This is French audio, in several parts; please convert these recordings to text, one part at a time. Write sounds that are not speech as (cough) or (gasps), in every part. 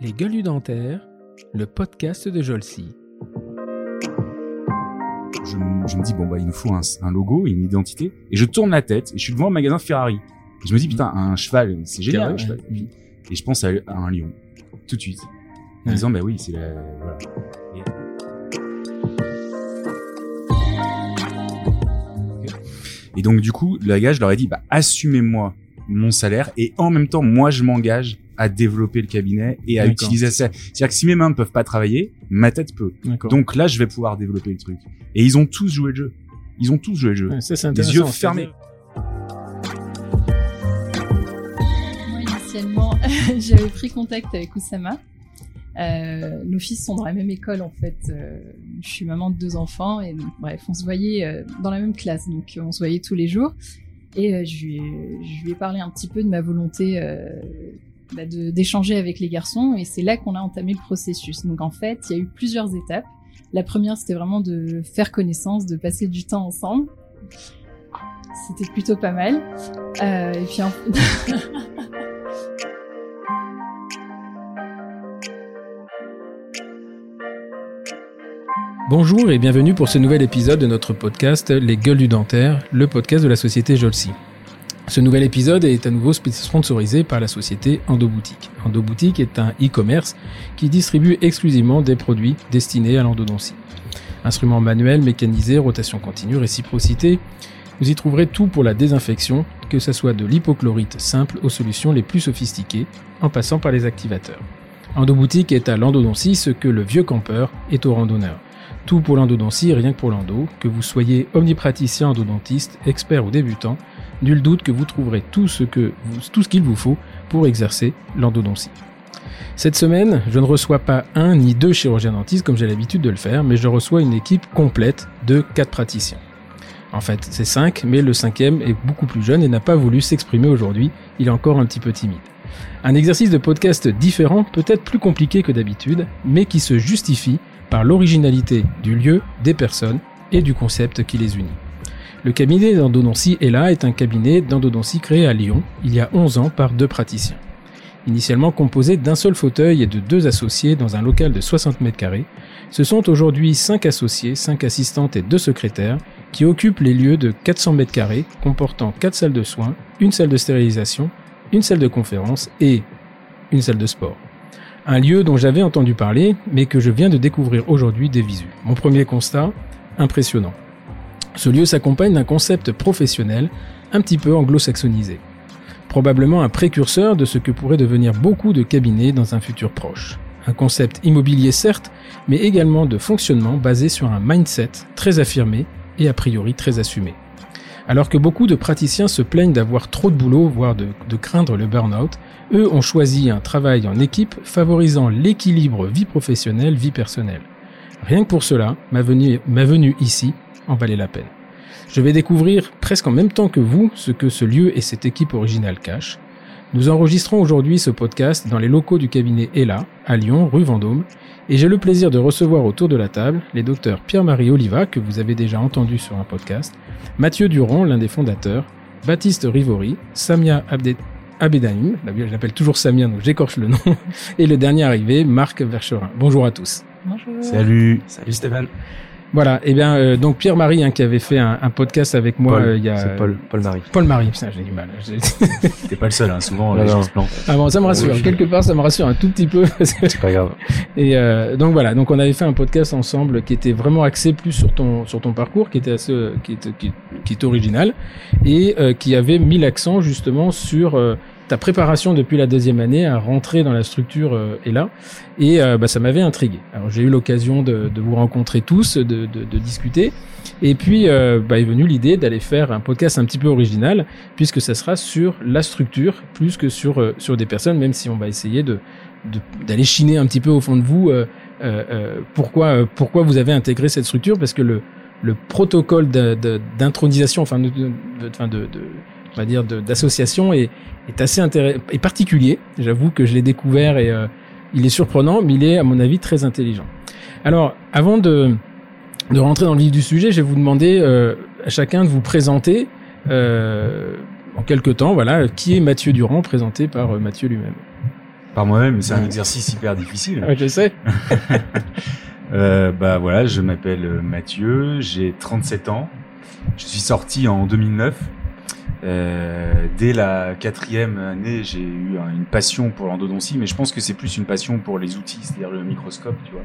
Les gueules dentaires, le podcast de Jolcy. Je, me- je me dis bon bah il nous faut un, un logo, une identité, et je tourne la tête et je suis devant un magasin Ferrari. Et je me dis putain un cheval, c'est génial un cheval. Et je pense à, à un lion tout de suite, en Ouais. disant bah oui c'est la voilà. Et... Et donc du coup la gars je leur ai dit bah assumez-moi mon salaire et en même temps moi je m'engage à développer le cabinet et à utiliser ça. C'est-à-dire que si mes mains ne peuvent pas travailler, ma tête peut. Donc là, je vais pouvoir développer le truc. Et ils ont tous joué le jeu. Ils ont tous joué le jeu. Ouais, ça, Les yeux fermés. Moi, initialement, (laughs) j'avais pris contact avec Oussama. Euh, nos fils sont dans la même école en fait. Euh, je suis maman de deux enfants et donc, bref, on se voyait euh, dans la même classe, donc on se voyait tous les jours. Et euh, je, lui ai, je lui ai parlé un petit peu de ma volonté euh, bah, d'échanger avec les garçons et c'est là qu'on a entamé le processus. Donc en fait, il y a eu plusieurs étapes. La première, c'était vraiment de faire connaissance, de passer du temps ensemble. C'était plutôt pas mal. Euh, et puis en... (laughs) (laughs) Bonjour et bienvenue pour ce nouvel épisode de notre podcast Les Gueules du Dentaire, le podcast de la société Jolcy. Ce nouvel épisode est à nouveau sponsorisé par la société Endoboutique. Endoboutique est un e-commerce qui distribue exclusivement des produits destinés à l'endodontie. Instruments manuels, mécanisés, rotation continue, réciprocité, vous y trouverez tout pour la désinfection, que ce soit de l'hypochlorite simple aux solutions les plus sophistiquées, en passant par les activateurs. Endoboutique est à l'endodontie ce que le vieux campeur est au randonneur. Pour l'endodontie, rien que pour l'endo. Que vous soyez omnipraticien, endodontiste, expert ou débutant, nul doute que vous trouverez tout ce qu'il vous faut pour exercer l'endodontie. Cette semaine, je ne reçois pas un ni deux chirurgiens dentistes comme j'ai l'habitude de le faire, mais je reçois une équipe complète de quatre praticiens. En fait, c'est cinq, mais le cinquième est beaucoup plus jeune et n'a pas voulu s'exprimer aujourd'hui. Il est encore un petit peu timide. Un exercice de podcast différent, peut-être plus compliqué que d'habitude, mais qui se justifie par l'originalité du lieu, des personnes et du concept qui les unit. Le cabinet d'endodontie ELA est un cabinet d'endodontie créé à Lyon il y a 11 ans par deux praticiens. Initialement composé d'un seul fauteuil et de deux associés dans un local de 60 mètres carrés, ce sont aujourd'hui 5 associés, 5 assistantes et 2 secrétaires qui occupent les lieux de 400 mètres carrés comportant 4 salles de soins, une salle de stérilisation, une salle de conférence et une salle de sport. Un lieu dont j'avais entendu parler, mais que je viens de découvrir aujourd'hui des visus. Mon premier constat, impressionnant. Ce lieu s'accompagne d'un concept professionnel un petit peu anglo-saxonisé. Probablement un précurseur de ce que pourrait devenir beaucoup de cabinets dans un futur proche. Un concept immobilier certes, mais également de fonctionnement basé sur un mindset très affirmé et a priori très assumé. Alors que beaucoup de praticiens se plaignent d'avoir trop de boulot, voire de, craindre le burn-out, eux ont choisi un travail en équipe favorisant l'équilibre vie professionnelle, vie personnelle. Rien que pour cela, ma venue ici en valait la peine. Je vais découvrir presque en même temps que vous ce que ce lieu et cette équipe originale cachent. Nous enregistrons aujourd'hui ce podcast dans les locaux du cabinet ELA, à Lyon, rue Vendôme, et j'ai le plaisir de recevoir autour de la table les docteurs Pierre-Marie Oliva, que vous avez déjà entendu sur un podcast, Mathieu Durand, l'un des fondateurs, Baptiste Rivori, Samia Abde- Abedanim, je l'appelle toujours Samia, donc j'écorche le nom, (laughs) et le dernier arrivé, Marc Vercherin. Bonjour à tous. Bonjour. Salut. Salut Stéphane. Voilà, et bien euh, donc Pierre-Marie hein, qui avait fait un, un podcast avec moi Paul, euh, il y a c'est Paul, Paul Marie. Paul Marie, putain j'ai du mal. (laughs) T'es pas le seul, hein. souvent Non, les non. gens se plantent. Ah bon, ça me rassure. Oui. Quelque part, ça me rassure un tout petit peu. C'est pas grave. (laughs) Et euh, donc voilà, donc on avait fait un podcast ensemble qui était vraiment axé plus sur ton sur ton parcours, qui était assez, euh, qui est qui, qui est original et euh, qui avait mis l'accent justement sur euh, ta préparation depuis la deuxième année à rentrer dans la structure euh, et là et euh, bah, ça m'avait intrigué. Alors j'ai eu l'occasion de, vous rencontrer tous, de, discuter et puis euh, bah, est venue l'idée d'aller faire un podcast un petit peu original puisque ça sera sur la structure plus que sur sur des personnes, même si on va essayer de d'aller chiner un petit peu au fond de vous pourquoi pourquoi vous avez intégré cette structure parce que le le protocole d'intronisation enfin de- on va dire d'association est est assez intéressant et particulier j'avoue que je l'ai découvert et euh, il est surprenant mais il est à mon avis très intelligent alors avant de de rentrer dans le vif du sujet je vais vous demander euh, à chacun de vous présenter euh, en quelques temps, voilà, qui est Mathieu Durand, présenté par Mathieu lui-même. Par moi-même, c'est un exercice hyper difficile. (laughs) Ouais, je sais. (laughs) Bah voilà, je m'appelle Mathieu, j'ai 37 ans. Je suis sorti en 2009. Euh, dès la quatrième année, j'ai eu un- une passion pour l'endodontie, mais je pense que c'est plus une passion pour les outils, c'est-à-dire le microscope, tu vois.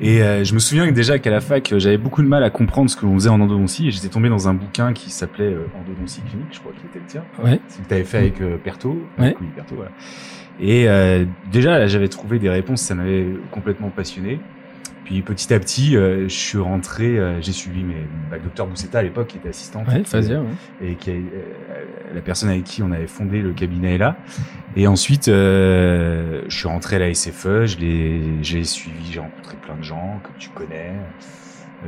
Et euh, je me souviens que déjà qu'à la fac, j'avais beaucoup de mal à comprendre ce que l'on faisait en endodontie, et j'étais tombé dans un bouquin qui s'appelait euh, Endodontie clinique, je crois qu'il était le tien. Ouais. C'est que tu avais fait avec euh, Perto. Ouais. Oui, Perto, voilà. Et déjà, là, j'avais trouvé des réponses, ça m'avait complètement passionné. Puis petit à petit, euh, je suis rentré, euh, j'ai suivi mes, bah, le docteur Boussetta à l'époque, qui était assistante. Ouais, Fazia, ouais. Et qui, euh, la personne avec qui on avait fondé le cabinet est là. Et ensuite, je suis rentré à la SFE, je l'ai, j'ai suivi, j'ai rencontré plein de gens que tu connais.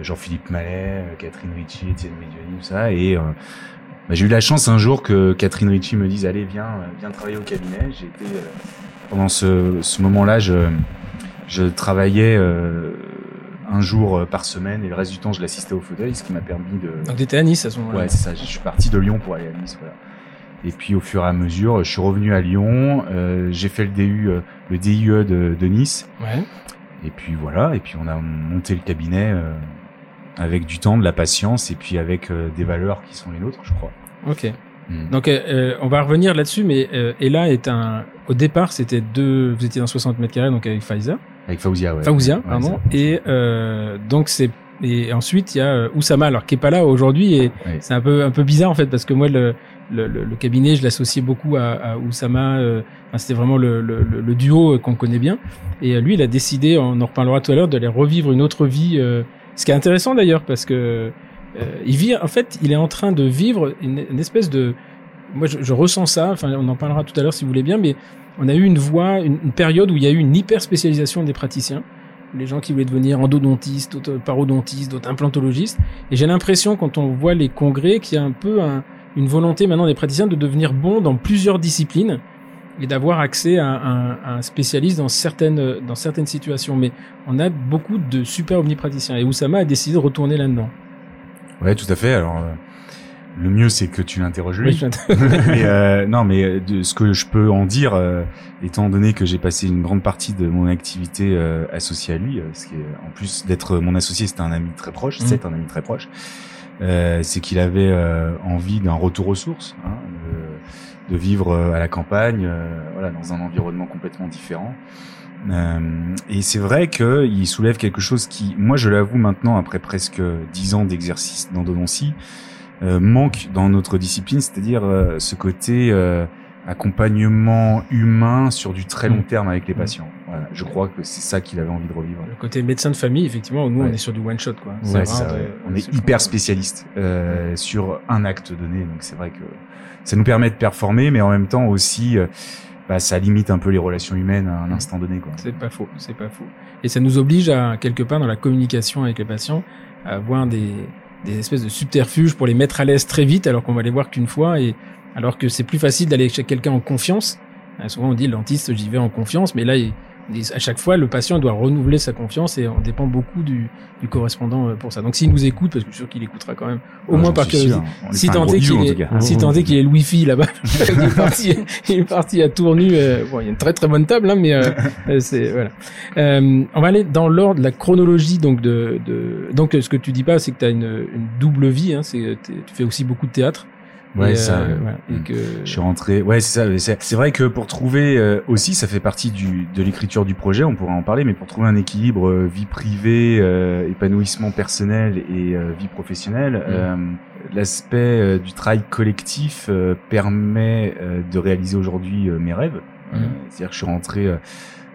Jean-Philippe Mallet, Catherine Ritchie, Étienne Medioni, tout ça. Et bah, j'ai eu la chance un jour que Catherine Ritchie me dise allez viens viens travailler au cabinet. J'ai été pendant ce, ce moment-là je je travaillais euh, un jour euh, par semaine et le reste du temps je l'assistais au fauteuil, ce qui m'a permis de Donc t'étais à Nice à ce moment-là. ouais c'est ça. Je suis parti de Lyon pour aller à Nice voilà. Et puis au fur et à mesure, je suis revenu à Lyon. euh, j'ai fait le DU, le DIE de, de Nice. Ouais. Et puis voilà. Et puis on a monté le cabinet euh, avec du temps, de la patience et puis avec euh, des valeurs qui sont les nôtres, je crois. Ok. Mm. Donc on va revenir là-dessus, mais Ella est un. Au départ, c'était deux. Vous étiez dans 60 mètres carrés, donc avec Pfizer, Avec Faouzia, ouais. Faouzia, Ouais, pardon. Et euh, donc c'est. Et ensuite il y a euh, Oussama, alors qui est pas là aujourd'hui, et Ouais. c'est un peu un peu bizarre en fait parce que moi le le, le, le cabinet je l'associais beaucoup à, à Oussama. euh, enfin, c'était vraiment le, le, duo euh, qu'on connaît bien. Et euh, lui, il a décidé, on en reparlera tout à l'heure, d'aller revivre une autre vie. euh, ce qui est intéressant d'ailleurs parce que euh, il vit, en fait, il est en train de vivre une, une espèce de. Moi, je, je ressens ça. Enfin, on en parlera tout à l'heure si vous voulez bien, mais on a eu une voie, une, période où il y a eu une hyper spécialisation des praticiens. Les gens qui voulaient devenir endodontistes, d'autres parodontistes, d'autres implantologistes. Et j'ai l'impression, quand on voit les congrès, qu'il y a un peu un- une volonté maintenant des praticiens de devenir bons dans plusieurs disciplines et d'avoir accès à un, spécialiste dans certaines, dans certaines situations. Mais on a beaucoup de super omnipraticiens. Et Oussama a décidé de retourner là-dedans. Ouais, tout à fait. Alors, euh, le mieux, c'est que tu l'interroges lui. Oui, (laughs) mais (laughs) euh, non, mais euh, de ce que je peux en dire, euh, étant donné que j'ai passé une grande partie de mon activité euh, associée à lui, euh, ce qui est en plus d'être mon associé, c'était un ami très proche, Mhm. c'est un ami très proche. euh, c'est qu'il avait euh, envie d'un retour aux sources, hein, de, de vivre à la campagne, euh, voilà, dans un environnement complètement différent. Euh, et c'est vrai qu'il soulève quelque chose qui, moi, je l'avoue maintenant, après presque dix ans d'exercice d'endodontie, euh, manque dans notre discipline, c'est-à-dire euh, ce côté euh, accompagnement humain sur du très long Mm. terme avec les Mm. patients. Voilà, je crois que c'est ça qu'il avait envie de revivre. Le côté médecin de famille, effectivement, nous, on est sur du one shot, quoi. Ouais, ça, de-. On est hyper spécialiste euh, sur un acte donné, donc c'est vrai que ça nous permet de performer, mais en même temps aussi, euh, bah, ça limite un peu les relations humaines à un instant donné. Quoi. C'est pas faux, c'est pas faux. Et ça nous oblige à, quelque part, dans la communication avec les patients, à avoir des, des espèces de subterfuges pour les mettre à l'aise très vite, alors qu'on va les voir qu'une fois, et alors que c'est plus facile d'aller chez quelqu'un en confiance. Euh, souvent, on dit, le dentiste, j'y vais en confiance, mais là, il- à chaque fois, le patient doit renouveler sa confiance et on dépend beaucoup du, du correspondant euh, pour ça. Donc, s'il nous écoute, parce que je suis sûr qu'il écoutera quand même, au moins par curiosité, lui si tant est qu'il est, si tant est qu'il est le wifi là-bas, (laughs) (laughs) il est parti, il est parti à Tournu. euh, bon, il y a une très très bonne table, hein, mais euh, euh, c'est voilà. Euh, on va aller dans l'ordre, la chronologie donc de, de donc ce que tu dis pas, c'est que tu as une, une double vie. Hein, c'est tu fais aussi beaucoup de théâtre. Ouais, et, ça. euh, ouais. voilà, et Mm. que Je suis rentré. Ouais, c'est ça. C'est vrai que pour trouver euh, aussi, ça fait partie du de l'écriture du projet. On pourra en parler, mais pour trouver un équilibre euh, vie privée, euh, épanouissement personnel et euh, vie professionnelle, euh, l'aspect du travail collectif euh, permet euh, de réaliser aujourd'hui euh, mes rêves. Mhm. C'est-à-dire que je suis rentré euh,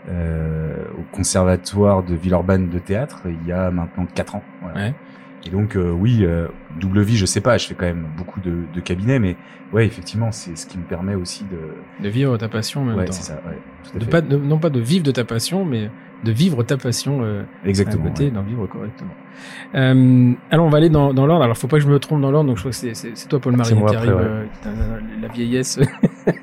euh, au conservatoire de Villeurbanne de théâtre il y a maintenant quatre ans. Voilà. Ouais. Et donc euh, oui, euh, double vie, je sais pas, je fais quand même beaucoup de, de cabinets, mais ouais, effectivement, c'est ce qui me permet aussi de. de vivre ta passion en même Ouais, c'est ça. Ouais, tout à De fait. pas, de- non pas de vivre de ta passion, mais de vivre ta passion euh, Exactement. à côté, ouais. d'en vivre correctement. Euh, alors on va aller dans, dans l'ordre. Alors faut pas que je me trompe dans l'ordre. Donc je crois que c'est, c'est, c'est toi Paul Marie C'est moi qui après, arrive ouais. euh, la vieillesse,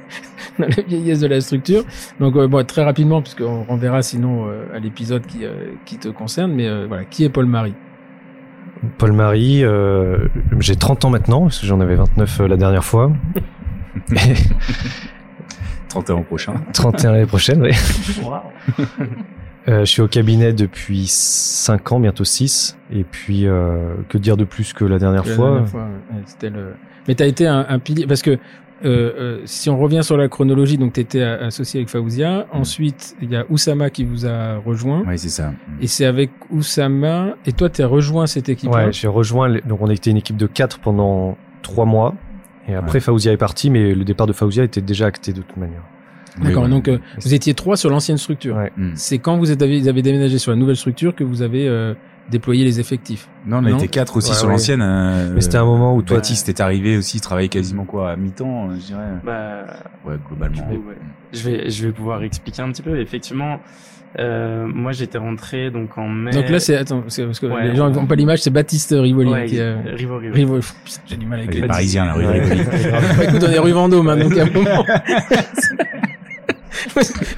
(laughs) la vieillesse de la structure. Donc euh, bon très rapidement puisqu'on renverra sinon euh, à l'épisode qui euh, qui te concerne. Mais euh, voilà, qui est Paul Marie Paul Marie, euh, j'ai 30 ans maintenant, parce que j'en avais 29 euh, la dernière fois. (laughs) Et 31 prochain. 31 l'année prochaine, oui. Euh, je suis au cabinet depuis 5 ans, bientôt 6. Et puis, euh, que dire de plus que la dernière La fois dernière fois, ouais. C'était le... Mais t'as été un, un pilier parce que euh, euh, si on revient sur la chronologie, donc t'étais a- associé avec Faouzia. Ensuite, il y a Oussama qui vous a rejoint. Oui, c'est ça. Et c'est avec Oussama et toi t'as rejoint cette équipe. Ouais, j'ai rejoint. les- Donc, on était une équipe de 4 pendant 3 mois. Et après, Ouais. Faouzia est parti, mais le départ de Faouzia était déjà acté de toute manière. D'accord. Oui, Donc euh, vous étiez trois sur l'ancienne structure. Ouais. Mm. C'est quand vous avez, avez déménagé sur la nouvelle structure que vous avez euh, déployé les effectifs. Non, on Non était quatre aussi Ouais, sur ouais. l'ancienne. euh, Mais c'était un moment où toi- Baptiste est arrivé aussi, il travaillait quasiment quoi à mi-temps, euh, je dirais. Bah, Ouais, globalement. ouais. je vais, je vais pouvoir expliquer un petit peu. Effectivement, euh, moi j'étais rentré donc en mai. Donc là c'est attends parce que, parce que Ouais, les gens n'ont pas l'image, c'est Baptiste Rivoli ouais, qui est. Rivo, J'ai du mal avec Les les. Parisiens, la rue. Rivoli. (laughs) Bah, écoute, on est rue Vendôme, hein, donc à un (laughs) moment. (laughs)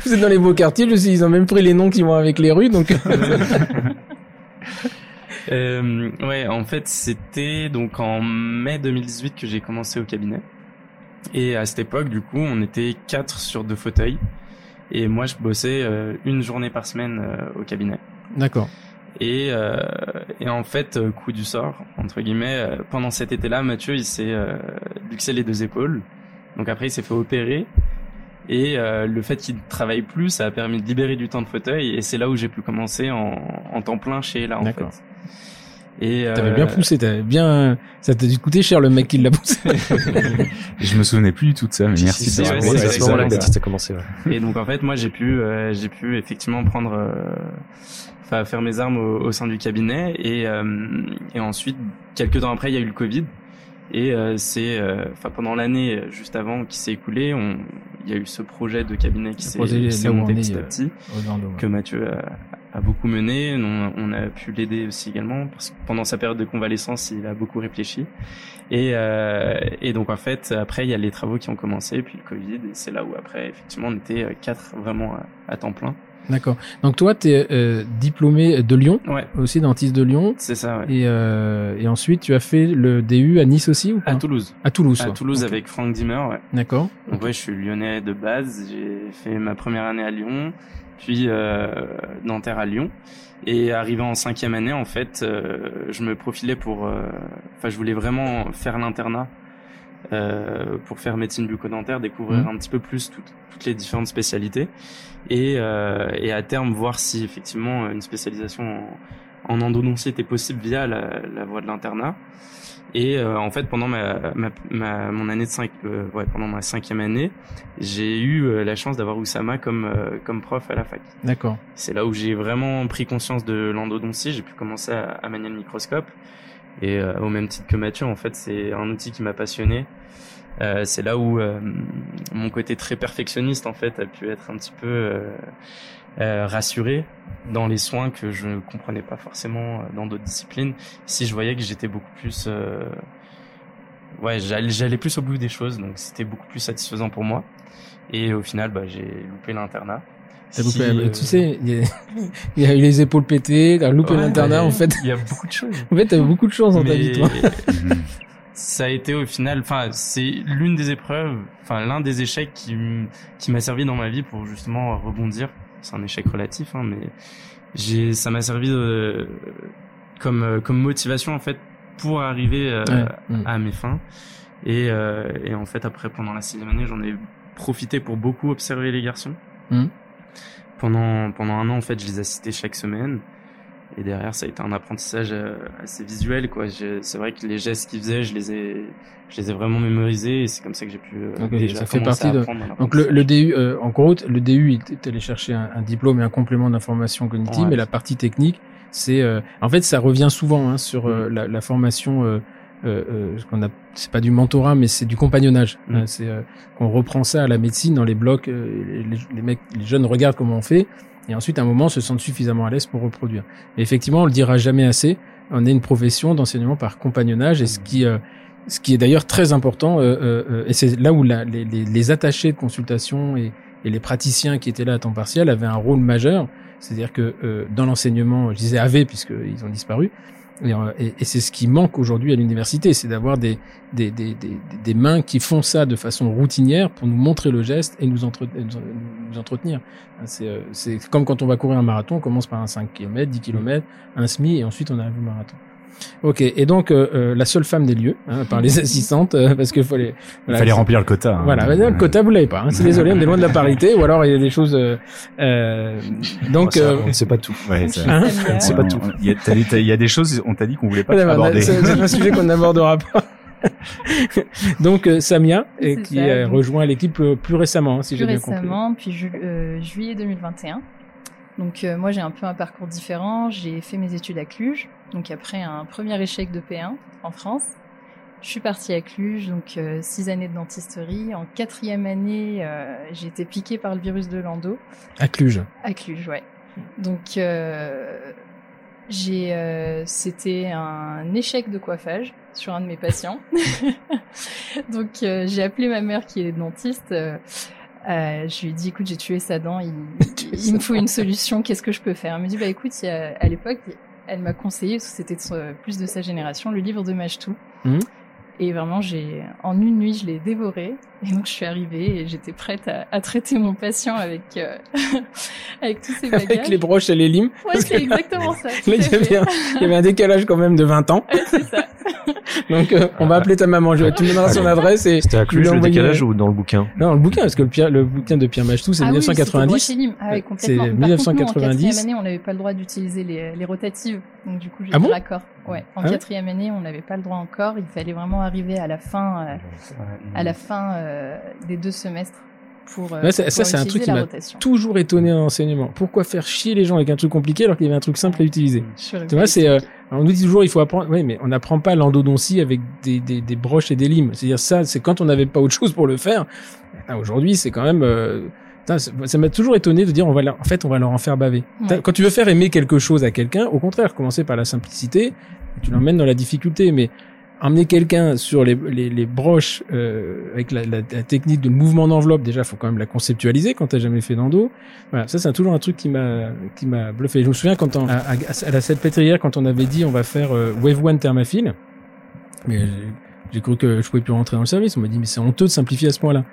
Vous êtes dans les beaux quartiers, je sais, ils ont même pris les noms qui vont avec les rues, donc. Euh, ouais, en fait, c'était donc en mai 2018 que j'ai commencé au cabinet. Et à cette époque, du coup, on était quatre sur deux fauteuils. Et moi, je bossais euh, une journée par semaine euh, au cabinet. D'accord. Et, euh, et en fait, coup du sort, entre guillemets, pendant cet été-là, Mathieu, il s'est luxé les deux épaules. Donc après, il s'est fait opérer. Et euh, le fait qu'il travaille plus, ça a permis de libérer du temps de fauteuil. Et c'est là où j'ai pu commencer en, en temps plein chez là, en fait. D'accord. Et T'avais euh, bien poussé, t'avais bien. Ça t'a dû coûter cher le mec qui l'a poussé. (laughs) Je me souvenais plus du tout de ça, mais Si, merci si, ouais, ça, c'est à c'est ce moment-là ça. que Baptiste a commencé. ouais. Et donc en fait, moi j'ai pu, euh, j'ai pu effectivement prendre, euh, enfin faire mes armes au, au sein du cabinet et euh, et ensuite quelques temps après il y a eu le Covid et euh, c'est, euh, enfin pendant l'année euh, juste avant qui s'est écoulée, on, il y a eu ce projet de cabinet qui s'est monté petit euh, à petit Rue Vendôme. que Mathieu a, a beaucoup mené. On, on a pu l'aider aussi également parce que pendant sa période de convalescence, il a beaucoup réfléchi. Et, euh, et donc en fait, après, il y a les travaux qui ont commencé, puis le Covid, et c'est là où après, effectivement, on était euh, quatre vraiment à, à temps plein. D'accord. Donc toi, t'es euh, diplômé de Lyon, Ouais, aussi dentiste de Lyon. c'est ça. Ouais. Et, euh, et ensuite, tu as fait le DU à Nice aussi ou pas? À Toulouse. À Toulouse. À. Toulouse avec Franck Dimmer, ouais. D'accord. Donc ouais, je suis lyonnais de base. J'ai fait ma première année à Lyon, puis euh, Nanterre à Lyon. Et arrivé en cinquième année, en fait, euh, je me profilais pour... Enfin, je voulais vraiment faire l'internat euh, pour faire médecine bucco-dentaire, découvrir Mhm. un petit peu plus toutes, toutes les différentes spécialités. Et, euh, et à terme, voir si effectivement une spécialisation en, en endodontie était possible via la, la voie de l'internat. Et euh, en fait, pendant ma, ma, ma- mon année de cinq, ouais, pendant ma cinquième année, j'ai eu la chance d'avoir Oussama comme comme prof à la fac. D'accord. C'est là où j'ai vraiment pris conscience de l'endodontie. J'ai pu commencer à, à manier le microscope. Et euh, au même titre que Mathieu, en fait, c'est un outil qui m'a passionné. Euh, c'est là où euh, mon côté très perfectionniste, en fait, a pu être un petit peu rassuré dans les soins que je ne comprenais pas forcément dans d'autres disciplines. Si je voyais que j'étais beaucoup plus, ouais, j'allais, j'allais plus au bout des choses, donc c'était beaucoup plus satisfaisant pour moi. Et au final, bah, j'ai loupé l'internat. Si, euh, tu sais, il y, a, (laughs) il y a eu les épaules pétées, t'as loupé Ouais, l'internat, en fait. Il y a beaucoup de choses. En fait, t'as beaucoup de chance dans ta vie, toi. (laughs) Ça a été au final, enfin, c'est l'une des épreuves, enfin, l'un des échecs qui, qui m'a servi dans ma vie pour justement rebondir. C'est un échec relatif, hein, mais j'ai, ça m'a servi de, comme, euh, comme motivation, en fait, pour arriver euh, Ouais. À mes fins. Et, euh, et en fait, après, pendant la sixième année, j'en ai profité pour beaucoup observer les garçons. Mhm. Pendant, pendant un an, en fait, je les assistais chaque semaine. Et derrière, ça a été un apprentissage euh, assez visuel, quoi. C'est vrai que les gestes qu'ils faisaient, je les ai, je les ai vraiment mémorisés et c'est comme ça que j'ai pu euh, déjà ça fait partie de- Donc le, le. DU, euh, en gros, le DU, il est allé chercher un, un diplôme et un complément d'information cognitive, Ouais. mais la partie technique, c'est, euh, en fait, ça revient souvent hein, sur la, la formation. Euh, euh, ce qu'on a, c'est pas du mentorat, mais c'est du compagnonnage. Mm. Euh, c'est euh, qu'on reprend ça à la médecine dans les blocs. euh, les, les- mecs, les jeunes regardent comment on fait, et ensuite à un moment se sentent suffisamment à l'aise pour reproduire. Et effectivement, on le dira jamais assez. On est une profession d'enseignement par compagnonnage, et ce qui euh, ce qui est d'ailleurs très important, euh, euh, euh, et c'est là où la- les, les, les attachés de consultation et, et les praticiens qui étaient là à temps partiel avaient un rôle majeur. C'est-à-dire que euh, dans l'enseignement, je disais AV puisqu'ils ont disparu, Et, euh, et- c'est ce qui manque aujourd'hui à l'université, c'est d'avoir des, des, des, des, des mains qui font ça de façon routinière pour nous montrer le geste et nous, entre, et nous, nous entretenir. C'est euh, c'est comme quand on va courir un marathon, on commence par un 5 km, 10 km, un semi, et ensuite on arrive au marathon. Ok, et donc euh, euh, la seule femme des lieux, hein, par les (laughs) assistantes, euh, parce qu'il fallait... Voilà, fallait remplir le quota. hein. Voilà, bah, le quota vous l'avez pas. Hein, c'est désolé, on est loin de la parité, ou alors il y a des choses. Euh, euh, donc, Ça, euh, on ne sait pas tout. Ouais, ça- pas tout. Il y a, des- t'as- il y a des choses, on t'a dit qu'on voulait pas Ouais, bah, aborder. C'est un sujet qu'on n'abordera pas. (laughs) Donc euh, Samia, et qui ça, a donc. rejoint l'équipe euh, plus récemment, hein, si plus j'ai bien compris. récemment, puis ju- euh, juillet 2021. Donc euh, moi j'ai un peu un parcours différent. J'ai fait mes études à Cluj. Donc après un premier échec de P1 en France, je suis partie à Cluj. Donc euh, six années de dentisterie. En quatrième année, euh, j'ai été piquée par le virus de Lando À Cluj. à Cluj, ouais. Donc j'ai, c'était un échec de coiffage sur un de mes patients. (laughs) Donc j'ai appelé ma mère qui est dentiste. Euh, je lui ai dit, écoute, j'ai tué sa dent, il, (laughs) il me faut une solution, qu'est-ce que je peux faire? Elle me dit, bah écoute, il y a- à l'époque, elle m'a conseillé, c'était plus de sa génération, le livre de Machetou. Mhm. Et vraiment, j'ai, en une nuit, je l'ai dévoré. Et donc, je suis arrivée et j'étais prête à, à traiter mon patient avec, euh, (laughs) avec tous ses bagages. Avec les broches et les limes. Ouais, c'est (laughs) exactement ça. Là, il y, avait un, il y avait un décalage quand même de 20 ans. Ouais, c'est ça. (laughs) Donc, euh, on va appeler ta maman. Je, tu me donneras son adresse et C'était à Cluj le décalage ou dans le bouquin? Non, le bouquin, parce que le, Pierre- le bouquin de Pierre Machetou, c'est Ah oui, c'était 1990. broche et lime. Ah oui, complètement. C'est Par contre, nous, en 1990. quatrième année, on n'avait pas le droit d'utiliser les, les rotatives. Donc, du coup, j'ai Ah bon? raccord. Ouais. En Ah quatrième année, on n'avait pas le droit encore. Il fallait vraiment arriver à la fin, euh, à la fin euh, des deux semestres pour, euh, Ouais, ça- c'est un truc qui m'a toujours étonné en enseignement. Pourquoi faire chier les gens avec un truc compliqué alors qu'il y avait un truc simple à utiliser Tu vois, c'est euh, on nous dit toujours il faut apprendre. Oui, mais on n'apprend pas l'endodontie avec des, des, des broches et des limes. C'est-à-dire ça, c'est quand on n'avait pas autre chose pour le faire. Ah, Aujourd'hui, c'est quand même. euh, putain, ça m'a toujours étonné de dire on va leur- en fait on va leur en faire baver. Ouais. Quand tu veux faire aimer quelque chose à quelqu'un, au contraire, commencer par la simplicité, tu l'emmènes dans la difficulté. Mais emmener quelqu'un sur les, les, les broches euh, avec la, la, la technique de mouvement d'enveloppe, déjà, faut quand même la conceptualiser quand t'as jamais fait d'endo. Voilà, ça c'est toujours un truc qui m'a qui m'a bluffé. Je me souviens quand on, à, à, à la salpêtrière, quand on avait dit on va faire euh, Wave One Thermafil, mais j'ai- cru que je pouvais plus rentrer dans le service. On m'a dit mais c'est honteux de simplifier à ce point-là.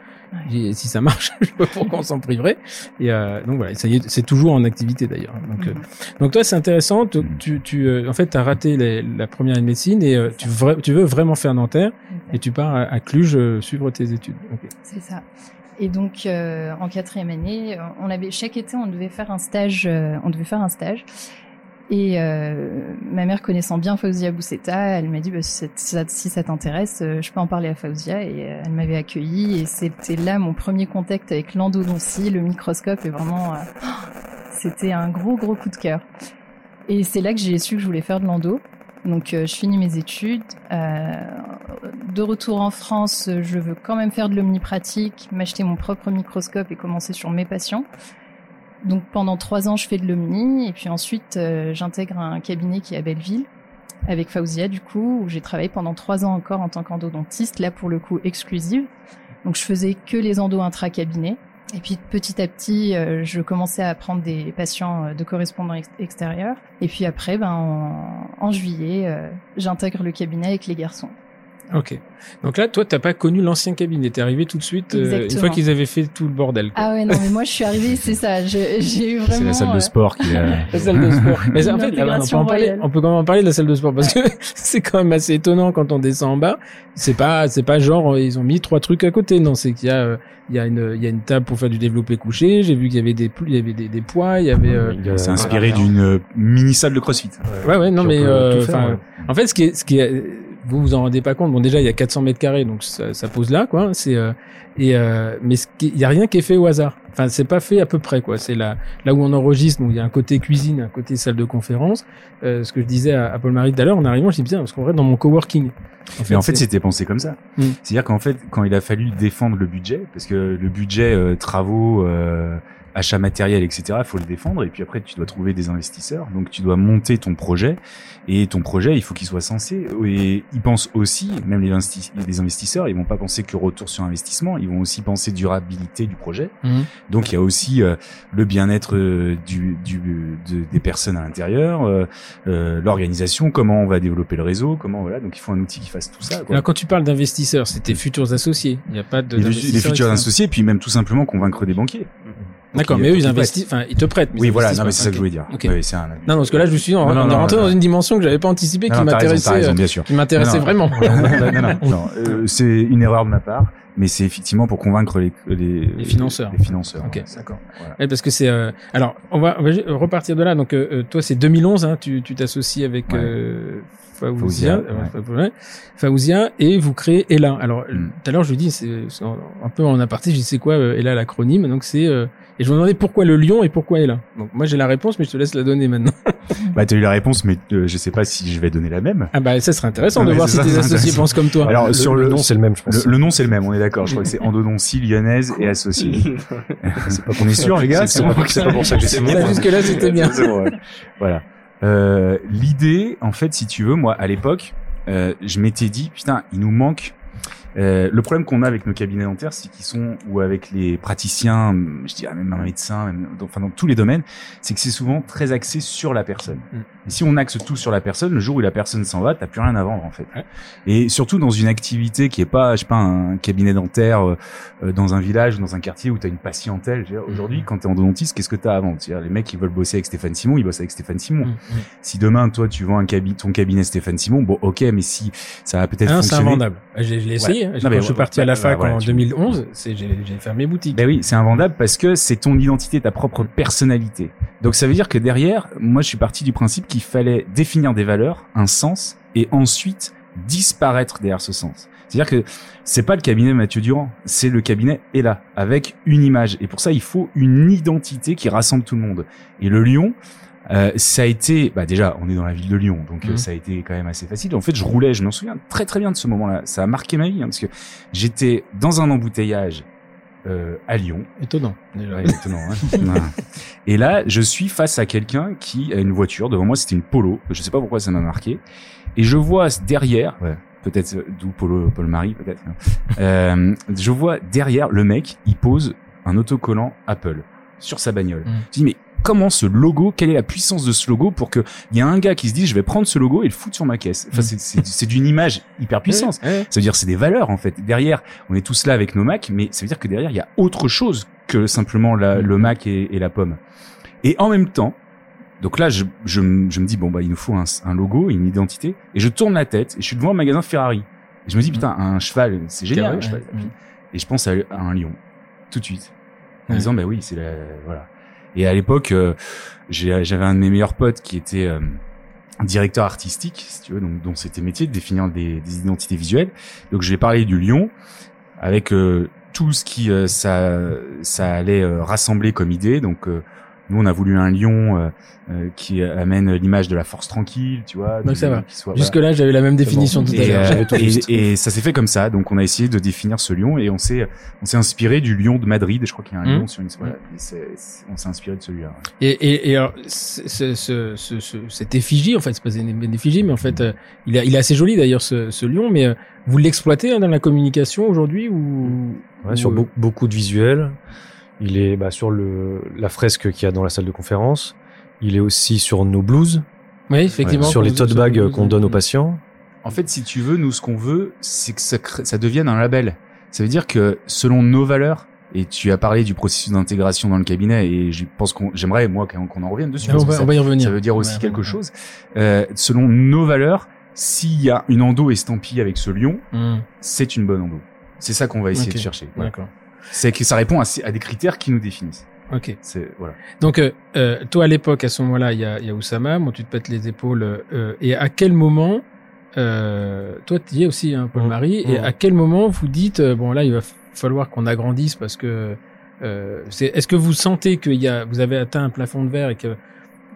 Ouais. Si ça marche, (laughs) je sais pas pourquoi on s'en priverait. Et euh, donc voilà, ça y est, c'est toujours en activité d'ailleurs. Donc euh, donc toi, c'est intéressant. Tu, tu, tu, euh, en fait, t'as raté les- la première année de médecine et euh, tu, vra- tu veux vraiment faire dentaire et tu pars à, à Cluj euh, suivre tes études. C'est ça. Et donc euh, en quatrième année, on avait chaque été on devait faire un stage, euh, on devait faire un stage. Et euh, ma mère connaissant bien Fauzia Bousseta, elle m'a dit bah, si ça- t'intéresse, euh, je peux en parler à Fauzia. Et euh, elle m'avait accueilli et c'était là mon premier contact avec l'endodontie, le microscope et vraiment euh, (gasps) c'était un gros gros coup de cœur. Et c'est là que j'ai su que je voulais faire de l'endo. Donc je finis mes études. De retour en France, je veux quand même faire de l'omnipratique, m'acheter mon propre microscope et commencer sur mes patients. Donc pendant trois ans, je fais de l'omni et puis ensuite euh, j'intègre un cabinet qui est à Belleville avec Fauzia du coup où j'ai travaillé pendant trois ans encore en tant qu'endodontiste, là pour le coup exclusive. Donc je faisais que les endos intra-cabinet. Et puis petit à petit, euh, je commençais à prendre des patients euh, de correspondants ex- extérieurs. Et puis après, ben, en, juillet, j'intègre le cabinet avec les garçons. Ok. Donc là, toi, t'as pas connu l'ancien cabinet. T'es arrivé tout de suite euh, une fois qu'ils avaient fait tout le bordel. quoi. Ah ouais, non, mais moi je suis arrivée, c'est ça. J'ai eu vraiment. C'est la salle de euh, sport qui a... (laughs) La salle de sport. Mais en fait, on, peut intégration en parler, royale. on peut quand même en parler de la salle de sport parce que (laughs) c'est quand même assez étonnant quand on descend en bas. C'est pas, c'est pas genre euh, ils ont mis trois trucs à côté. Non, c'est qu'il y a, il y a une, il y a une table pour faire du développé couché. J'ai vu qu'il y avait des, il y avait des, des poids, il y avait. euh, C'est inspiré voilà. d'une mini salle de CrossFit. Ouais, ouais, non, mais euh, faire, ouais. en fait, ce qui est, ce qui est, vous vous en rendez pas compte. Bon, déjà, il y a 400 mètres carrés, donc ça, ça pose là, quoi. C'est euh, et euh, mais il y a rien qui est fait au hasard. Enfin, c'est pas fait à peu près, quoi. C'est là, là où on enregistre. Donc, il y a un côté cuisine, un côté salle de conférence. Euh, ce que je disais à, à Paul Marie tout à l'heure, en arrivant, je dis bien parce qu'on reste dans mon coworking. Mais en fait, c'était pensé comme ça. Mm. C'est-à-dire qu'en fait, quand il a fallu défendre le budget, parce que le budget euh, travaux, euh, achat matériel, etc. Il faut le défendre et puis après tu dois trouver des investisseurs. Donc tu dois monter ton projet et ton projet, il faut qu'il soit censé. Et ils pensent aussi, même les, investi- les investisseurs, ils vont pas penser que retour sur investissement, ils vont aussi penser durabilité du projet. Mhm. Donc il y a aussi euh, le bien-être euh, du, du de- des personnes à l'intérieur, euh, l'organisation, comment on va développer le réseau, comment voilà. Donc il faut un outil qui fasse tout ça. Quoi. Alors quand tu parles d'investisseurs, c'est tes futurs associés. Il n'y a pas de les, les futurs associés, puis même tout simplement convaincre des banquiers. D'accord, mais eux ils investissent, enfin ils te prêtent. mais Oui, voilà, non, mais c'est ça que je voulais dire. Ok. Ouais, c'est un... Non, non, parce que là je me suis dit, on, Non, non, on est rentré dans une dimension que j'avais pas anticipée, qui m'intéressait, euh, qui m'intéressait vraiment. non, non, (laughs) (laughs) non, non, euh, c'est une erreur de ma part, mais c'est effectivement pour convaincre les, les, Les financeurs. Les financeurs. Ok, ouais. d'accord. Voilà. Ouais, parce que c'est. euh, alors, on va, on va repartir de là. Donc, euh, euh, toi, c'est 2011. Hein, tu tu t'associes avec Ouais. Faouzia, Faouzia, euh, ouais, Faouzia, et vous créez Ella. Alors, euh, Mm. tout à l'heure, je lui dis, c'est c'est un peu en aparté. Je dis, c'est quoi euh, Ella l'acronyme? Donc, c'est. euh, et je me demandais pourquoi le lion et pourquoi Ella. Donc, moi, j'ai la réponse, mais je te laisse la donner maintenant. (laughs) Bah, t'as eu la réponse, mais euh, je sais pas si je vais donner la même. Ah bah, ça serait intéressant de voir c'est si tes c'est associés intéressant. pensent comme toi. Alors, le, sur le le- nom, c'est le même, je pense. Le, le nom c'est le même, on est d'accord. Je crois que c'est endodontie lyonnaise et associée. (laughs) c'est pas qu'on est sûr, les gars. C'est pas, c'est pour ça que j'ai signé. Ça, jusque-là, c'était (laughs) bien. C'est. Voilà. Euh, L'idée, en fait, si tu veux, moi, à l'époque, euh, je m'étais dit, putain, il nous manque. Euh, le problème qu'on a avec nos cabinets dentaires, c'est qu'ils sont ou avec les praticiens, je dirais même un médecin, même dans, enfin dans tous les domaines, c'est que c'est souvent très axé sur la personne. Mm. Et si on axe tout sur la personne, le jour où la personne s'en va, t'as plus rien à vendre en fait. Ouais. Et surtout dans une activité qui est pas, je sais pas, un cabinet dentaire euh, euh, dans un village ou dans un quartier où t'as une patientèle. Dire, Aujourd'hui, quand t'es endodontiste, qu'est-ce que t'as à vendre? Les mecs qui veulent bosser avec Stéphane Simon, ils bossent avec Stéphane Simon. Mm. Si demain, toi, tu vends un cabi ton cabinet Stéphane Simon, bon, ok, mais si ça va peut-être Ah non, c'est fonctionner. invendable. Je, je l'ai essayé. Hein. Non, Quand mais je suis parti à la bah, fac voilà, en tu- 2011, c'est j'ai fermé boutique. Ben oui, c'est invendable parce que c'est ton identité, ta propre personnalité. Donc ça veut dire que derrière, moi je suis parti du principe qu'il fallait définir des valeurs, un sens, et ensuite disparaître derrière ce sens. C'est-à-dire que c'est pas le cabinet Mathieu Durand, c'est le cabinet est là, avec une image. Et pour ça, il faut une identité qui rassemble tout le monde. Et le Lyon, euh, ça a été, bah déjà, on est dans la ville de Lyon, donc euh, Mhm. ça a été quand même assez facile. En fait, je roulais, je m'en souviens très très bien de ce moment-là. Ça a marqué ma vie, hein, parce que j'étais dans un embouteillage euh, à Lyon. Étonnant. déjà. Ouais, étonnant, hein. (laughs) Et là, je suis face à quelqu'un qui a une voiture. Devant moi, c'était une Polo. Je sais pas pourquoi ça m'a marqué. Et je vois derrière, ouais, peut-être euh, d'où Polo, Paul Marie, peut-être. hein. Euh, je vois derrière le mec, il pose un autocollant Apple sur sa bagnole. Mm. Je dis mais comment ce logo Quelle est la puissance de ce logo pour que il y a un gars qui se dise je vais prendre ce logo et le foutre sur ma caisse. Enfin, Mm. c'est- c'est c'est d'une image hyper puissante. Ça veut dire c'est des valeurs en fait. Derrière, on est tous là avec nos Macs, mais ça veut dire que derrière il y a autre chose que simplement la- le Mac et, et la pomme. Et en même temps, donc là je, je, me- je me dis bon bah il nous faut un, un logo, une identité, et je tourne la tête et je suis devant un magasin Ferrari. Et je me dis putain un cheval c'est génial un Ouais, cheval. ouais. Et je pense à, à un lion tout de suite en Ouais. disant bah oui c'est la voilà. Et à l'époque euh, j'avais un de mes meilleurs potes qui était euh, directeur artistique, si tu veux, donc dont c'était métier de définir des, identités visuelles. Donc je vais parler du lion avec euh, tout ce qui ça ça allait rassembler comme idée. Donc nous on a voulu un lion euh, euh, qui amène l'image de la force tranquille, tu vois. Donc ça va. soit- Jusque là, j'avais la même définition tout à l'heure. euh, tout et- juste. et ça s'est fait comme ça. Donc on a essayé de définir ce lion et on s'est on s'est inspiré du lion de Madrid. Je crois qu'il y a un Mhm. lion sur une. Voilà, c'est- on s'est inspiré de celui-là. ouais. Et, et, et alors, ce, ce, ce, ce, ce- cette effigie, en fait, c'est pas une, une effigie, mais en fait, euh, il, est, il est assez joli d'ailleurs, ce, ce lion, mais euh, vous l'exploitez hein, dans la communication aujourd'hui ou, Ouais, ou, sur euh, beau- beaucoup de visuels. Il est bah, sur le, la fresque qu'il y a dans la salle de conférence. Il est aussi sur nos blues, Oui, effectivement. sur les tote bags qu'on donne aux patients. En fait, si tu veux, nous, ce qu'on veut, c'est que ça, crée- ça devienne un label. Ça veut dire que selon nos valeurs, et tu as parlé du processus d'intégration dans le cabinet, et je pense qu'on, j'aimerais moi qu'on en revienne dessus. Ah, on, va, ça, on va y revenir. ça veut dire aussi quelque chose. Euh, selon nos valeurs, s'il y a une endo estampillée avec ce lion, Hum, c'est une bonne endo. C'est ça qu'on va essayer de chercher. Voilà. D'accord. C'est que ça répond à, à des critères qui nous définissent. Ok. C'est voilà. Donc, euh, euh, toi, à l'époque, à ce moment-là, il y a, y a Oussama, bon, tu te pètes les épaules, euh, et à quel moment, euh, toi, tu y es aussi, hein, Paul-Marie, et à quel moment vous dites, euh, bon, là, il va falloir qu'on agrandisse parce que, euh, est-ce que vous sentez qu'il y a, vous avez atteint un plafond de verre et que,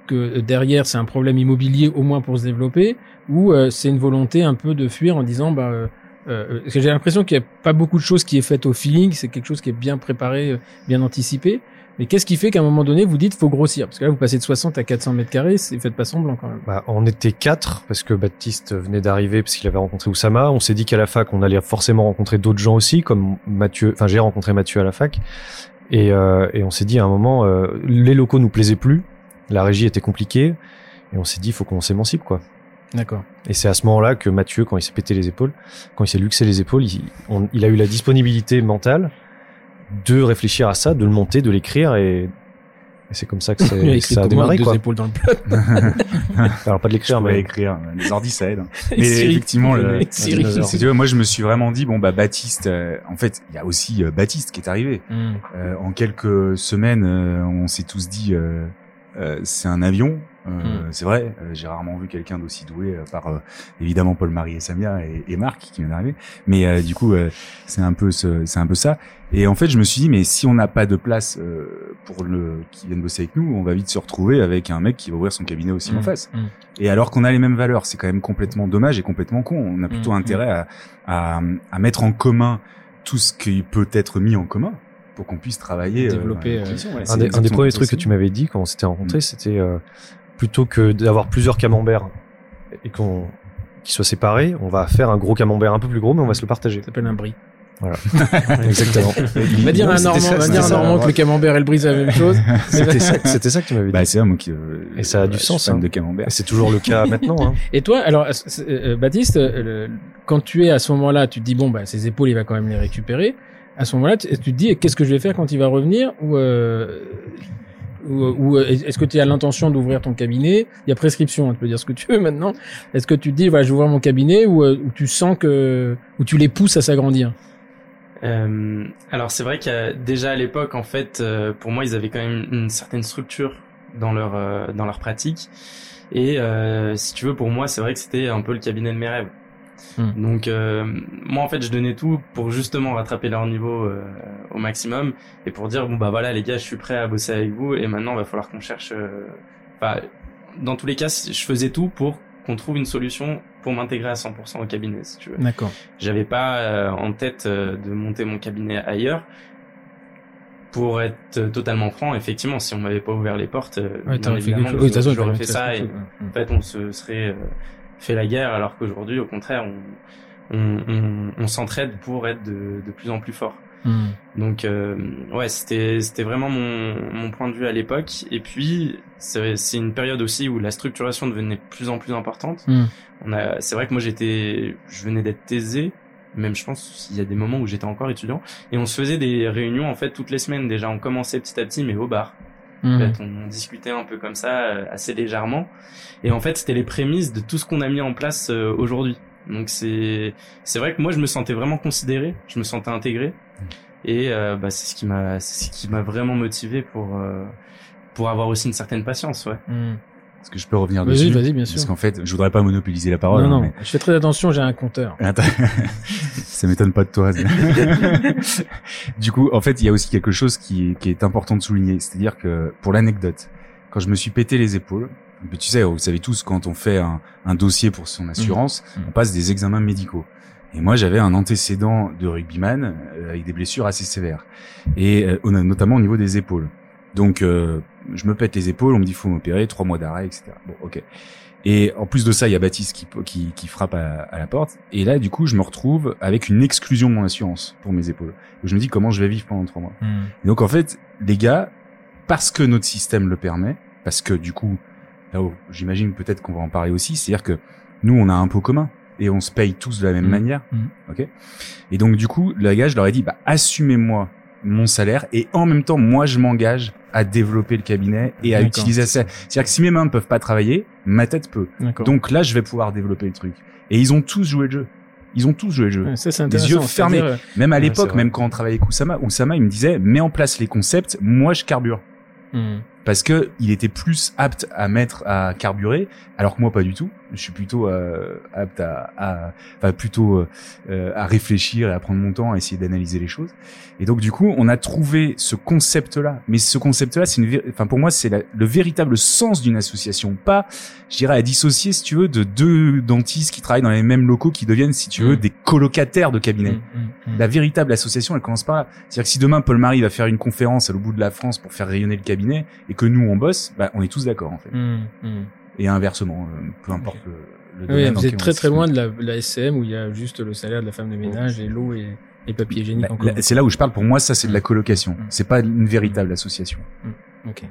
que derrière, c'est un problème immobilier au moins pour se développer, ou euh, c'est une volonté un peu de fuir en disant, bah, euh, que j'ai l'impression qu'il n'y a pas beaucoup de choses qui est faites au feeling, c'est quelque chose qui est bien préparé, euh, bien anticipé. Mais qu'est-ce qui fait qu'à un moment donné, vous dites faut grossir? Parce que là, vous passez de 60 à 400 mètres carrés, c'est faites pas semblant quand même. Bah, on était quatre parce que Baptiste venait d'arriver parce qu'il avait rencontré Oussama. On s'est dit qu'à la fac, on allait forcément rencontrer d'autres gens aussi, comme Mathieu. Enfin, j'ai rencontré Mathieu à la fac. Et, euh, et on s'est dit à un moment, euh, les locaux nous plaisaient plus, la régie était compliquée, et on s'est dit, faut qu'on s'émancipe, quoi. D'accord. Et c'est à ce moment-là que Mathieu, quand il s'est pété les épaules, quand il s'est luxé les épaules, il, on- il a eu la disponibilité mentale de réfléchir à ça, de le monter, de l'écrire, et, et c'est comme ça que, (laughs) a que ça a démarré, deux quoi. épaules dans le plat. (laughs) (laughs) Alors pas de Je l'écrire, mais écrire. Les ordi, ça aide. hein. Mais Siri. effectivement, le- tu veux, moi, je me suis vraiment dit, bon, bah, Baptiste, euh, en fait, il y a aussi euh, Baptiste qui est arrivé. Hmm. Euh, en quelques semaines, euh, on s'est tous dit, euh, euh, c'est un avion. Euh, Mm. C'est vrai, euh, j'ai rarement vu quelqu'un d'aussi doué, euh, par euh, évidemment Paul-Marie et Samia et, et Marc qui vient d'arriver. Mais euh, du coup, euh, c'est un peu, ce- c'est un peu ça. Et en fait, je me suis dit, mais si on n'a pas de place euh, pour le qui vienne bosser avec nous, on va vite se retrouver avec un mec qui va ouvrir son cabinet aussi en Mm. face. Mm. Et alors qu'on a les mêmes valeurs, c'est quand même complètement dommage et complètement con. On a plutôt intérêt à, à, à mettre en commun tout ce qui peut être mis en commun pour qu'on puisse travailler. euh, Développer, euh. Ouais, un des, un des exactement premiers trucs que tu m'avais dit quand on s'était rencontrés, c'était euh, plutôt que d'avoir plusieurs camemberts et qu'on qu'ils soient séparés, on va faire un gros camembert un peu plus gros, mais on va se le partager. Ça s'appelle un brie. (laughs) Exactement. Va dire à un Normand, ça, va dire à un ça, Normand que le camembert et le brie c'est la même chose. (laughs) C'était ça, c'était ça que tu m'avais dit. Bah, c'est moi qui. euh, Et ça a du suis sens, hein. de camembert. C'est toujours le cas (laughs) maintenant. Hein. Et toi, alors, euh, c'est- euh, Baptiste, euh, le- quand tu es à ce moment-là, tu te dis bon, bah, ses épaules, il va quand même les récupérer. À ce moment-là, tu, tu te dis qu'est-ce que je vais faire quand il va revenir ou euh, ou, ou, est-ce que tu as l'intention d'ouvrir ton cabinet? Il y a prescription, hein, tu peux dire ce que tu veux maintenant. Est-ce que tu te dis voilà, ouvrir mon cabinet ou, euh, tu sens que ou tu les pousses à s'agrandir? Euh, alors c'est vrai que déjà à l'époque, en fait, euh, pour moi, ils avaient quand même une certaine structure dans leur euh, dans leur pratique. Et si tu veux, pour moi, c'est vrai que c'était un peu le cabinet de mes rêves. Hmm. Donc euh, moi, en fait, je donnais tout pour justement rattraper leur niveau euh, au maximum et pour dire bon bah voilà les gars, je suis prêt à bosser avec vous et maintenant, il va falloir qu'on cherche. euh, Enfin, dans tous les cas, je faisais tout pour qu'on trouve une solution pour m'intégrer à 100% au cabinet, si tu veux. D'accord. J'avais pas en tête de monter mon cabinet ailleurs. Pour être totalement franc, effectivement, si on m'avait pas ouvert les portes, Ouais, fait évidemment. Oui, j'aurais fait ça. Et, ouais. en fait, on se serait fait la guerre, alors qu'aujourd'hui, au contraire, on, on, on, on s'entraide pour être de, de plus en plus fort. Hmm. Donc euh, ouais, c'était c'était vraiment mon mon point de vue à l'époque. Et puis c'est une période aussi où la structuration devenait de plus en plus importante. Hmm. On a c'est vrai que moi j'étais je venais d'être taisé, même je pense il y a des moments où j'étais encore étudiant et on se faisait des réunions en fait toutes les semaines déjà. On commençait petit à petit mais au bar. En Hmm. fait, on discutait un peu comme ça, euh, assez légèrement. Et en fait, c'était les prémices de tout ce qu'on a mis en place euh, aujourd'hui. Donc c'est c'est vrai que moi je me sentais vraiment considéré, je me sentais intégré. Et euh, bah, c'est ce qui m'a c'est ce qui m'a vraiment motivé pour euh, pour avoir aussi une certaine patience, ouais. Hmm. Est-ce que je peux revenir Vas-y, dessus? vas-y, bien sûr. Parce qu'en fait, je voudrais pas monopoliser la parole. non, hein, non, mais- je fais très attention, j'ai un compteur. (laughs) (laughs) Ça m'étonne pas de toi. (laughs) du coup, en fait, il y a aussi quelque chose qui est, qui est important de souligner, c'est-à-dire que pour l'anecdote, quand je me suis pété les épaules, mais tu sais, vous savez tous, quand on fait un, un dossier pour son assurance, Mhm. on passe des examens médicaux. Et moi, j'avais un antécédent de rugbyman euh, avec des blessures assez sévères, et euh, notamment au niveau des épaules. Donc, euh, je me pète les épaules, on me dit faut m'opérer, trois mois d'arrêt, etc. Bon, ok. Et en plus de ça, il y a Baptiste qui, qui, qui frappe à, à la porte. Et là, du coup, je me retrouve avec une exclusion de mon assurance pour mes épaules. Je me dis comment je vais vivre pendant trois mois. Hmm. Et donc en fait, les gars, parce que notre système le permet, parce que du coup, là où j'imagine peut-être qu'on va en parler aussi, c'est-à-dire que nous, on a un pot commun et on se paye tous de la même Mhm. manière, Mhm. ok Et donc du coup, le gars, je leur ai dit, bah assumez-moi mon salaire et en même temps, moi, je m'engage à développer le cabinet et à utiliser ça. C'est-à-dire que si mes mains ne peuvent pas travailler, ma tête peut. Donc là, je vais pouvoir développer le truc. Et ils ont tous joué le jeu. Ils ont tous joué le jeu. Ouais, ça, intéressant. yeux fermés. C'est-à-dire, Même à Ouais, l'époque, même quand on travaillait avec Oussama, Oussama, il me disait, mets en place les concepts, moi je carbure. euh, hmm. Parce que il était plus apte à mettre à carburer, alors que moi pas du tout. Je suis plutôt euh, apte à, à enfin plutôt euh, à réfléchir et à prendre mon temps, à essayer d'analyser les choses. Et donc du coup, on a trouvé ce concept-là. Mais ce concept-là, c'est une, enfin pour moi, c'est le véritable sens d'une association, pas, je dirais, à dissocier, si tu veux, de deux dentistes qui travaillent dans les mêmes locaux, qui deviennent, si tu veux, Mm. des colocataires de cabinet. Mm, mm. La véritable association, elle commence par là. C'est-à-dire que si demain Paul Marie va faire une conférence à l'autre bout de la France pour faire rayonner le cabinet et que nous on bosse, bah, on est tous d'accord en fait. Mm, mm. Et inversement, euh, peu importe le, le Oui, vous êtes très très loin de la, la SCM où il y a juste le salaire de la femme de ménage et l'eau et les papiers hygiéniques Bah, C'est là où je parle. Pour moi, ça c'est de la colocation. Mm. C'est pas une véritable association. Ok.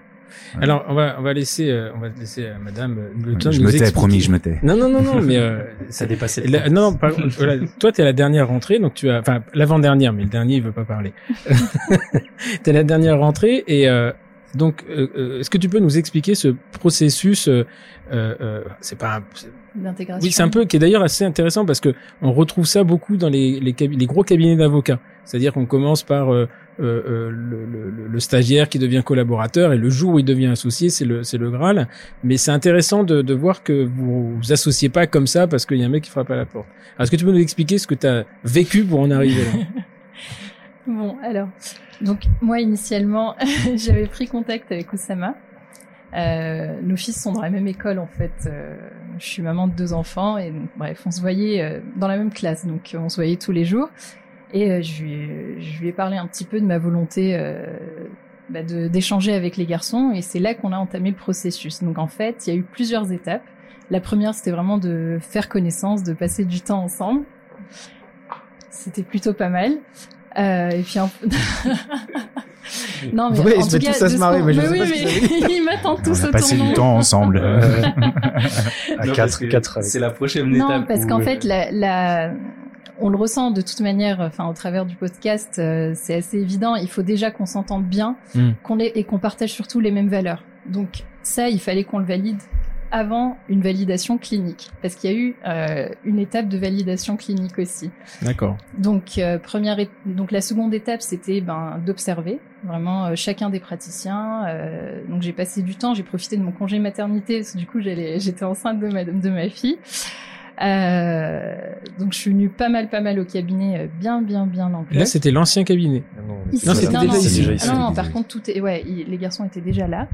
Alors on va on va laisser euh, on va laisser à Madame euh, le temps de je nous me tais, expliquer. promis, je me tais. Non non non non (laughs) mais euh, Ça dépassait. La- non, non, par- (laughs) voilà, toi, t'es à la dernière rentrée, donc tu as, enfin, l'avant-dernière, mais le dernier, il veut pas parler. (laughs) t'es à la dernière rentrée, et euh, donc, euh, euh, est-ce que tu peux nous expliquer ce processus euh, euh, euh, C'est pas, D'intégration. oui, c'est un peu, qui est d'ailleurs assez intéressant parce que on retrouve ça beaucoup dans les les, les gros cabinets d'avocats. C'est-à-dire qu'on commence par euh, le, le- le stagiaire qui devient collaborateur et le jour où il devient associé, c'est le c'est le graal. Mais c'est intéressant de, de voir que vous vous associez pas comme ça parce qu'il y a un mec qui frappe à la porte. Alors, est-ce que tu peux nous expliquer ce que tu as vécu pour en arriver là? (laughs) Bon, alors, donc moi initialement, (laughs) j'avais pris contact avec Oussama. Euh, nos fils sont dans la même école en fait. Euh, je suis maman de deux enfants et donc, bref, on se voyait euh, dans la même classe, donc on se voyait tous les jours. Et je, lui, ai- parlé un petit peu de ma volonté bah, d'échanger avec les garçons et c'est là qu'on a entamé le processus. Donc en fait, il y a eu plusieurs étapes. La première, c'était vraiment de faire connaissance, de passer du temps ensemble. C'était plutôt pas mal. Euh, et puis en... (laughs) non mais Ouais, ils en se tout cas, tous à se marrer, qu'on- mais je mais sais oui, pas ce mais (laughs) ils m'attendent tous on a autour passé du temps ensemble. (laughs) À Non, 4 parce que 4 avec. C'est la prochaine Non, étape. parce où, qu'en euh, fait, la, la- on le ressent de toute manière, enfin au travers du podcast, euh, c'est assez évident. Il faut déjà qu'on s'entende bien, Mm. qu'on ait et qu'on partage surtout les mêmes valeurs. Donc ça, il fallait qu'on le valide avant une validation clinique, parce qu'il y a eu euh, une étape de validation clinique aussi. D'accord. Donc euh, première, donc la seconde étape, c'était ben d'observer vraiment euh, chacun des praticiens. Euh, donc j'ai passé du temps, j'ai profité de mon congé maternité, parce que du coup j'allais, j'étais enceinte de ma de ma fille. Euh, donc je suis venue pas mal, pas mal au cabinet, bien, bien, bien en Là, c'était l'ancien cabinet. Ah non, c'était déjà ici. Ah non, non, par contre, tout est, ouais, il- les garçons étaient déjà là.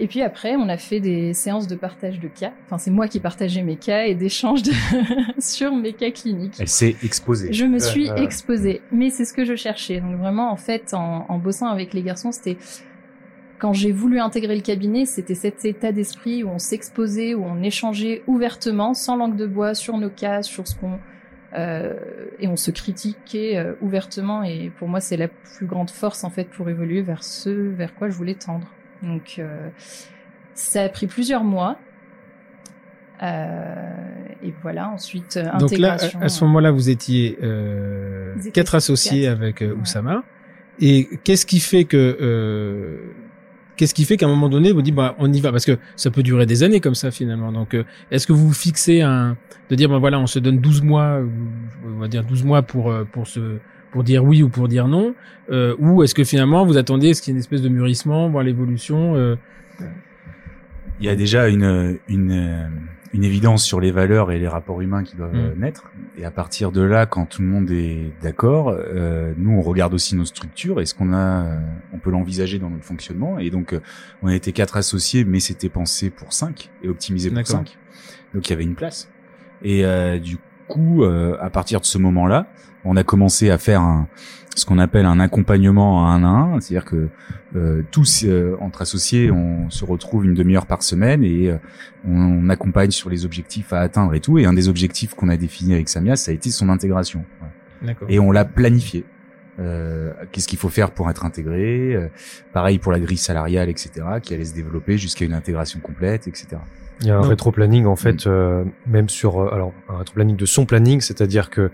Et puis après, on a fait des séances de partage de cas. Enfin, c'est moi qui partageais mes cas et d'échanges de... (laughs) sur mes cas cliniques. Elle s'est exposée. Je me suis ouais. exposée, mais c'est ce que je cherchais. Donc vraiment, en fait, en, en bossant avec les garçons, c'était quand j'ai voulu intégrer le cabinet, c'était cet état d'esprit où on s'exposait, où on échangeait ouvertement, sans langue de bois, sur nos cas, sur ce qu'on euh, et on se critiquait euh, ouvertement. Et pour moi, c'est la plus grande force en fait pour évoluer vers ce vers quoi je voulais tendre. Donc euh, ça a pris plusieurs mois. Euh, et voilà, ensuite euh, Donc là, à, à ce moment-là, vous étiez euh, quatre associés quatre. avec euh, Ouais. Oussama. Et qu'est-ce qui fait que euh, qu'est-ce qui fait qu'à un moment donné, vous dites bah on y va? Parce que ça peut durer des années comme ça finalement. Donc euh, est-ce que vous vous fixez un de dire bah voilà on se donne 12 mois, on va dire 12 mois pour euh, pour se pour dire oui ou pour dire non, euh, ou est-ce que finalement vous attendez ce qu'il y ait une espèce de mûrissement, voir l'évolution euh, Il y a déjà une, une, une évidence sur les valeurs et les rapports humains qui doivent Mm. euh, naître. Et à partir de là, quand tout le monde est d'accord, euh, nous on regarde aussi nos structures. Est-ce qu'on a, euh, on peut l'envisager dans notre fonctionnement Et donc, euh, on a été quatre associés, mais c'était pensé pour cinq et optimisé pour cinq. Donc il y avait une place. Et euh, du coup, euh, à partir de ce moment-là, on a commencé à faire un, ce qu'on appelle un accompagnement à un à un, c'est-à-dire que euh, tous euh, entre associés, on se retrouve une demi-heure par semaine et euh, on, on accompagne sur les objectifs à atteindre et tout. Et un des objectifs qu'on a défini avec Samia, ça a été son intégration. Et on l'a planifié. Euh, Qu'est-ce qu'il faut faire pour être intégré euh, Pareil pour la grille salariale, etc., qui allait se développer jusqu'à une intégration complète, etc. Il y a un rétro-planning en fait, euh, même sur euh, alors un rétro-planning de son planning, c'est-à-dire que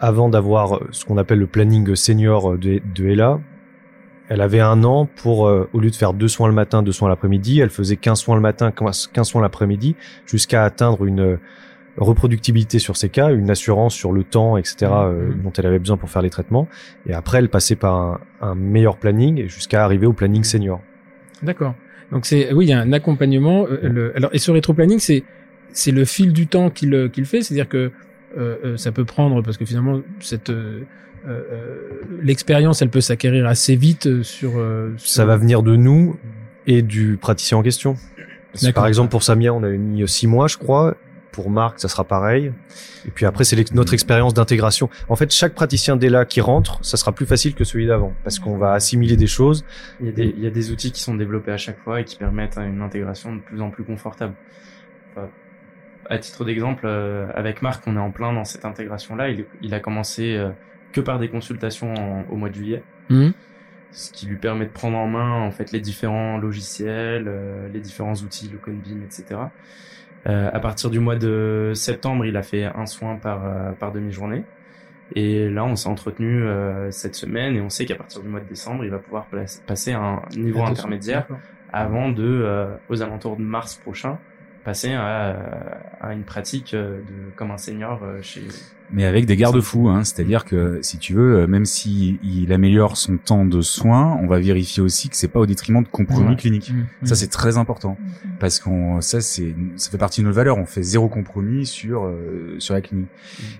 avant d'avoir euh, ce qu'on appelle le planning senior euh, de, de Ella, elle avait un an pour euh, au lieu de faire deux soins le matin, deux soins l'après-midi, elle faisait 15 soins le matin, 15 soins l'après-midi, jusqu'à atteindre une euh, reproductibilité sur ses cas, une assurance sur le temps, etc. euh, Mhm. dont elle avait besoin pour faire les traitements. Et après, elle passait par un, un meilleur planning jusqu'à arriver au planning senior. D'accord. Donc c'est oui, il y a un accompagnement. euh, le, alors et ce rétro-planning, c'est c'est le fil du temps qu'il le- qu'il fait, c'est-à-dire que euh, euh, ça peut prendre parce que finalement cette euh, euh, euh, l'expérience, elle peut s'acquérir assez vite euh, sur. euh, Ça sur- va venir de nous et du praticien en question. Par exemple, pour Samia, on a mis six mois, je crois. Pour Marc, ça sera pareil. Et puis après, c'est notre expérience d'intégration. En fait, chaque praticien dès là qui rentre, ça sera plus facile que celui d'avant, parce qu'on va assimiler des choses. Il y, a des, il y a des outils qui sont développés à chaque fois et qui permettent une intégration de plus en plus confortable. Enfin, à titre d'exemple, euh, avec Marc, on est en plein dans cette intégration-là. Il, il a commencé euh, que par des consultations en- au mois de juillet, Mhm. ce qui lui permet de prendre en main en fait les différents logiciels, euh, les différents outils, le Conbeam, etc. Euh, à partir du mois de septembre, il a fait un soin par, euh, par demi-journée. Et là, on s'est entretenu euh, cette semaine et on sait qu'à partir du mois de décembre, il va pouvoir passer à un niveau Attention. intermédiaire avant de, euh, aux alentours de mars prochain, passer à, à une pratique de, comme un senior chez. Mais avec des garde-fous, hein, c'est-à-dire que si tu veux, euh, même si il améliore son temps de soins, on va vérifier aussi que c'est pas au détriment de compromis Ouais. cliniques. Mhm. Ça c'est très important Mhm. parce qu'on ça c'est ça fait partie de notre valeur. On fait zéro compromis sur euh, sur la clinique.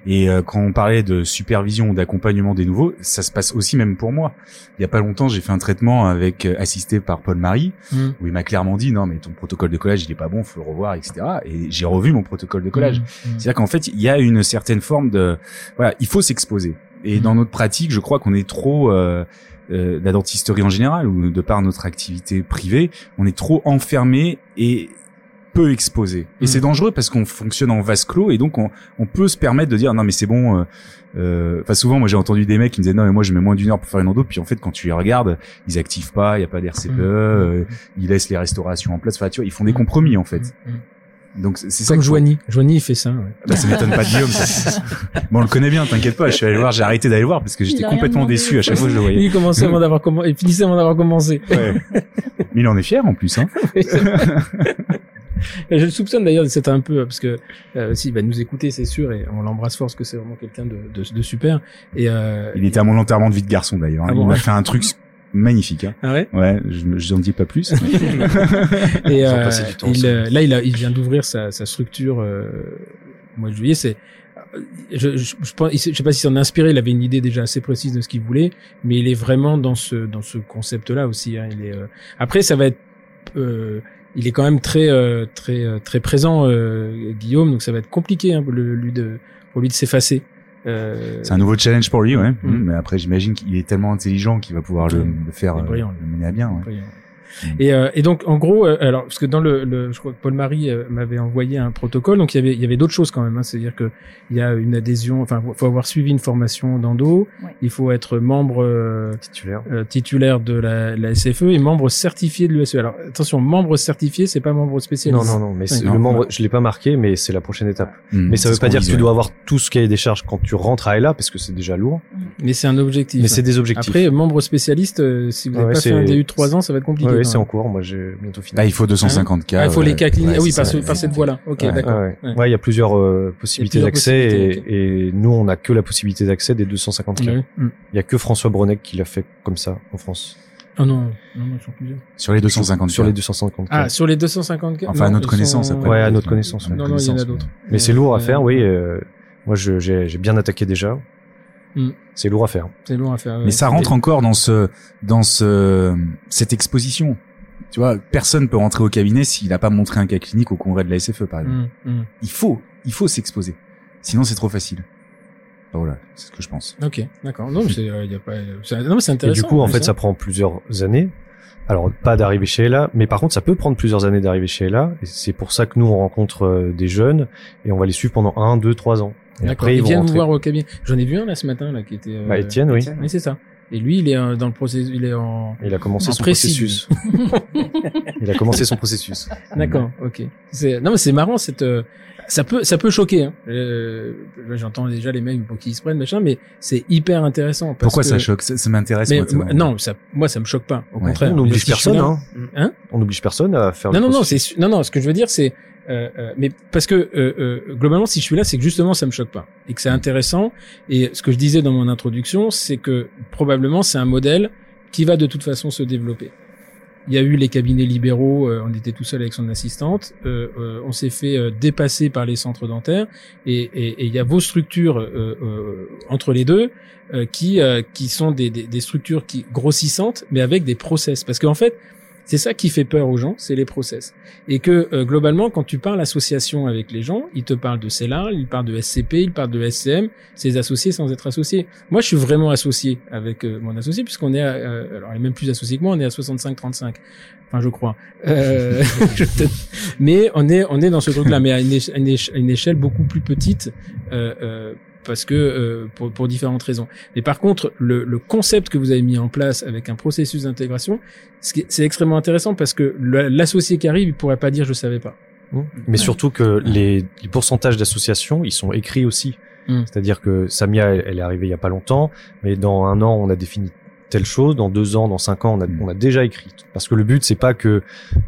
Et euh, quand on parlait de supervision ou d'accompagnement des nouveaux, ça se passe aussi même pour moi. Il y a pas longtemps, j'ai fait un traitement avec euh, assisté par Paul Marie Mhm. où il m'a clairement dit non mais ton protocole de collage il est pas bon, faut le revoir etc. Et j'ai revu mon protocole de collage. C'est-à-dire qu'en fait, il y a une certaine forme de, voilà, il faut s'exposer. Et Mhm. dans notre pratique, je crois qu'on est trop, euh, euh, la dentisterie en général, ou de par notre activité privée, on est trop enfermé et peu exposé. Et Mhm. c'est dangereux parce qu'on fonctionne en vase clos et donc on, on peut se permettre de dire non mais c'est bon. euh, euh, Enfin souvent, moi j'ai entendu des mecs qui me disaient non mais moi je mets moins d'une heure pour faire une endo, puis en fait quand tu les regardes, ils activent pas, il y a pas d'RCPE, Mhm. euh, ils laissent les restaurations en place. Enfin tu vois, ils font des compromis en fait. Donc c'est ça Comme Joigny. Joigny, il fait ça. ouais. bah, ça m'étonne pas de Guillaume. ça. bon, on le connaît bien, t'inquiète pas. Je suis allé le voir, j'ai arrêté d'aller le voir parce que j'étais complètement déçu à chaque fois que je le voyais. Il commençait avant d'avoir commencé, il finissait avant d'avoir commencé. Ouais. Mais il en est fier en plus. Hein. (laughs) Et je le soupçonne d'ailleurs, c'est un peu parce que euh, si il va nous écouter, c'est sûr, et on l'embrasse fort parce que c'est vraiment quelqu'un de, de, de super. Et euh, Il était à mon enterrement de vie de garçon d'ailleurs. hein. Ah bon, il m'a ouais. fait un truc magnifique. Hein. ah ouais. Ouais, je je n'en dis pas plus. (laughs) Et Ils ont euh, passé du temps il, euh, là, il, a, il vient d'ouvrir sa, sa structure euh, au mois de juillet. C'est, je, je, je, pense, je sais pas si s'en est inspiré. Il avait une idée déjà assez précise de ce qu'il voulait, mais il est vraiment dans ce dans ce concept-là aussi. Hein. Il est euh, après, ça va être euh, il est quand même très euh, très euh, très présent euh, Guillaume donc ça va être compliqué hein, pour le- lui de pour lui de s'effacer euh, C'est un nouveau challenge pour lui, ouais. Mm. Mais après, j'imagine qu'il est tellement intelligent qu'il va pouvoir le, faire, euh, mener à bien. ouais. Mm. Et, euh, et donc en gros, euh, alors parce que dans le, le je crois que Paul Marie euh, m'avait envoyé un protocole, donc il y avait il y avait d'autres choses quand même. Hein, C'est-à-dire que il y a une adhésion, enfin faut avoir suivi une formation d'endo, Ouais. il faut être membre euh, Titulaire. euh, titulaire de la, la SFE et membre certifié de l'USE. Alors attention, membre certifié, c'est pas membre spécialiste. Non, non, non, mais non. le membre, je l'ai pas marqué, mais c'est la prochaine étape. Mm. Mais ça veut pas dire que tu ouais. dois avoir tout ce cahier des charges quand tu rentres à ELA, parce que c'est déjà lourd. Mais c'est un objectif. Mais c'est des objectifs. Après, membre spécialiste, euh, si vous Ouais, n'avez pas fait un DU de 3 ans, ça va être compliqué. C'est en cours. Moi, j'ai bientôt fini. Là, il faut 250 cas. Ah, il faut les cas cliniques. Ah oui, par, ça. ce- par cette voie-là. Ok, Ouais. d'accord. Ouais, ouais. Ouais. Ouais, il y a plusieurs euh, possibilités d'accès et, et nous, on n'a que la possibilité d'accès des 250 cas. Ouais. Mm. Il y a que François Bronec qui l'a fait comme ça en France. Ah non, non, non, ils sont plusieurs. Sur les 250 Sur les 250 cas. Ah, sur les 250 cas Enfin, à notre connaissance, sont- après. Ouais, à notre connaissance, Non, non, il y en a d'autres. Mais c'est lourd à faire, oui. euh, moi, j'ai bien attaqué déjà. Mm. C'est lourd à faire. C'est lourd à faire. ouais. Mais ça rentre encore dans ce, dans ce, cette exposition. Tu vois, personne peut rentrer au cabinet s'il n'a pas montré un cas clinique au congrès de la SFE, par exemple. Mm, mm. Il faut, il faut s'exposer. Sinon, c'est trop facile. Voilà, c'est ce que je pense. Ok, d'accord. Non, mais c'est, euh, y a pas, c'est- non, mais c'est Et intéressant. du coup, en fait, ça prend plusieurs années. Alors, pas d'arriver chez Ella, mais par contre, ça peut prendre plusieurs années d'arriver chez Ella. Et c'est pour ça que nous, on rencontre euh, des jeunes et on va les suivre pendant un, deux, trois ans. Et après, Ils viennent vous voir au cabinet. J'en ai vu un là ce matin là qui était. euh, Bah, Étienne, oui. Oui, c'est ça. Et lui, il est euh, dans le processus. Il est en. Il a commencé En son précis, processus. (laughs) Il a commencé son processus. D'accord. Ok. C'est non mais c'est marrant cette. Ça peut ça peut choquer. Hein. Euh, J'entends déjà les mecs pour qui ils se prennent machin, mais c'est hyper intéressant. Parce Pourquoi que- ça choque? Ça, ça m'intéresse. Non, ça, moi ça me choque pas. Au Ouais. contraire. On n'oblige personne, là- hein. Hein? On n'oblige personne à faire Non, non, non, c'est non, non. Ce que je veux dire, c'est, euh, euh, mais parce que euh, euh, globalement, si je suis là, c'est que justement, ça me choque pas et que c'est intéressant. Et ce que je disais dans mon introduction, c'est que probablement c'est un modèle qui va de toute façon se développer. Il y a eu les cabinets libéraux, euh, on était tout seul avec son assistante, euh, euh, on s'est fait euh, dépasser par les centres dentaires, et et- et il y a vos structures euh, euh, entre les deux qui qui sont des, des, des structures qui grossissantes, mais avec des process, parce qu'en fait c'est ça qui fait peur aux gens, c'est les process. Et que euh, globalement, quand tu parles association avec les gens, ils te parlent de CELAR, ils parlent de SCP, ils parlent de SCM, c'est des associés sans être associés. Moi, je suis vraiment associé avec euh, mon associé, puisqu'on est, à, euh, alors il est même plus associé que moi, on est à 65-35. Enfin, je crois. Euh, (laughs) je mais on est, on est dans ce truc-là, mais à une, éche- une éche- une échelle beaucoup plus petite, euh, parce que euh, pour, pour différentes raisons. Mais par contre, le, le concept que vous avez mis en place avec un processus d'intégration, ce qui est- c'est extrêmement intéressant parce que l'associé qui arrive, il pourrait pas dire je savais pas. Mais surtout que les, les pourcentages d'associations, ils sont écrits aussi. Mm. C'est-à-dire que Samia, elle, elle est arrivée il y a pas longtemps, mais dans un an, on a défini telle chose, dans deux ans, dans cinq ans, on a, Mm. on a déjà écrit. Parce que le but, c'est pas que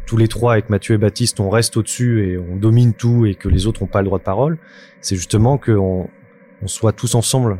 tous les trois, avec Mathieu et Baptiste, on reste au-dessus et on domine tout et que les autres ont pas le droit de parole. C'est justement qu'on on soit tous ensemble.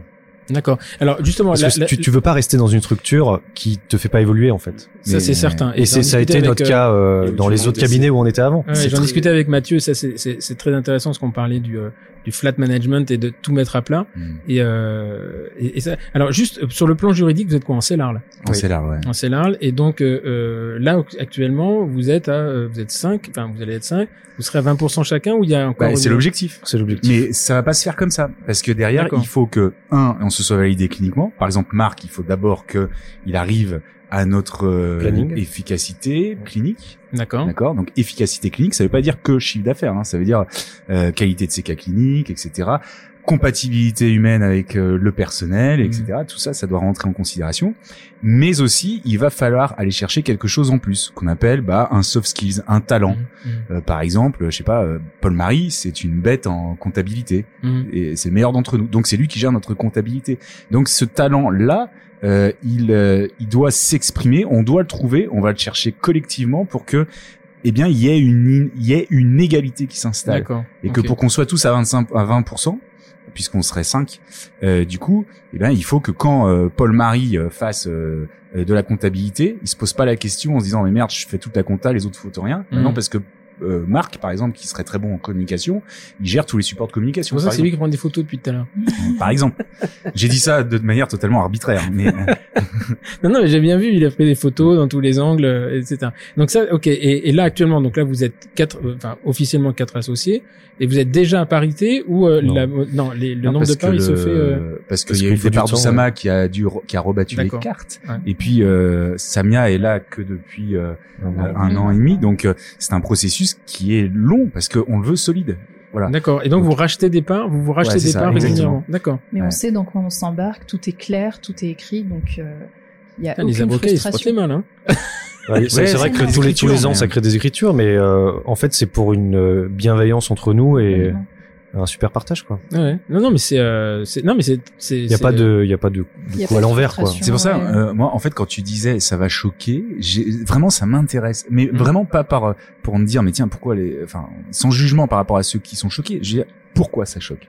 D'accord. Alors justement, Parce la- que la- tu, tu veux pas rester dans une structure qui te fait pas évoluer, en fait. ça Mais- c'est certain. Et c'est, ça a été notre euh, cas euh, et dans les autres cabinets où on était avant. Ouais, j'en très- discutais avec Mathieu, ça c'est- c'est c'est très intéressant ce qu'on parlait du, euh, du flat management et de tout mettre à plat. Mm. Et, euh, et, et ça. Alors juste euh, sur le plan juridique, vous êtes quoi en CELAR là? En CELAR, ouais. En CELAR et donc euh, euh, là actuellement vous êtes à euh, vous êtes 5 enfin vous allez être 5 vous serez à 20% chacun ou il y a encore Bah, c'est l'objectif. C'est l'objectif. Mais ça va pas se faire comme ça, parce que derrière, il faut que un, on se soit validé cliniquement. Par exemple, Marc, il faut d'abord que il arrive à notre euh, Planning. efficacité clinique, D'accord. d'accord. Donc efficacité clinique, ça veut pas dire que chiffre d'affaires, hein. ça veut dire euh, qualité de ces cas cliniques, etc. Compatibilité humaine avec euh, le personnel, etc. Tout ça, ça doit rentrer en considération. Mais aussi, il va falloir aller chercher quelque chose en plus, qu'on appelle bah, un soft skills, un talent. Mhm. Euh, par exemple, je sais pas, euh, Paul Marie, c'est une bête en comptabilité et c'est le meilleur d'entre nous. Donc c'est lui qui gère notre comptabilité. Donc ce talent-là, euh, il, euh, il doit s'exprimer, on doit le trouver, on va le chercher collectivement pour que, eh bien, il y ait une, il y ait une égalité qui s'installe et que pour qu'on soit tous à 25 à 20%, puisqu'on serait 5, euh, du coup, eh ben il faut que quand euh, Paul Marie euh, fasse de la comptabilité, il se pose pas la question en se disant mais merde, je fais toute la compta, les autres foutent rien. Mhm. Non parce que euh, Marc, par exemple, qui serait très bon en communication, il gère tous les supports de communication. pour ça c'est lui qui prend des photos depuis tout à l'heure. Par exemple, j'ai dit ça de manière totalement arbitraire, mais (laughs) Non, non, mais j'ai bien vu, il a pris des photos dans tous les angles, euh, etc. Donc ça, ok. Et, et là actuellement, donc là vous êtes quatre, euh, enfin officiellement quatre associés, et vous êtes déjà à parité ou euh, Non. la, non, les- le non, nombre de parts il se fait. euh, parce qu'il y a eu du départ temps, d'Oussama qui a dû qui a rebattu les cartes, Ouais. et puis euh, Samia est là que depuis euh, euh, un an et demi. Donc euh, c'est un processus qui est long parce qu'on le veut solide. Voilà. D'accord. Et donc, Donc- vous rachetez des parts, vous vous rachetez Ouais, des ça, parts régulièrement. D'accord. Mais Ouais. on sait dans quoi on s'embarque, tout est clair, tout est écrit, donc euh, il y a Putain, aucune Les avocats, ils se frottent les frustration. mains. (laughs) Ouais, c'est Ouais, c'est vrai que tous les, tous les écritures, ans, ça crée des écritures, mais euh, en fait, c'est pour une euh, bienveillance entre nous et un super partage, quoi. Ouais. Non, non, mais c'est, euh, c'est, non, mais c'est, c'est. Il y a pas de, il y a pas de, de coup pas à l'envers, quoi. C'est pour ça, Ouais. euh, moi, en fait, quand tu disais ça va choquer, j'ai vraiment ça m'intéresse, mais Mm. vraiment pas par euh, pour me dire, mais tiens, pourquoi les, enfin, sans jugement par rapport à ceux qui sont choqués. Je veux dire, pourquoi ça choque?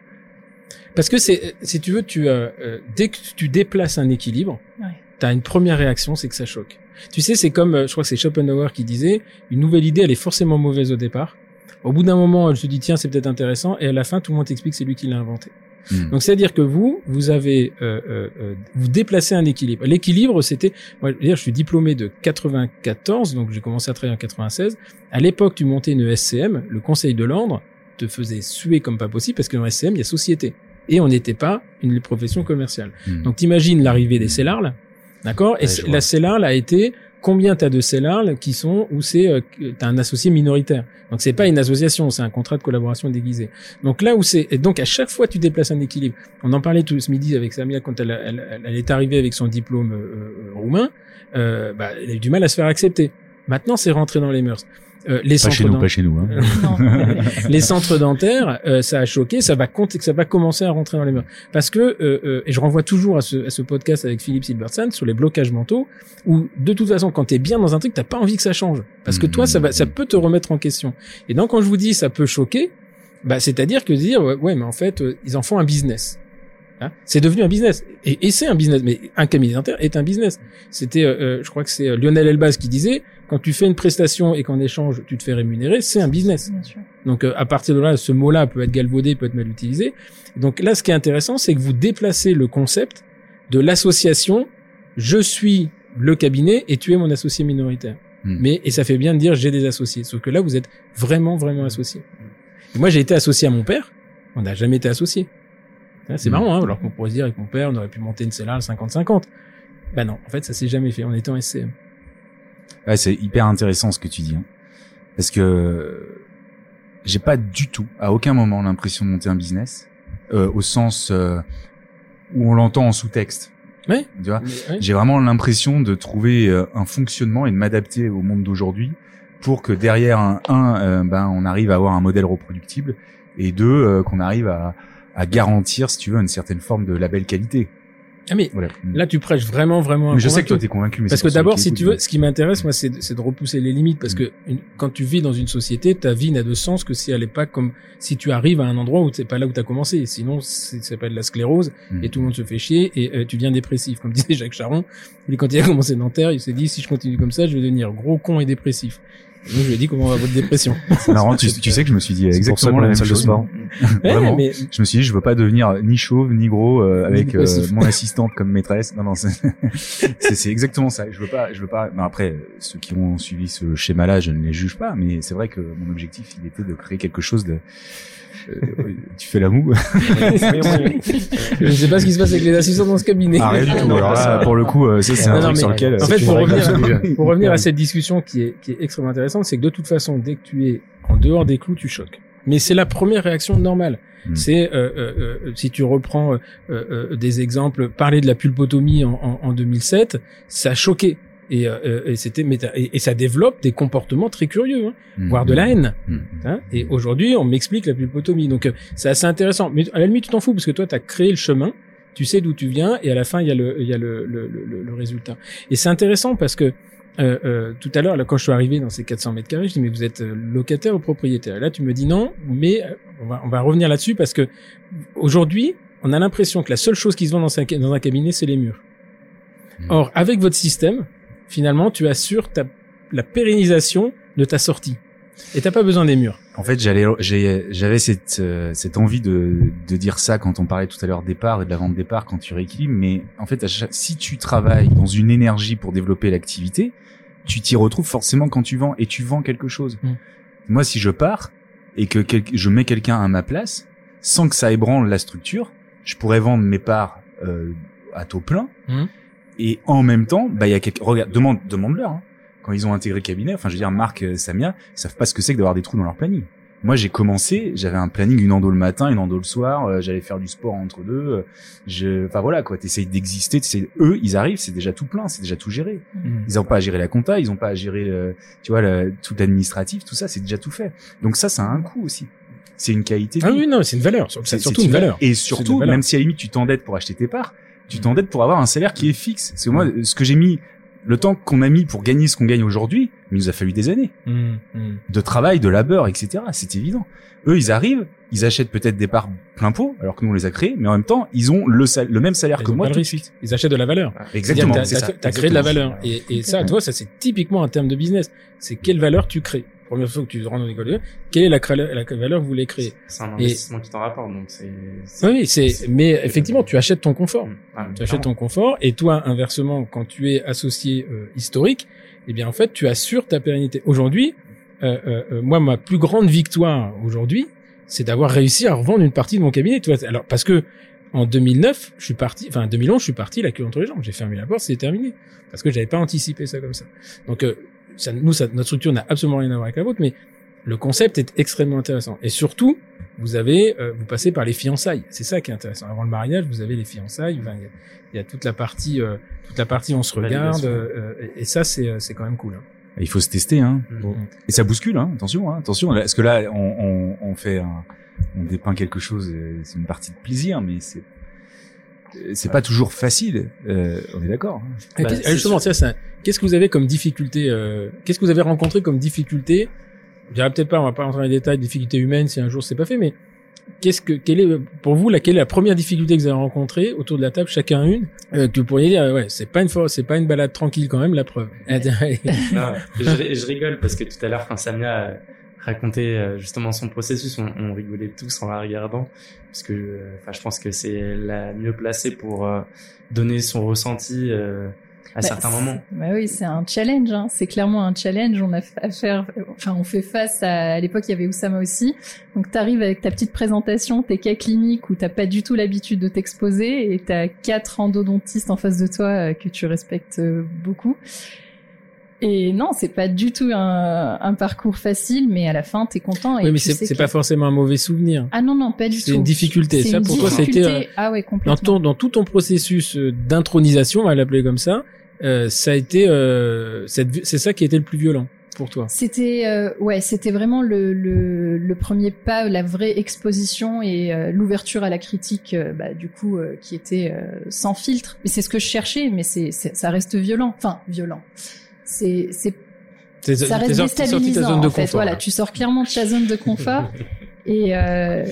Parce que c'est, si tu veux, tu, euh, euh, dès que tu déplaces un équilibre, Ouais. t'as une première réaction, c'est que ça choque. Tu sais, c'est comme, euh, je crois que c'est Schopenhauer qui disait, une nouvelle idée, elle est forcément mauvaise au départ. Au bout d'un moment, je te dis tiens, c'est peut-être intéressant, et à la fin, tout le monde t'explique que c'est lui qui l'a inventé. Hmm. Donc c'est-à-dire que vous, vous avez, euh, euh, euh, vous déplacez un équilibre. L'équilibre, c'était, moi, je veux dire, je suis diplômé de 94, donc j'ai commencé à travailler en 96. À l'époque, tu montais une SCM, le Conseil de l'ordre te faisait suer comme pas possible parce que dans SCM, il y a société. Et on n'était pas une profession commerciale. Hmm. Donc t'imagines l'arrivée des CELARL, d'accord? Et Ouais, la CELARL a été combien t'as de CELARL qui sont où c'est euh, un associé minoritaire. Donc c'est pas une association, c'est un contrat de collaboration déguisé. Donc là où c'est et donc à chaque fois tu déplaces un équilibre. On en parlait tout ce midi avec Samia quand elle, elle- elle est arrivée avec son diplôme euh, euh, roumain. Euh, bah, elle a eu du mal à se faire accepter. Maintenant c'est rentré dans les mœurs. Euh, les Pas centres chez nous, pas chez nous. Hein. Non. (laughs) les centres dentaires, euh, ça a choqué, ça va compter, ça va commencer à rentrer dans les mœurs. Parce que, euh, euh, et je renvoie toujours à ce, à ce podcast avec Philippe Silbertson sur les blocages mentaux, où de toute façon, quand t'es bien dans un truc, t'as pas envie que ça change, parce que toi, ça va, ça peut te remettre en question. Et donc, quand je vous dis, ça peut choquer, bah, c'est-à-dire que dire, ouais, ouais, mais en fait, euh, ils en font un business. Hein? C'est devenu un business et, et c'est un business mais un cabinet dentaire est un business c'était euh, euh, je crois que c'est euh, Lionel Elbaz qui disait quand tu fais une prestation et qu'en échange tu te fais rémunérer, c'est un business. Bien sûr. Donc euh, à partir de là, ce mot-là peut être galvaudé, peut être mal utilisé. Donc là, ce qui est intéressant, c'est que vous déplacez le concept de l'association. Je suis le cabinet et tu es mon associé minoritaire. Hmm. Mais et ça fait bien de dire j'ai des associés. Sauf que là, vous êtes vraiment vraiment associé. Et moi, j'ai été associé à mon père. On n'a jamais été associé. C'est Hmm. marrant, hein, alors qu'on pourrait se dire avec mon père, on aurait pu monter une cellule 50-50. Bah non, en fait, ça s'est jamais fait. On était en SCM. Ouais, c'est hyper intéressant ce que tu dis. hein. Parce que j'ai pas du tout, à aucun moment, l'impression de monter un business, euh, au sens euh, où on l'entend en sous-texte. Ouais. Tu vois? J'ai vraiment l'impression de trouver euh, un fonctionnement et de m'adapter au monde d'aujourd'hui pour que derrière un, un euh, ben on arrive à avoir un modèle reproductible et deux euh, qu'on arrive à, à garantir, si tu veux, une certaine forme de label qualité. Ah mais Voilà. là, tu prêches vraiment vraiment. mais je sais que toi t'es convaincu. Mais Parce que d'abord, si tu veux, ce qui m'intéresse, moi, c'est de, de repousser les limites. Parce Mm. que une- quand tu vis dans une société, ta vie n'a de sens que si elle est pas comme si tu arrives à un endroit où c'est pas là où t'as commencé. Sinon, ça s'appelle la sclérose Mm. et tout le monde se fait chier et euh, tu deviens dépressif. Comme (laughs) disait Jacques Charon, il, quand il a commencé Nanterre, il s'est dit si je continue comme ça, je vais devenir gros con et dépressif. Je lui ai dit comment va votre dépression. C'est marrant, tu, tu sais que je me suis dit exactement la a même chose. Ouais, Vraiment. mais Je me suis dit, je veux pas devenir ni chauve ni gros euh, avec euh, mon assistante comme maîtresse. Non, non, c'est (laughs) c'est- c'est exactement ça. Je veux pas, je veux pas. Non, après, ceux qui ont suivi ce schéma-là, je ne les juge pas, mais c'est vrai que mon objectif, il était de créer quelque chose de. Euh, tu fais la moue (laughs) je ne sais pas ce qui se passe avec les assistants dans ce cabinet. Ah, rien du tout. Alors là, pour le coup, euh, ça c'est un non, truc mais sur lequel. en euh, fait, c'est pour revenir, absolue. pour revenir à cette discussion qui est, qui est extrêmement intéressante, c'est que de toute façon, dès que tu es en dehors des clous, tu choques. Mais c'est la première réaction normale. Mm. C'est euh, euh, si tu reprends euh, euh, des exemples, parler de la pulpotomie en, en, en 2007, ça a choqué. Et, euh, euh, et c'était et, et ça développe des comportements très curieux, hein, Mm. voire de la haine. Mm. Hein et aujourd'hui, on m'explique la pulpotomie. Donc, euh, c'est assez intéressant. Mais à la limite, tu t'en fous parce que toi, tu as créé le chemin, tu sais d'où tu viens, et à la fin, il y a le, il y a le, le, le, le résultat. Et c'est intéressant parce que euh, euh, tout à l'heure, là, quand je suis arrivé dans ces 400 mètres carrés, je dis mais vous êtes euh, locataire ou propriétaire? Et Là, tu me dis non, mais on va, on va revenir là-dessus parce que aujourd'hui, on a l'impression que la seule chose qui se vend dans, un- dans un cabinet, c'est les murs. Mm. Or, avec votre système, finalement, tu assures ta, la pérennisation de ta sortie. Et t'as pas besoin des murs. En fait, j'allais, j'avais cette, euh, cette envie de, de dire ça quand on parlait tout à l'heure départ et de la vente départ quand tu rééquilibres. Mais en fait, si tu travailles dans une énergie pour développer l'activité, tu t'y retrouves forcément quand tu vends et tu vends quelque chose. Mm. Moi, si je pars et que quel- je mets quelqu'un à ma place, sans que ça ébranle la structure, je pourrais vendre mes parts euh, à taux plein. Mm. Et en même temps, bah il y a quelques, regarde, demande, demande-leur. Hein quand ils ont intégré le cabinet, enfin je veux dire Marc, euh, Samia, ils savent pas ce que c'est que d'avoir des trous dans leur planning. Moi j'ai commencé, j'avais un planning une endo le matin, une endo le soir, euh, j'allais faire du sport entre deux. euh, je, enfin voilà quoi, t'essayes d'exister, t'essayes, eux ils arrivent, c'est déjà tout plein, c'est déjà tout géré. Ils ont pas à gérer la compta, ils ont pas à gérer, euh, tu vois, le- tout l'administratif, tout ça c'est déjà tout fait. Donc ça, ça a un coût aussi. C'est une qualité. Ah oui, non, c'est une valeur. C'est surtout une valeur. Et surtout, une valeur. même si à la limite tu t'endettes pour acheter tes parts, tu t'endettes pour avoir un salaire qui est fixe. Parce que moi, ce que j'ai mis, le temps qu'on a mis pour gagner ce qu'on gagne aujourd'hui, il nous a fallu des années Mmh, mmh. de travail, de labeur, etc. C'est évident. Eux, ils arrivent, ils achètent peut-être des parts plein pot, alors que nous on les a créés, mais en même temps, ils ont le, sal- le même salaire Ils que moi tout de suite. Ils achètent de la valeur. Exactement. T'as, c'est créé de la valeur. Et, et ça, toi, ça c'est typiquement un terme de business. C'est quelle valeur tu crées. Première fois que tu rentres dans l'école, de- quelle est la, la valeur que vous voulez créer C'est un Et- investissement qui t'en rapporte, donc c'est. Oui, c'est. Mais effectivement, tu achètes ton confort. Mm. Ah, Tu achètes ton confort. Et toi, inversement, quand tu es associé euh, historique, eh bien en fait, tu assures ta pérennité. Aujourd'hui, euh, euh, euh, moi, ma plus grande victoire aujourd'hui, c'est d'avoir réussi à revendre une partie de mon cabinet. Tu vois, alors parce que en 2009, je suis parti, enfin en 2011, je suis parti la queue entre les jambes. J'ai fermé la porte, c'est terminé. Parce que j'avais pas anticipé ça comme ça. Donc, euh, ça, nous, ça, notre structure n'a absolument rien à voir avec la vôtre, mais le concept est extrêmement intéressant. Et surtout, vous avez, euh, vous passez par les fiançailles. C'est ça qui est intéressant. Avant le mariage, vous avez les fiançailles. Enfin, il y a- il y, a toute la partie, euh, toute la partie on se regarde. Validation. euh, et, et ça, c'est, euh, c'est quand même cool. hein. Il faut se tester, hein. Mm. Et ça bouscule, hein. Attention, hein. Attention. Parce que là, on, on, on fait un, on dépeint quelque chose, euh, c'est une partie de plaisir, mais c'est, euh, c'est pas toujours facile. Euh, on est d'accord. hein. Bah, justement, tiens, ça, qu'est-ce que vous avez comme difficulté euh, Qu'est-ce que vous avez rencontré comme difficulté? Je dirais peut-être pas, on va pas rentrer dans les détails, difficultés humaines, si un jour c'est pas fait, mais qu'est-ce que, quelle est, pour vous, laquelle est la première difficulté que vous avez rencontrée autour de la table, chacun une, euh, que vous pourriez dire, ouais, c'est pas une fois, c'est pas une balade tranquille quand même, la preuve. (laughs) non, je, je, rigole parce que tout à l'heure, quand Samia racontait euh, justement son processus, on, on, rigolait tous en la regardant parce que, euh, enfin, je pense que c'est la mieux placée pour euh, donner son ressenti à bah, certains moments. Bah oui, c'est un challenge. Hein. C'est clairement un challenge. On a affaire, enfin, on fait face à. À l'époque, il y avait Oussama aussi. Donc, t'arrives avec ta petite présentation, tes cas cliniques où t'as pas du tout l'habitude de t'exposer et t'as quatre endodontistes en face de toi que tu respectes beaucoup. Et non, c'est pas du tout un, un, parcours facile, mais à la fin, t'es content. Et oui, mais c'est pas forcément un mauvais souvenir. Ah non, non, pas du tout. C'est une difficulté. Ça, pour toi, c'était euh, ah ouais, complètement. Dans, ton, dans tout ton processus d'intronisation, on va l'appeler comme ça, euh, ça a été, euh, c'est ça qui a été le plus violent pour toi? C'était, euh, ouais, c'était vraiment le, le, le, premier pas, la vraie exposition et euh, l'ouverture à la critique, euh, bah, du coup, qui était sans filtre. Mais c'est ce que je cherchais, mais c'est, ça reste violent. Enfin, violent. C'est, ça reste déstabilisant en fait. Voilà, tu sors clairement de ta zone de confort (laughs) et euh,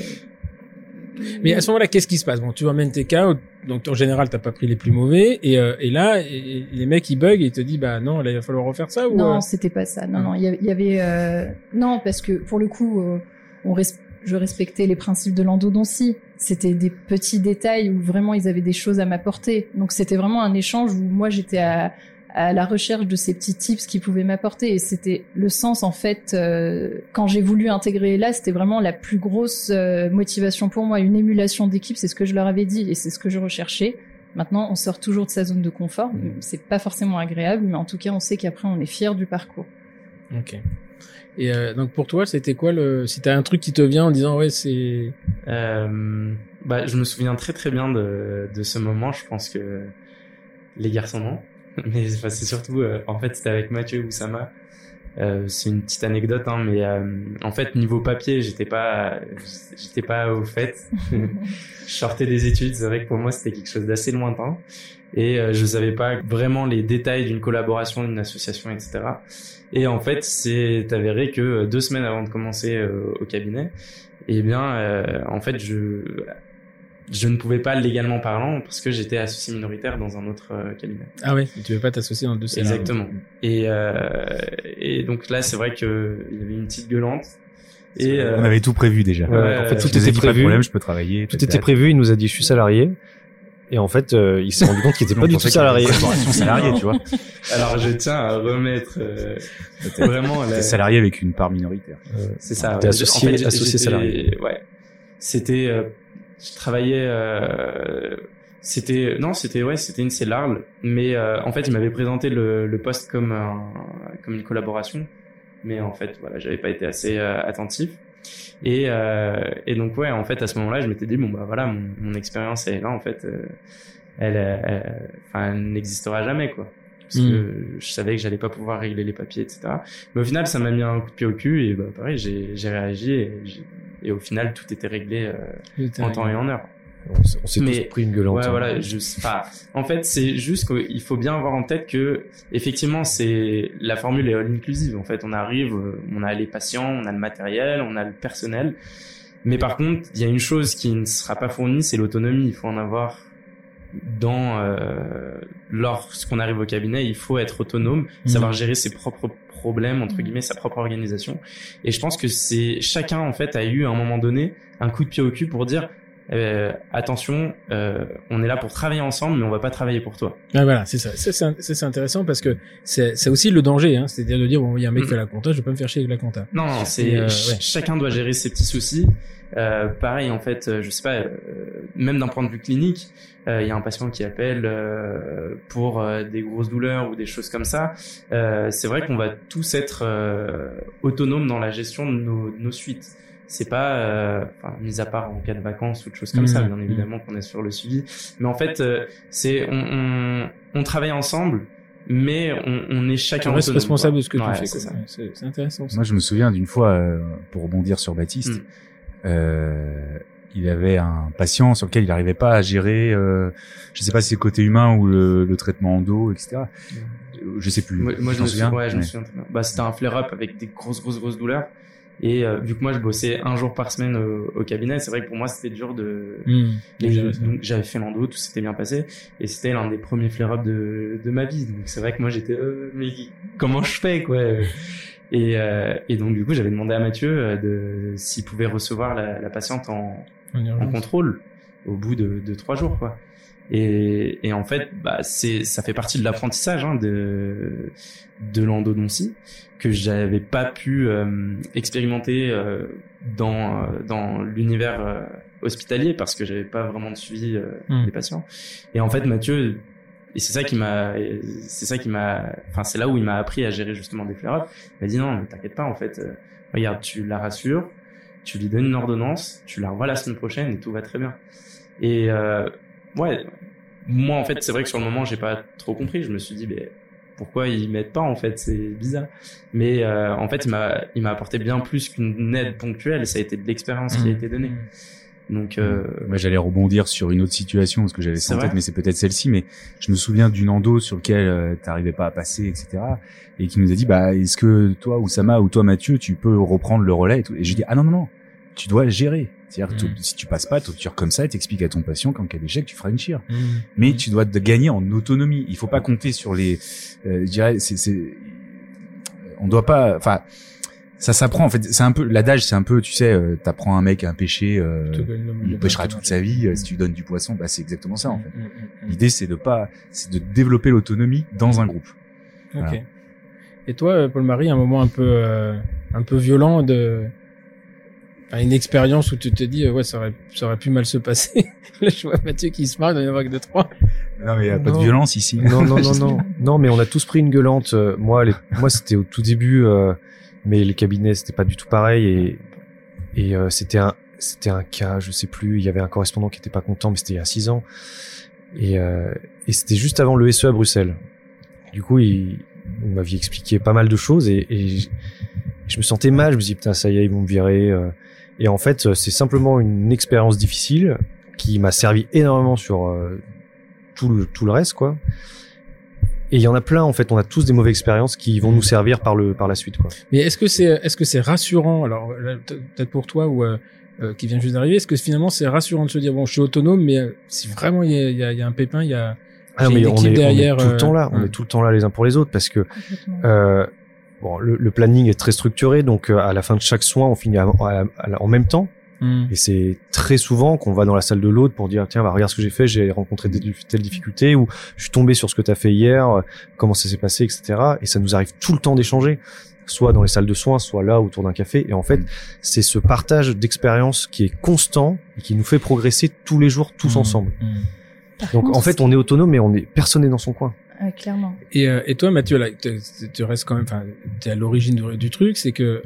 mais à ce moment-là, qu'est-ce qui se passe? Bon, tu emmènes tes cas, donc en général, t'as pas pris les plus mauvais, et, euh, et là, les mecs ils bug, et ils te disent bah non, là il va falloir refaire ça ou Non, euh? c'était pas ça. Non, non, il y avait euh... non parce que pour le coup, je respectais les principes de l'endodontie. C'était des petits détails où vraiment ils avaient des choses à m'apporter. Donc c'était vraiment un échange où moi j'étais à à la recherche de ces petits tips qui pouvaient m'apporter. Et c'était le sens, en fait, euh, quand j'ai voulu intégrer là, c'était vraiment la plus grosse euh, motivation pour moi, une émulation d'équipe, c'est ce que je leur avais dit et c'est ce que je recherchais. Maintenant, on sort toujours de sa zone de confort. Mmh. C'est pas forcément agréable, mais en tout cas, on sait qu'après, on est fier du parcours. Ok. Et euh, donc pour toi, c'était quoi le Si t'as un truc qui te vient en disant ouais, c'est. Euh, bah, je me souviens très très bien de, de ce moment. Je pense que les garçons non? (laughs) mais c'est surtout, euh, en fait, c'était avec Mathieu Oussama. Euh, c'est une petite anecdote, hein, mais euh, en fait niveau papier, j'étais pas, j'étais pas au fait. (laughs) je sortais des études, c'est vrai que pour moi c'était quelque chose d'assez lointain et euh, je savais pas vraiment les détails d'une collaboration, d'une association, etc. Et en fait, c'est avéré que deux semaines avant de commencer au cabinet, eh bien, en fait, je je ne pouvais pas légalement parlant parce que j'étais associé minoritaire dans un autre euh, cabinet. Ah oui, tu veux pas t'associer dans deux salariés. Exactement. Et, euh, et donc là, c'est vrai qu'il y avait une petite gueulante. Et euh, on avait tout prévu déjà. Ouais, en fait, tout était prévu. Pas de problème, je peux travailler. Tout était prévu. Il nous a dit, je suis salarié. Et en fait, euh, il s'est rendu compte qu'il était pas du tout salarié. salarié, tu vois. (laughs) Alors, je tiens à remettre euh, vraiment. La... salarié avec une part minoritaire. c'est ça. T'es associé, en fait, associé salarié. Ouais. C'était je travaillais euh, c'était non c'était ouais c'était une CELARL mais euh, en fait il m'avait présenté le, le poste comme un, comme une collaboration mais en fait voilà j'avais pas été assez euh, attentif et et donc ouais en fait à ce moment-là je m'étais dit bon bah voilà mon, mon expérience est là en fait elle, elle, enfin elle n'existera jamais quoi parce que hmm. je savais que j'allais pas pouvoir régler les papiers, etc. Mais au final, ça m'a mis un coup de pied au cul et bah pareil, j'ai réagi et, et, au final, tout était réglé euh, en temps et en heure. On, s'est tous pris une gueulante. Ouais, voilà. Je, enfin, en fait, c'est juste qu'il faut bien avoir en tête que effectivement, c'est la formule est all inclusive. En fait, on arrive, on a les patients, on a le matériel, on a le personnel. Mais par contre, il y a une chose qui ne sera pas fournie, c'est l'autonomie. Il faut en avoir dans euh, lorsqu'on arrive au cabinet, il faut être autonome, mmh. savoir gérer ses propres problèmes entre guillemets, sa propre organisation. Et je pense que c'est chacun en fait a eu à un moment donné un coup de pied au cul pour dire euh, attention, euh, on est là pour travailler ensemble, mais on va pas travailler pour toi. Ah, voilà, c'est ça. C'est intéressant parce que c'est aussi le danger, hein, c'est-à-dire de dire bon, il y a un mec qui fait la compta, je vais pas me faire chier avec la compta. Non, non c'est euh, chacun doit gérer ses petits soucis. Euh, pareil, en fait, je sais pas, euh, même d'un point de vue clinique, il y a un patient qui appelle pour des grosses douleurs ou des choses comme ça. c'est vrai qu'on va tous être autonomes dans la gestion de nos, de nos suites c'est pas euh, enfin, mis à part en cas de vacances ou de choses comme ça mmh. bien évidemment qu'on est sur le suivi. Mais en fait euh, c'est on, on, on, travaille ensemble mais on, on est chacun on reste responsable de ce que tu fais c'est intéressant moi je me souviens d'une fois euh, pour rebondir sur Baptiste mmh. euh, il avait un patient sur lequel il n'arrivait pas à gérer euh, je sais pas si c'est le côté humain ou le, le traitement en dos etc mmh. je sais plus moi, je me souviens. ouais, je me souviens bah c'était un flare up avec des grosses grosses grosses douleurs Et euh, vu que moi je bossais un jour par semaine au, au cabinet, c'est vrai que pour moi c'était dur de. Donc j'avais fait l'endo, tout s'était bien passé, et c'était l'un des premiers flare-ups de, de ma vie. Donc c'est vrai que moi j'étais, euh, mais comment je fais quoi Et, euh, et donc du coup j'avais demandé à Mathieu euh, de s'il pouvait recevoir la, la patiente en, en revient. contrôle au bout de, de trois jours quoi. Et, et en fait, bah, c'est, ça fait partie de l'apprentissage hein, de, de l'endodontie que j'avais pas pu euh, expérimenter euh, dans, euh, dans l'univers euh, hospitalier parce que j'avais pas vraiment de suivi euh, Mm. des patients. Et en fait, Mathieu, et c'est ça qui m'a, c'est ça qui m'a, enfin c'est là où il m'a appris à gérer justement des flare-ups. Il m'a dit non, mais t'inquiète pas, en fait, euh, regarde, tu la rassures, tu lui donnes une ordonnance, tu la revois la semaine prochaine et tout va très bien. Et euh, ouais, moi en fait, c'est vrai que sur le moment, j'ai pas trop compris. Je me suis dit, mais pourquoi ils m'aident pas en fait? C'est bizarre. Mais euh, en fait, il m'a, il m'a apporté bien plus qu'une aide ponctuelle. Ça a été de l'expérience qui a été donnée. Donc euh, Moi, j'allais rebondir sur une autre situation parce que j'avais ça en tête, mais c'est peut-être celle-ci. Mais je me souviens d'une endo sur lequel euh, t'arrivais pas à passer, etc. Et qui nous a dit, bah, est-ce que toi, Oussama, ou toi, Mathieu, tu peux reprendre le relais et, tout? et je dis, ah non, non, non, tu dois gérer. C'est-à-dire, que Mm. si tu passes pas, tu tires comme ça et t'expliques à ton patient qu'en cas d'échec, tu feras une chire. Hmm. Mais tu dois te gagner en autonomie. Il faut pas compter sur les, euh, je dirais, c'est, c'est, on doit pas, enfin, ça s'apprend en fait. C'est un peu l'adage, c'est un peu, tu sais, euh, t'apprends un mec à pêcher, euh, Te donne le- il pêchera toute sa vie. euh, Si tu donnes du poisson, bah c'est exactement ça en fait. Hmm. L'idée c'est de pas, c'est de développer l'autonomie dans un groupe. Ok. Voilà. Et toi, euh, Paul-Marie, un moment un peu, euh, un peu violent de, enfin, une expérience où tu te dis, euh, ouais, ça aurait, ça aurait pu mal se passer. (laughs) Là, je vois Mathieu qui se marre, il y en avoir que de trois. Non mais y a pas de violence ici. Non, non, (laughs) non, non. Non, mais on a tous pris une gueulante. Euh, Moi, les- moi, c'était au tout début, euh, mais les cabinets, c'était pas du tout pareil et et euh, c'était un c'était un cas, je sais plus. Il y avait un correspondant qui était pas content, mais c'était il y a six ans et euh, et c'était juste avant le SE à Bruxelles. Du coup, il vous m'aviez expliqué pas mal de choses et, et je- je me sentais mal. Je me dis putain, ça y est, ils vont me virer. euh. Et en fait, c'est simplement une expérience difficile qui m'a servi énormément sur euh, tout le tout le reste, quoi. Et il y en a plein en fait. On a tous des mauvaises expériences qui vont nous servir par le par la suite, quoi. Mais est-ce que c'est, est-ce que c'est rassurant? Alors, peut-être pour toi ou euh, euh, qui vient juste d'arriver, est-ce que finalement c'est rassurant de se dire bon, je suis autonome, mais euh, si vraiment il y a, il y a- il y a un pépin, il y a, Ah, mais une on équipe est, on est derrière, tout le temps là. euh, On est tout le temps là les uns pour les autres parce que euh, bon, le, le planning est très structuré. Donc euh, à la fin de chaque soin, on finit à- à- à- en même temps. Hmm. Et c'est très souvent qu'on va dans la salle de l'autre pour dire tiens bah, regarde ce que j'ai fait, j'ai rencontré des, telles difficultés ou je suis tombé sur ce que tu as fait hier, euh, comment ça s'est passé, etc. Et ça nous arrive tout le temps d'échanger, soit dans les salles de soins, soit là autour d'un café. Et en fait, c'est ce partage d'expérience qui est constant et qui nous fait progresser tous les jours, tous Hmm. ensemble. Hmm. Donc contre, en fait, on est autonome, mais on est personne n'est dans son coin. Clairement. Et, euh, et toi, Mathieu, là, tu tu restes quand même, enfin, t'es à l'origine du, du truc, c'est que,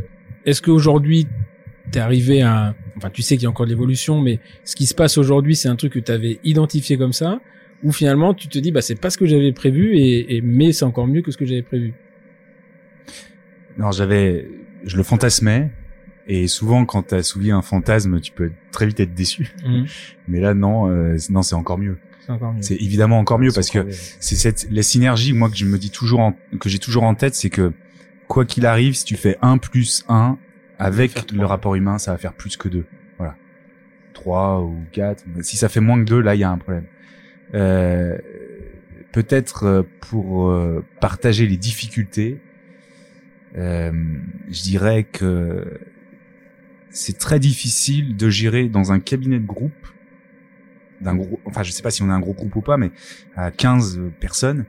est-ce qu'aujourd'hui, t'es arrivé à, enfin, tu sais qu'il y a encore de l'évolution, mais ce qui se passe aujourd'hui, c'est un truc que t'avais identifié comme ça, ou finalement, tu te dis, bah, c'est pas ce que j'avais prévu, et, et mais c'est encore mieux que ce que j'avais prévu? Non, j'avais, je le fantasmais. Et souvent, quand t'as soulevé un fantasme, tu peux très vite être déçu. Hmm. Mais là, non, euh, non, c'est encore mieux. C'est encore mieux. C'est évidemment encore mieux parce que c'est cette la synergie moi que je me dis toujours en- que j'ai toujours en tête c'est que quoi qu'il arrive si tu fais 1 plus 1 avec le rapport humain ça va faire plus que 2 voilà. 3 ou 4 si ça fait moins que 2 là il y a un problème. Euh, peut-être euh, pour euh, partager les difficultés euh, je dirais que c'est très difficile de gérer dans un cabinet de groupe d'un groupe, enfin je sais pas si on a un gros groupe ou pas, mais à 15 personnes,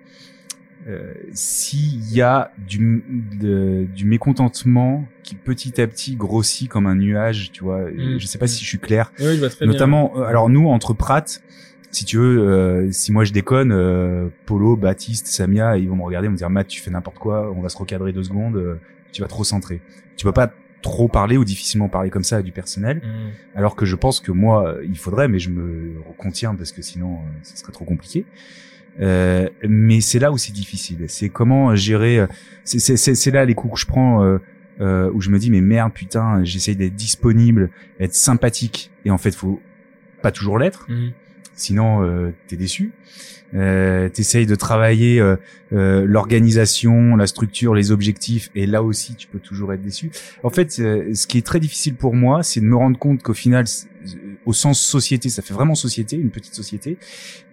euh, s'il y a du, de- du mécontentement qui petit à petit grossit comme un nuage, tu vois, Mm. je sais pas si je suis clair. Oui, je très. Notamment, euh, alors nous entre Pratt, si tu veux, euh, si moi je déconne, euh, Polo, Baptiste, Samia, ils vont me regarder, ils vont me dire Matt, tu fais n'importe quoi, on va se recadrer deux secondes, euh, tu vas trop centrer. Tu peux pas trop parler ou difficilement parler comme ça à du personnel. Hmm. Alors que je pense que moi, euh, il faudrait, mais je me contiens parce que sinon, euh, ce serait trop compliqué. Euh, mais c'est là où c'est difficile. C'est comment gérer. euh, C'est là les coups que je prends euh, euh, où je me dis mais merde putain, j'essaye d'être disponible, être sympathique et en fait faut pas toujours l'être. Hmm. Sinon euh, t'es déçu. Euh, t'essayes de travailler euh, euh, l'organisation, la structure, les objectifs, et là aussi tu peux toujours être déçu. En fait, euh, ce qui est très difficile pour moi, c'est de me rendre compte qu'au final, euh, au sens société, ça fait vraiment société, une petite société,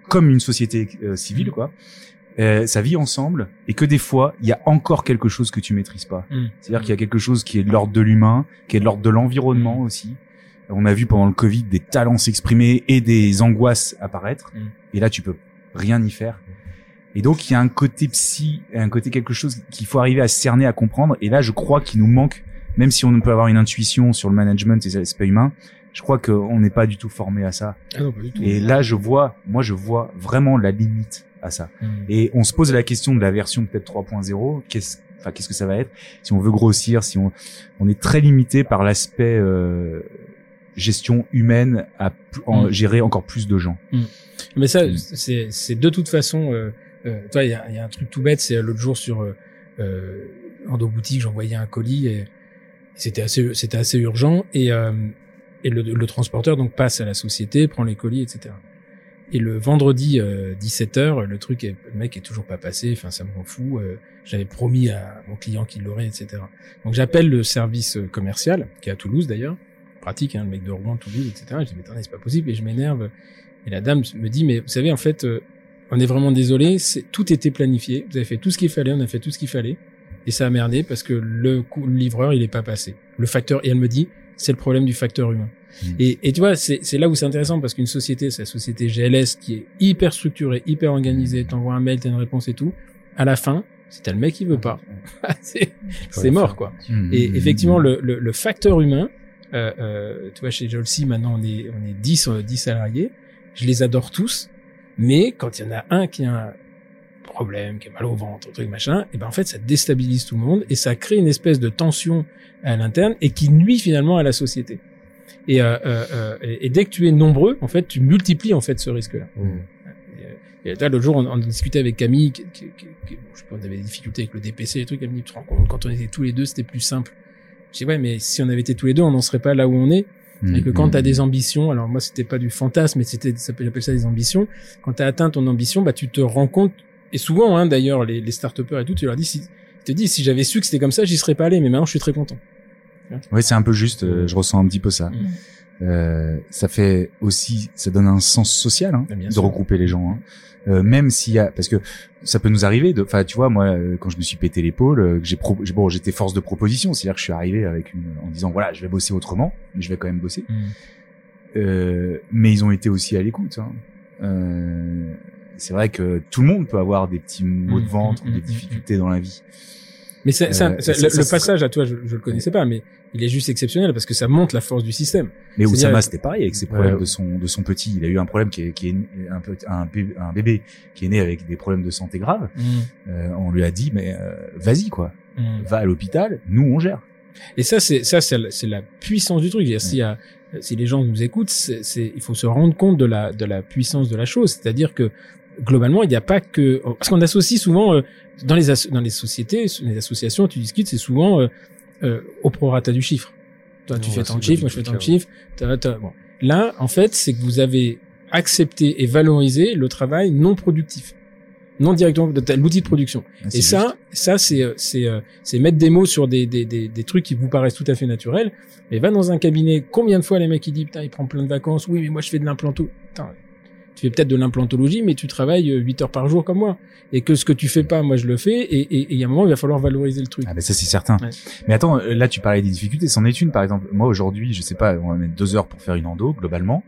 comme une société euh, civile, quoi. Euh, ça vit ensemble, et que des fois, il y a encore quelque chose que tu maîtrises pas. Mm. C'est-à-dire qu'il y a quelque chose qui est de l'ordre de l'humain, qui est de l'ordre de l'environnement aussi. On a vu pendant le Covid des talents s'exprimer et des angoisses apparaître. Mm. Et là, tu peux rien y faire. Et donc, il y a un côté psy, un côté quelque chose qu'il faut arriver à cerner, à comprendre. Et là, je crois qu'il nous manque, même si on peut avoir une intuition sur le management et les aspects humains, je crois qu'on n'est pas du tout formé à ça. Ah non, pas du tout. Et là, je vois, moi, je vois vraiment la limite à ça. Mm. Et on se pose la question de la version peut-être 3.0. Qu'est-ce, enfin, qu'est-ce que ça va être? Si on veut grossir, si on, on est très limité par l'aspect euh, gestion humaine à en- Mm. gérer encore plus de gens. Mais ça, Mm. c'est, c'est de toute façon. Euh, euh, toi, il y a, y a un truc tout bête. C'est euh, l'autre jour sur euh, euh, Endo boutique, j'envoyais un colis et c'était assez, c'était assez urgent et euh, et le, le transporteur donc passe à la société, prend les colis, etc. Et le vendredi 17h, le truc, est, le mec est toujours pas passé. Enfin, ça me rend fou. euh, J'avais promis à mon client qu'il l'aurait, etc. Donc j'appelle le service euh, commercial, qui est à Toulouse d'ailleurs, pratique, hein, le mec de Rouen, Toulouse, etc. Je dis mais attendez, c'est pas possible et je m'énerve. Et la dame me dit mais vous savez en fait, euh, on est vraiment désolé, c'est tout était planifié. Vous avez fait tout ce qu'il fallait, on a fait tout ce qu'il fallait et ça a merdé parce que le, le livreur il est pas passé. Le facteur et elle me dit c'est le problème du facteur humain. Mm. Et, et tu vois, c'est c'est là où c'est intéressant parce qu'une société, c'est la société GLS qui est hyper structurée, hyper organisée, t'envoies un mail, t'as une réponse et tout. À la fin, si t'as le mec qui veut pas, (laughs) c'est c'est mort quoi. Mm. Et effectivement, le, le, le facteur humain, euh, euh, tu vois, chez Jolcy, maintenant, on est, on est 10, euh, 10 salariés. Je les adore tous. Mais quand il y en a un qui a un problème, qui a mal au ventre, un truc machin, et ben, en fait, ça déstabilise tout le monde et ça crée une espèce de tension à l'interne et qui nuit finalement à la société. Et, euh, euh, euh, et, et dès que tu es nombreux, en fait, tu multiplies, en fait, ce risque-là. Mm. Et, euh, là, l'autre jour, on, on discutait avec Camille, qui, qui, qui- qui- bon, je sais pas, on avait des difficultés avec le DPC et trucs. Elle me dit, tu te rends compte, quand on était tous les deux, c'était plus simple. Je dis, ouais, mais si on avait été tous les deux, on n'en serait pas là où on est. Mm. Et que quand t'as des ambitions, alors moi, c'était pas du fantasme, mais c'était, j'appelle ça des ambitions. Quand t'as atteint ton ambition, bah, tu te rends compte, et souvent, hein, d'ailleurs, les, les start et tout, tu leur dis, si, te dis, si j'avais su que c'était comme ça, j'y serais pas allé, mais maintenant, je suis très content. Ouais, c'est un peu juste. euh, je ressens un petit peu ça. Mm. Euh, ça fait aussi, ça donne un sens social hein, Ah, de sûr. regrouper les gens. Hein. Euh, même s'il y a, parce que ça peut nous arriver. de- Enfin, tu vois, moi, euh, quand je me suis pété l'épaule, euh, j'ai bon, j'étais force de proposition, c'est-à-dire que je suis arrivé avec une, en disant voilà, je vais bosser autrement, mais je vais quand même bosser. Euh, mais ils ont été aussi à l'écoute. Hein. Euh, c'est vrai que tout le monde peut avoir des petits maux de Mm, ventre, mm, ou des difficultés dans la vie. Mais ça, ça, Euh, le, ça le serait- passage à toi, je, je le connaissais pas, mais il est juste exceptionnel parce que ça montre la force du système. Mais C'est-à-dire- Oussama, c'était pareil avec ses problèmes Ouais. de son de son petit. Il a eu un problème qui est, qui est un, peu, un, bé- un bébé qui est né avec des problèmes de santé graves. Euh, on lui a dit mais euh, vas-y quoi, va à l'hôpital, nous on gère. Et ça, c'est ça, c'est la, c'est la puissance du truc. Je veux dire, s'il y a- si les gens nous écoutent, c'est, c'est- il faut se rendre compte de la de la puissance de la chose. C'est-à-dire que globalement, il n'y a pas que parce qu'on associe souvent euh, dans les as- dans les sociétés, les associations, tu discutes, c'est souvent euh, euh, au prorata du chiffre. Toi, tu fais tant de chiffres, moi je fais tant de chiffres. bon. Là, en fait, c'est que vous avez accepté et valorisé le travail non productif, non directement de l'outil de production. Ah, Et ça, ça c'est euh, c'est euh, c'est mettre des mots sur des, des des des trucs qui vous paraissent tout à fait naturels. Mais va dans un cabinet, combien de fois les mecs ils disent putain il prend plein de vacances, oui mais moi je fais de l'implanto. Putain, tu fais peut-être de l'implantologie, mais tu travailles 8 heures par jour comme moi. Et que ce que tu fais pas, moi je le fais. Et il y a un moment il va falloir valoriser le truc. Ah ben ça c'est certain. Ouais. Mais attends, euh, là tu parlais des difficultés, c'en est une par exemple. Moi aujourd'hui, je sais pas, on va mettre deux heures pour faire une endo globalement.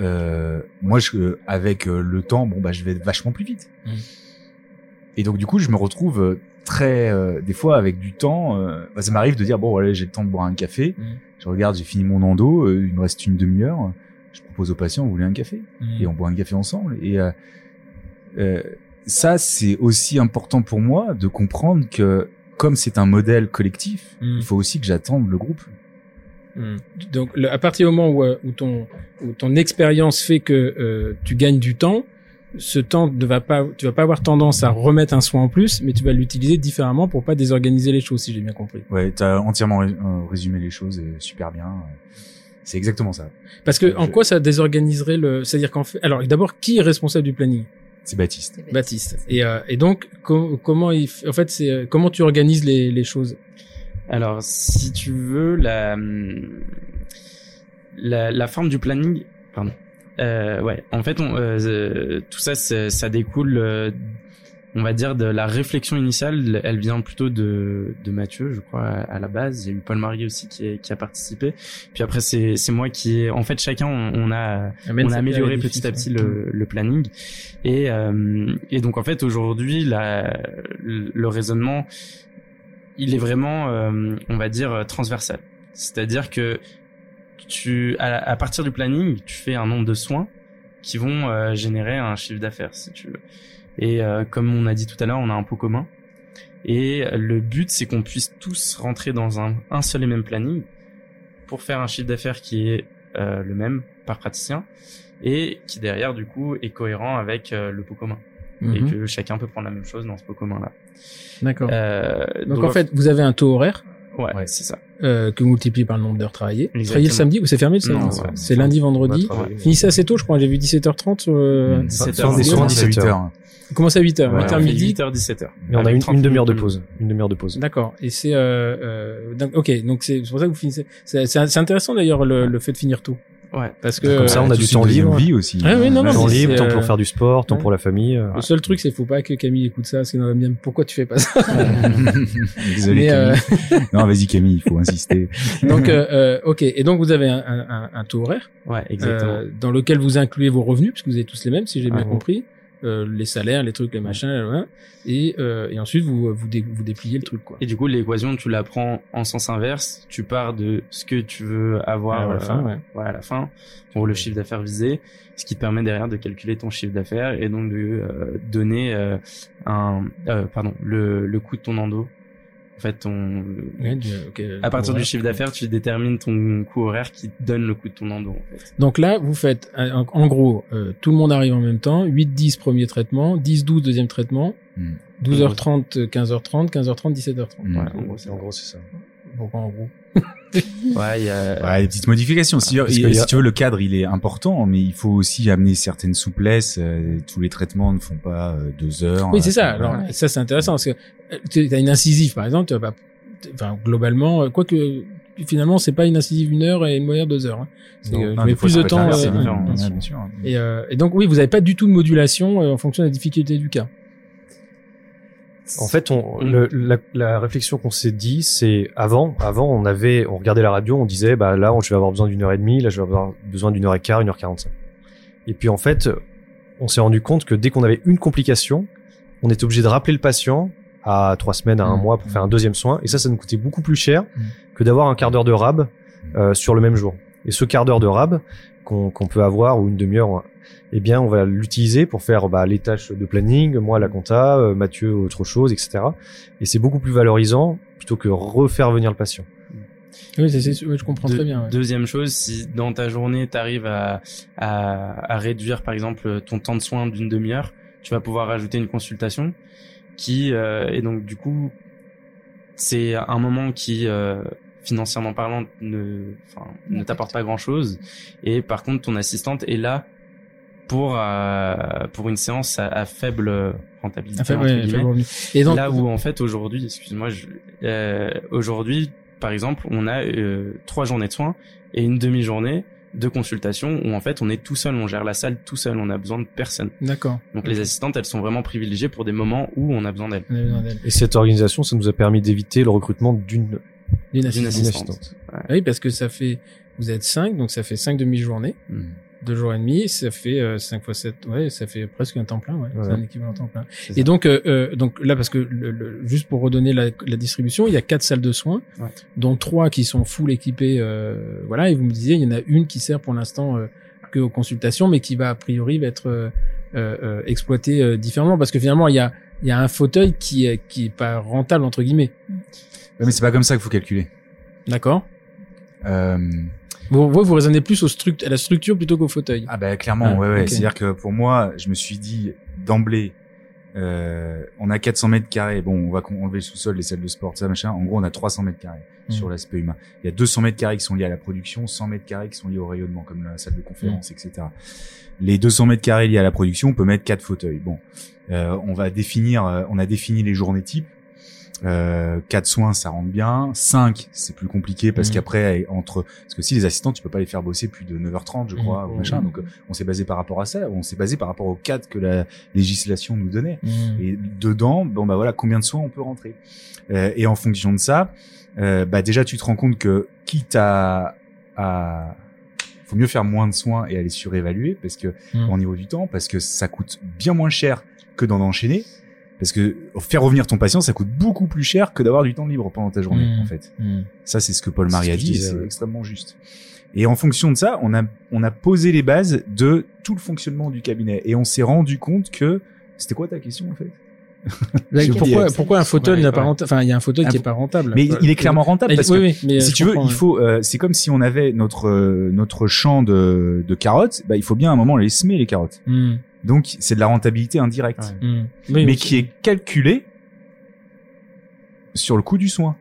Euh, moi, je, euh, avec euh, le temps, bon bah je vais vachement plus vite. Et donc du coup, je me retrouve euh, très, euh, des fois avec du temps, euh, bah, ça m'arrive de dire bon voilà j'ai le temps de boire un café. Je regarde, j'ai fini mon endo, euh, il me reste une demi-heure. Je propose aux patients, vous voulez un café Mm. et on boit un café ensemble. Et euh, euh, ça, c'est aussi important pour moi de comprendre que comme c'est un modèle collectif, Mm. il faut aussi que j'attende le groupe. Mm. Donc, le- à partir du moment où, euh, où ton, où ton expérience fait que euh, tu gagnes du temps, ce temps ne va pas, tu vas pas avoir tendance à remettre un soin en plus, mais tu vas l'utiliser différemment pour pas désorganiser les choses, si j'ai bien compris. Ouais, t'as entièrement ré- résumé les choses et super bien. C'est exactement ça. Parce que en Je- quoi ça désorganiserait le C'est-à-dire qu'en fait, alors d'abord, qui est responsable du planning? C'est Baptiste. Baptiste. Et, euh, et donc, co- comment il, f- en fait, c'est euh, comment tu organises les, les choses? Alors, si tu veux, la, la, la forme du planning, pardon. Euh, ouais, en fait, on, tout ça, ça découle, euh, on va dire, de la réflexion initiale. Elle vient plutôt de, de Mathieu, je crois, à, à la base. Il y a eu Paul Marie aussi qui, est- qui a participé. Puis après, c'est c'est moi qui, ai- en fait, chacun, on, on a on a amélioré petit à petit le, le planning et euh, et donc en fait aujourd'hui la le le raisonnement il est vraiment euh, on va dire transversal c'est-à-dire que tu à, à partir du planning tu fais un nombre de soins qui vont euh, générer un chiffre d'affaires si tu veux et euh, comme on a dit tout à l'heure, on a un pot commun. Et le but, c'est qu'on puisse tous rentrer dans un, un, seul et même planning pour faire un chiffre d'affaires qui est euh, le même par praticien et qui derrière, du coup, est cohérent avec euh, le pot commun. Et mhm. que chacun peut prendre la même chose dans ce pot commun-là. D'accord. Euh, donc, en fait, vous avez un taux horaire. Ouais, ouais. c'est ça. Euh, que vous multipliez par le nombre d'heures travaillées. Exactement. Le samedi ou c'est fermé le samedi C'est lundi, vendredi. Finissez assez tôt, je crois. J'ai vu 17h30. Euh... 17h, 17h. 17h. On commence à 8h, ouais, 8h midi. 8h, 17h. Mais on a une, une demi-heure de pause. Une demi-heure de pause. D'accord. Et c'est, euh, euh, ok, donc c'est pour ça que vous finissez. C'est intéressant d'ailleurs le, le fait de finir tôt. Ouais. Parce que comme ça, on a du temps libre. Vie aussi. Ah, oui, non, non, temps libre, temps pour euh, faire du sport, temps ouais. pour la famille. Euh, le ouais. seul truc, c'est faut pas que Camille écoute ça, parce qu'elle va me pourquoi tu fais pas ça? (laughs) Désolé. Mais, Camille. Euh... non, vas-y Camille, il faut (laughs) insister. donc, euh, euh, ok. Et donc vous avez un, un, un, un taux horaire. Ouais, exactement. Euh, dans lequel vous incluez vos revenus, puisque vous avez tous les mêmes, si j'ai bien compris. Euh, les salaires, les trucs, les machins, et, euh, et ensuite vous vous, dé- vous dépliez le truc quoi. Et du coup, l'équation, tu la prends en sens inverse. Tu pars de ce que tu veux avoir À la fin, euh, ouais. ouais, à la fin, pour le chiffre d'affaires visé, ce qui te permet derrière de calculer ton chiffre d'affaires et donc de euh, donner euh, un, euh, pardon, le, le coût de ton endo. En fait, ton, Ouais, du- ok, à partir horaire. du chiffre d'affaires, tu détermines ton coût horaire qui donne le coût de ton endo. En fait. Donc là, vous faites, euh, en, en gros, euh, tout le monde arrive en même temps, 8-10 premier traitement, 10-12 deuxième traitement, Hmm. 12h30, 15h30, 15h30, 17h30. Hmm. Ouais, En en gros, gros, c'est en gros, c'est ça. Pourquoi en gros (laughs) Ouais, il y a, Ouais, des petites modifications. Si, a- tu veux, le cadre, il est important, mais il faut aussi amener certaines souplesses. euh, tous les traitements ne font pas euh, deux heures. Oui, c'est ça. Euh, Alors Ouais. ça, c'est intéressant parce que tu as une incisive, par exemple, tu vas pas, enfin globalement, quoique finalement, c'est pas une incisive une heure et une moyenne deux heures. hein. C'est, Non, euh, plus de temps. euh, bien sûr. bien sûr. et, euh, et donc oui, vous avez pas du tout de modulation euh, en fonction de la difficulté du cas. En fait, on, le- la, la réflexion qu'on s'est dit, c'est avant, avant, on avait, on regardait la radio, on disait, bah là, je vais avoir besoin d'une heure et demie, là, je vais avoir besoin d'une heure et quart, une heure quarante-cinq. Et puis en fait, on s'est rendu compte que dès qu'on avait une complication, on était obligé de rappeler le patient à trois semaines, à un Mm. mois pour faire un deuxième soin. Et ça, ça nous coûtait beaucoup plus cher Mm. que d'avoir un quart d'heure de rab euh, sur le même jour. Et ce quart d'heure de rab qu'on peut avoir ou une demi-heure, eh bien, on va l'utiliser pour faire bah, les tâches de planning, moi la compta, euh, Mathieu autre chose, etc. Et c'est beaucoup plus valorisant plutôt que refaire venir le patient. Oui, c'est, c'est- oui, je comprends très bien. ouais. Deuxième chose, si dans ta journée, tu arrives à, à, à réduire, par exemple, ton temps de soin d'une demi-heure, tu vas pouvoir rajouter une consultation qui, euh, et donc du coup, c'est un moment qui, euh, financièrement parlant, ne, enfin, ne t'apporte pas grand-chose. Et par contre, ton assistante est là pour euh, pour une séance à, à faible rentabilité. Entre. Et donc, Là où en fait aujourd'hui, excuse-moi, euh, aujourd'hui par exemple, on a euh, trois journées de soins et une demi-journée de consultation où en fait on est tout seul, on gère la salle tout seul, on a besoin de personne. d'accord. Donc les assistantes, elles sont vraiment privilégiées pour des moments où on a besoin d'elles. Et cette organisation, ça nous a permis d'éviter le recrutement d'une D'une assistante. d'une assistante. assistante. Ouais. Oui, parce que ça fait, vous êtes cinq, donc ça fait cinq demi-journées, Hmm. deux jours et demi, ça fait euh, cinq fois sept, ouais, ça fait presque un temps plein, ouais, c'est un équivalent temps plein. Et ça. donc, euh, euh, donc là, parce que le, le- juste pour redonner la, la distribution, il y a quatre salles de soins, Ouais. dont trois qui sont full équipées, euh, voilà. Et vous me disiez, il y en a une qui sert pour l'instant euh, que aux consultations, mais qui va a priori va être euh, exploitée euh, différemment, parce que finalement, il y a il y a un fauteuil qui est qui est pas rentable entre guillemets. Mais c'est pas comme ça qu'il faut calculer. D'accord. Euh, Vous, vous, vous raisonnez plus au struct à la structure plutôt qu'au fauteuil. ah bah clairement, Ah, ouais, ouais. C'est-à-dire que pour moi, je me suis dit d'emblée, euh, on a 400 mètres carrés. Bon, on va enlever le sous-sol, les salles de sport, ça machin. En gros, on a 300 mètres carrés Mhm. sur l'aspect humain. Il y a 200 mètres carrés qui sont liés à la production, 100 mètres carrés qui sont liés au rayonnement, comme la salle de conférence, etc. Les 200 mètres carrés liés à la production, on peut mettre quatre fauteuils. Bon, euh, on va définir, euh, on a défini les journées types. Euh, 4 soins, ça rentre bien. 5, c'est plus compliqué parce Mhm. qu'après, entre, parce que si les assistants, tu peux pas les faire bosser plus de 9h30, je crois, Mhm. ou machin. Donc, on s'est basé par rapport à ça. On s'est basé par rapport au cadre que la législation nous donnait. Et dedans, bon bah voilà, combien de soins on peut rentrer. Euh, et en fonction de ça, euh, bah déjà tu te rends compte que quitte à, à faut mieux faire moins de soins et aller surévaluer parce que au niveau du temps, parce que ça coûte bien moins cher que d'en enchaîner. Parce que faire revenir ton patient, ça coûte beaucoup plus cher que d'avoir du temps libre pendant ta journée, Mm. en fait. Mm. Ça, c'est ce que Paul Marie a dit, c'est ouais. extrêmement juste. Et en fonction de ça, on a, on a posé les bases de tout le fonctionnement du cabinet. Et on s'est rendu compte que, c'était quoi ta question, en fait? (laughs) Pourquoi, pourquoi un fauteuil n'a pas rentable Enfin, il y a un fauteuil qui est pas rentable. Mais il est clairement rentable parce oui, que, oui, mais si tu veux, il faut, euh, c'est comme si on avait notre, euh, notre champ de, de carottes, bah, il faut bien à un moment les semer, les carottes. Mm. Donc, c'est de la rentabilité indirecte. Ouais. Mm. Oui, mais qui est calculée sur le coût du soin.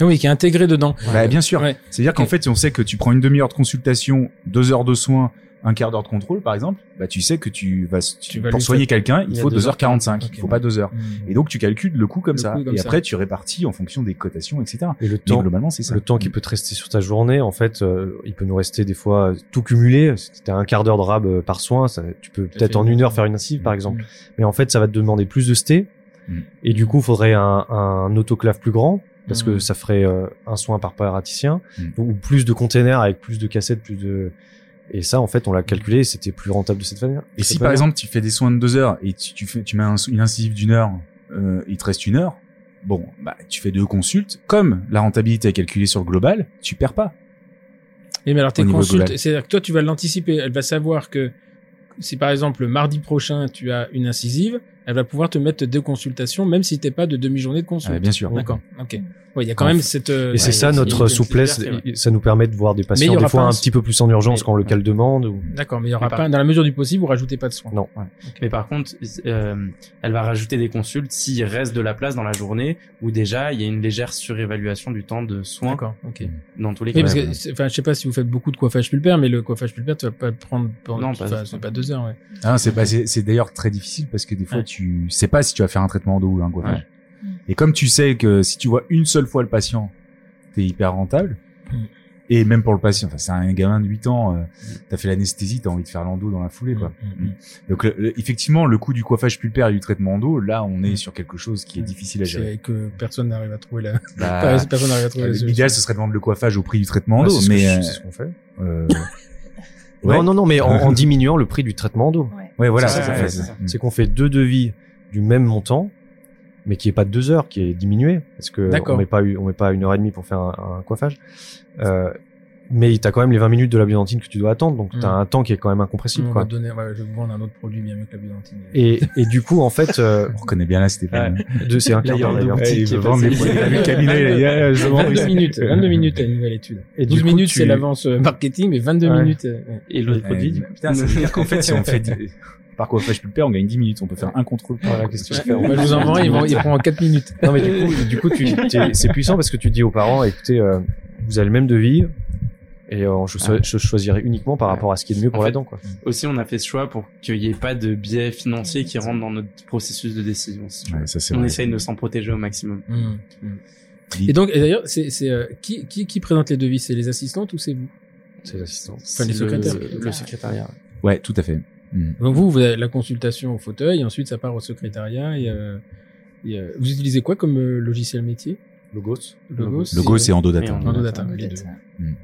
Ah oui, qui est intégré dedans. Bah, bien sûr. Ouais. C'est-à-dire qu'en fait, on sait que tu prends une demi-heure de consultation, deux heures de soins, un quart d'heure de contrôle, par exemple, bah, tu sais que tu vas, tu- Tu vas pour soigner quelqu'un, il faut 2h45. 2h45. Ok. Il faut pas 2 heures. Mm. Et donc, tu calcules le coût comme Le ça. coût comme et ça. après, tu répartis en fonction des cotations, etc. Et le temps, globalement, c'est ça. le temps qui peut te rester sur ta journée, en fait, euh, il peut nous rester des fois euh, tout cumulé. Si t'as un quart d'heure de rab euh, par soin, ça, tu peux peut-être en une heure faire une incisive, par exemple. Mm. Mais en fait, ça va te demander plus de sté. Et du coup, il faudrait un, un autoclave plus grand parce que ça ferait euh, un soin par praticien ou plus de containers avec plus de cassettes, plus de et ça, en fait, on l'a calculé, c'était plus rentable de cette manière. Et si par exemple tu fais des soins de deux heures et tu, tu fais tu mets un- une incisive d'une heure, euh, il te reste une heure. Bon, bah tu fais deux consultes. Comme la rentabilité est calculée sur le global, tu perds pas. Et mais alors tes consultes, c'est-à-dire que toi tu vas l'anticiper. Elle va savoir que si par exemple mardi prochain tu as une incisive, elle va pouvoir te mettre deux consultations, même si t'es pas de demi-journée de consulte. Ah, bien sûr. D'accord. Ok. Ouais, il y a quand même cette. euh, Et c'est ça notre souplesse, liberté, ça nous permet de voir des il y patients aura des fois pas un- un petit peu plus en urgence Mais- quand le cas le demande. Ou... D'accord, mais il y aura Mais par- pas, dans la mesure du possible, vous rajoutez pas de soins. Non. Mais par contre, euh, elle va rajouter des consultes s'il reste de la place dans la journée ou déjà il y a une légère surévaluation du temps de soins D'accord. Ok. dans tous les Oui, cas. parce que, enfin, je sais pas si vous faites beaucoup de coiffage pulpaire, mais le coiffage pulpaire, tu vas pas le prendre pendant, Non, pas- pas deux heures, ouais. Ah, c'est bah, c'est d'ailleurs très difficile parce que des fois Ouais. Tu sais pas si tu vas faire un traitement d'eau ou un coiffage. Ouais. Et comme tu sais que si tu vois une seule fois le patient, t'es hyper rentable. Mm. Et même pour le patient, enfin c'est un gamin de 8 ans, euh, t'as fait l'anesthésie, t'as envie de faire l'endo dans la foulée quoi. Mm, mm, mm. Donc le- le- effectivement, le coût du coiffage pulpaire et du traitement d'eau, là on est sur quelque chose qui est Mm. difficile à gérer. C'est que personne n'arrive à trouver la, (laughs) Bah, (laughs) personne n'arrive à trouver la euh. L'idéal ce serait de vendre le coiffage au prix du traitement Ouais, d'eau, c'est ce que mais euh, c'est ce qu'on fait. euh, (laughs) ouais. Non, non, non, mais en, en diminuant le prix du traitement d'eau. Ouais. Ouais voilà, C'est ouais, qu'on fait deux devis du même montant, mais qui est pas de deux heures, qui est diminué, parce que on met pas eu- on met pas une heure et demie pour faire un, un coiffage. Euh, mais t'as quand même les 20 minutes de la biodentine que tu dois attendre, donc t'as Mm. un temps qui est quand même incompressible, on quoi. va donner, ouais, je vais vous vendre un autre produit bien mieux que la biodentine. Et, et du coup, en fait, euh, (laughs) On reconnaît bien là Stéphane. de- c'est un quart d'heure, d'ailleurs. Ouais, il qui veut vendre les produits le cabinet, il y a- je (laughs) vends 22 les- minutes, (laughs) 22 minutes la nouvelle étude. Et 12 du coup, minutes tu- c'est l'avance euh, marketing, mais 22 Ouais. minutes. euh, ouais. Et l'autre Ouais, produit, putain, ça veut dire qu'en fait, si on fait par coiffage pulpaire, on gagne 10 minutes. On peut faire un contrôle par la question. Ouais, moi, je vous en vont, ils prend en 4 minutes. Non mais du coup, du coup, c'est puissant parce que tu dis aux parents, écoutez, euh, vous avez le même devis et euh, je, so- je choisirai uniquement par rapport à ce qui est le mieux pour En la fait, dent, quoi. aussi on a fait ce choix pour qu'il n'y ait pas de biais financier qui rentre dans notre processus de décision. si. Ouais, ça, c'est on vrai. essaye de s'en protéger au maximum. Mm, mm. Et donc, et d'ailleurs, c'est, c'est, euh, qui, qui, qui présente les devis? C'est les assistantes ou c'est vous? C'est l'assistant. Enfin, les secrétaires. Le, le secrétariat. Ouais, tout à fait. Mm. Donc vous, vous avez la consultation au fauteuil, et ensuite ça part au secrétariat et, euh, et, euh, vous utilisez quoi comme euh, logiciel métier? Logos. Logos. Logo, c'est Endodata. Et en- Endodata, Endodata. les deux. Mm.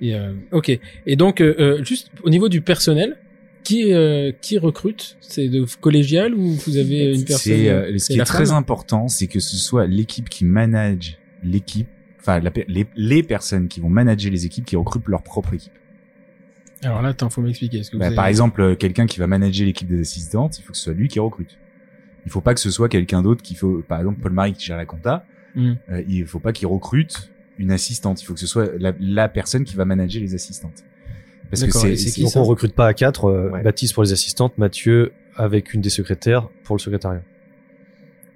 Et euh, ok. Et donc, euh, euh, juste au niveau du personnel, qui euh, qui recrute? C'est de collégial ou vous avez une personne? C'est euh, ce c'est qui est très femme? important, c'est que ce soit l'équipe qui manage l'équipe, enfin la les, les personnes qui vont manager les équipes qui recrutent leur propre équipe. Alors là, attends, faut m'expliquer. Que Bah, avez- Par exemple, quelqu'un qui va manager l'équipe des assistantes, il faut que ce soit lui qui recrute. Il faut pas que ce soit quelqu'un d'autre qui faut, par exemple, Paul Marie qui gère la compta. Hmm. euh, il faut pas qu'il recrute une assistante. Il faut que ce soit la, la personne qui va manager les assistantes. Parce que D'accord, c'est Donc ça on recrute pas à quatre, euh, Ouais. Baptiste pour les assistantes, Mathieu avec une des secrétaires pour le secrétariat.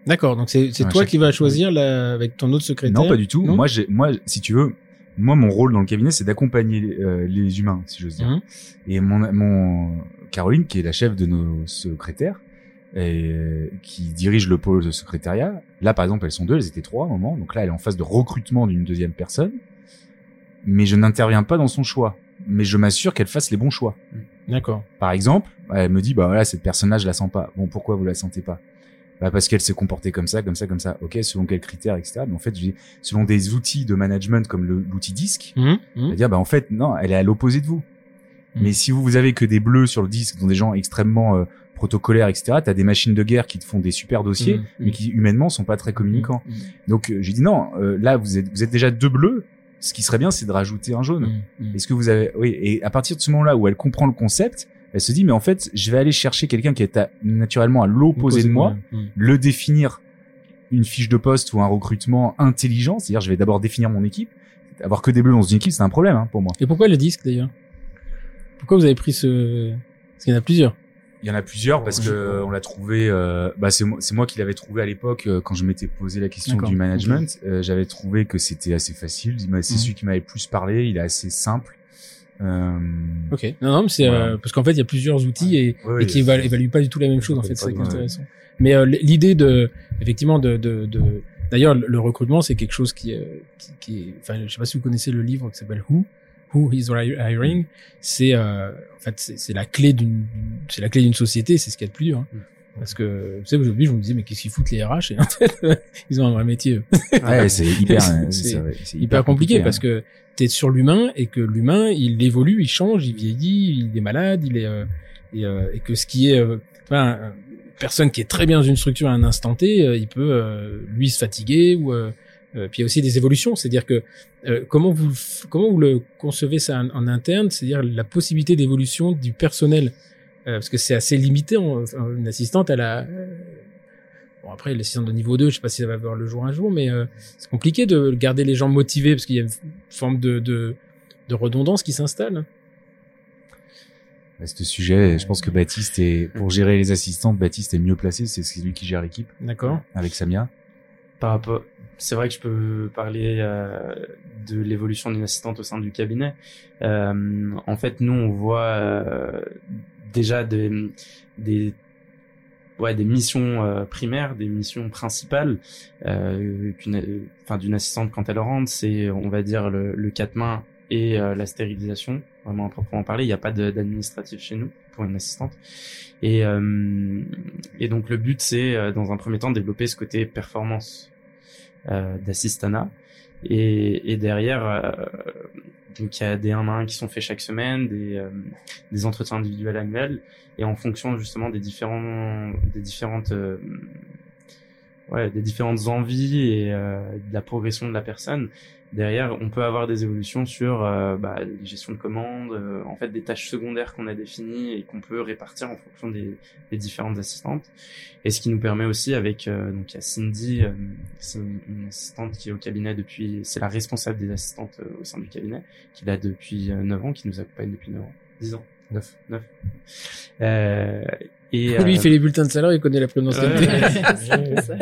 D'accord, donc c'est c'est Ouais, toi chaque- qui vas choisir la, avec ton autre secrétaire Non, pas du tout. Non Moi, j'ai, moi, si tu veux, moi, mon rôle dans le cabinet, c'est d'accompagner euh, les humains, si j'ose dire. Mhm. Et mon, mon Caroline, qui est la chef de nos secrétaires, et euh, qui dirige le pôle de secrétariat. Là, par exemple, elles sont deux, elles étaient trois à un moment. Donc là, elle est en phase de recrutement d'une deuxième personne. Mais je n'interviens pas dans son choix. Mais je m'assure qu'elle fasse les bons choix. D'accord. Par exemple, elle me dit, bah voilà, cette personne-là, je la sens pas. Bon, pourquoi vous la sentez pas? Bah parce qu'elle s'est comportée comme ça, comme ça, comme ça. Ok, selon quels critères, etc. Mais en fait, selon des outils de management comme l'outil disque, Mhm, mhm. c'est-à-dire, bah en fait, non, elle est à l'opposé de vous. Mhm. Mais si vous, vous avez que des bleus sur le disque, dont des gens extrêmement euh, protocolaires, etc., t'as des machines de guerre qui te font des super dossiers, Mhm, mais mhm. qui humainement sont pas très communicants. Mhm, Donc, euh, j'ai dit non, euh, là, vous êtes, vous êtes déjà deux bleus. Ce qui serait bien, c'est de rajouter un jaune. Est-ce que vous avez, oui, et à partir de ce moment-là où elle comprend le concept, elle se dit, mais en fait, je vais aller chercher quelqu'un qui est à- naturellement à l'opposé de moi, le définir une fiche de poste ou un recrutement intelligent, c'est-à-dire je vais d'abord définir mon équipe. Avoir que des bleus dans une équipe, c'est un problème hein, pour moi. Et pourquoi le disque d'ailleurs? Pourquoi vous avez pris ce Parce qu'il y en a plusieurs. Il y en a plusieurs parce que on l'a trouvé. euh, bah c'est moi, c'est moi qui l'avais trouvé à l'époque euh, quand je m'étais posé la question du management. Euh, J'avais trouvé que c'était assez facile. C'est Mhm. celui qui m'avait plus parlé. Il est assez simple. Euh, Ok. Non, non, mais c'est Voilà. euh, parce qu'en fait il y a plusieurs outils et, ouais, et qui évaluent, évaluent pas du tout la même chose en fait. C'est ouais. intéressant. Mais euh, l'idée de effectivement de de, de d'ailleurs le recrutement c'est quelque chose qui, qui qui est enfin je sais pas si vous connaissez le livre qui s'appelle Who Who is Hiring c'est euh, en fait c'est c'est la clé d'une c'est la clé d'une société c'est ce qu'il y a de plus dur. hein. Parce que vous savez aujourd'hui je me disais mais qu'est-ce qu'ils foutent les RH et en fait (laughs) ils ont un vrai métier. eux. ouais, c'est (laughs) hyper, C'est- vrai, c'est hyper compliqué hein. parce que tu es sur l'humain et que l'humain il évolue, il change, il vieillit, il est malade, il est euh, et, euh, et que ce qui est euh, enfin, euh, personne qui est très bien dans une structure à un instant T, euh, il peut euh, lui se fatiguer ou euh, puis il y a aussi des évolutions, c'est-à-dire que euh, comment vous comment vous le concevez ça en, en interne, c'est-à-dire la possibilité d'évolution du personnel? Euh, parce que c'est assez limité en- une assistante elle a euh, Bon après l'assistante de niveau 2, je sais pas si ça va voir le jour un jour, mais euh, c'est compliqué de garder les gens motivés parce qu'il y a une forme de, de, de redondance qui s'installe. À ce sujet, je pense que Baptiste est pour gérer les assistantes. Baptiste est mieux placé. C'est c'est lui qui gère l'équipe D'accord. avec Samia. par rapport c'est vrai que je peux parler euh, de l'évolution d'une assistante au sein du cabinet. Euh, en fait nous on voit euh, déjà des missions primaires des missions principales d'une assistante quand elle rentre c'est on va dire le, le quatre mains et la stérilisation vraiment à proprement parler. Il n'y a pas d'administratif chez nous pour une assistante. Et donc le but c'est dans un premier temps développer ce côté performance euh, d'assistanat. Et, derrière euh, donc il y a des 1 à 1 qui sont faits chaque semaine des euh, des entretiens individuels annuels. Et en fonction justement des différents des différentes ouais des différentes envies et de la progression de la personne derrière on peut avoir des évolutions sur euh, bah, les gestions de commandes euh, en fait des tâches secondaires qu'on a définies et qu'on peut répartir en fonction des, des différentes assistantes. Et ce qui nous permet aussi avec euh, donc y a Cindy euh, c'est une, assistante qui est au cabinet depuis c'est la responsable des assistantes euh, au sein du cabinet qui est là depuis euh, 9 ans qui nous accompagne depuis 9 ans. 10 ans 9 9 euh, et (laughs) Lui, euh, il fait les bulletins de salaire, il connaît la prononciation. Ouais, (laughs) C'est ça.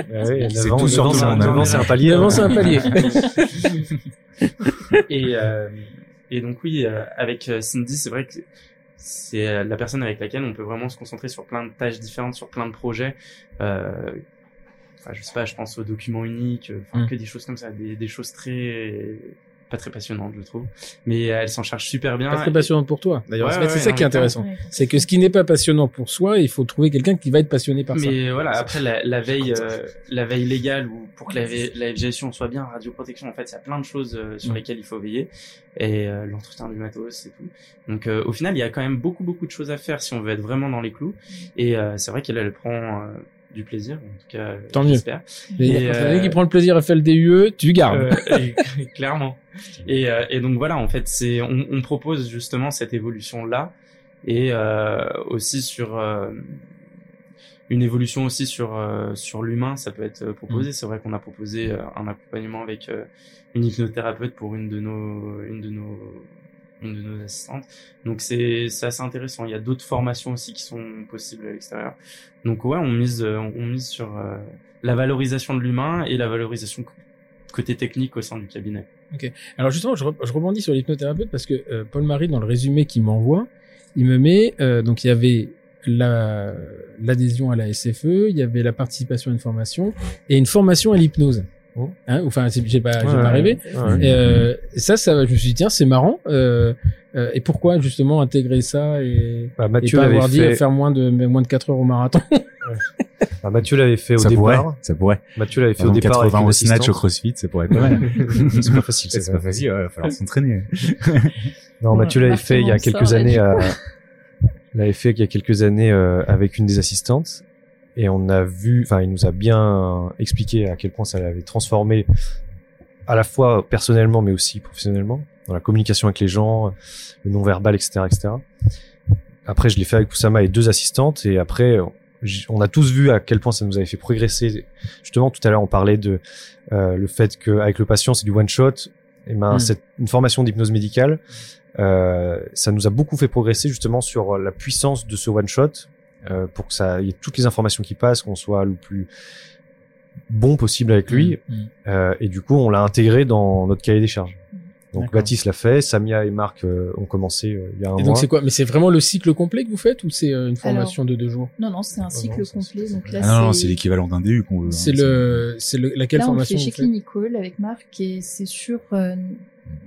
C'est tout sur hein. c'est un palier. Avant, c'est un palier. et, euh, et donc oui, euh, avec euh, Cindy, c'est vrai que c'est euh, la personne avec laquelle on peut vraiment se concentrer sur plein de tâches différentes, sur plein de projets. Euh, enfin, je sais pas, je pense aux documents uniques, enfin, Mm. que des choses comme ça, des, des choses très pas très passionnantes, je trouve. Mais elle s'en charge super bien. Pas très passionnant pour toi. D'ailleurs, Ouais, c'est c'est ouais, ça qui est intéressant. Ouais, C'est que ce qui n'est pas passionnant pour soi, il faut trouver quelqu'un qui va être passionné par ça. Mais voilà, après la, la veille, euh, la veille légale ou pour que la, la gestion soit bien, radioprotection, en fait, il y a plein de choses euh, sur Mm. lesquelles il faut veiller et euh, l'entretien du matos et tout. Donc euh, au final, il y a quand même beaucoup beaucoup de choses à faire si on veut être vraiment dans les clous. Et euh, c'est vrai qu'elle elle prend euh, du plaisir, en tout cas. euh, Tant mieux. Mais Et, euh, qui prend le plaisir à faire le DUE, tu gardes. Euh, (laughs) et- clairement. Et, euh, et donc voilà, en fait, c'est on, on propose justement cette évolution là et euh, aussi sur euh, une évolution aussi sur euh, sur l'humain, ça peut être proposé. C'est vrai qu'on a proposé euh, un accompagnement avec euh, une hypnothérapeute pour une de nos une de nos une de nos assistantes. Donc c'est assez intéressant. Il y a d'autres formations aussi qui sont possibles à l'extérieur. Donc ouais, on mise on mise sur euh, la valorisation de l'humain et la valorisation côté technique au sein du cabinet. Alors justement, je, je rebondis sur l'hypnothérapeute parce que euh, Paul Marie, dans le résumé qu'il m'envoie, il me met euh, donc il y avait la l'adhésion à la SFE, il y avait la participation à une formation et une formation à l'hypnose. Hein, enfin, c'est- j'ai pas, j'ai Ouais, pas rêvé. ouais. Et, euh, et ça, ça, je me suis dit tiens, c'est marrant. Euh, euh, et pourquoi justement intégrer ça et, Bah, et Mathieu pas l'avait avoir dit fait, faire moins de moins de 4 heures au marathon (laughs) bah, Mathieu l'avait fait au ça pourrait, départ. ça pourrait. Mathieu l'avait fait Pendant au départ avec 80 une au snatch au crossfit, ça pourrait être pas mal. (laughs) c'est pas facile, c'est pas facile, ouais, il va falloir s'entraîner. (laughs) Non, Mathieu l'avait Marc fait il y a quelques et années. l'avait fait il y a quelques années euh, avec une des assistantes et on a vu, enfin, il nous a bien expliqué à quel point ça l'avait transformé à la fois personnellement mais aussi professionnellement dans la communication avec les gens, le non-verbal, etc., etc. Après, je l'ai fait avec Oussama et deux assistantes et après, on a tous vu à quel point ça nous avait fait progresser. Justement, tout à l'heure, on parlait de euh, le fait qu'avec le patient, c'est du one shot. Et ben, Mm. cette, une formation d'hypnose médicale, euh, ça nous a beaucoup fait progresser justement sur la puissance de ce one shot euh, pour que ça il y ait toutes les informations qui passent, qu'on soit le plus bon possible avec lui. Mm. Euh, et du coup, on l'a intégré dans notre cahier des charges. Donc. Baptiste l'a fait, Samia et Marc euh, ont commencé euh, il y a un Et mois. donc c'est quoi? Mais c'est vraiment le cycle complet que vous faites ou c'est euh, une formation de deux jours? Non, non, c'est un non, cycle complet. Donc là, Ah non, non, c'est l'équivalent d'un DU qu'on veut. hein, C'est le, c'est le, laquelle Là, on le formation fait chez Clinical avec Marc et c'est sur euh,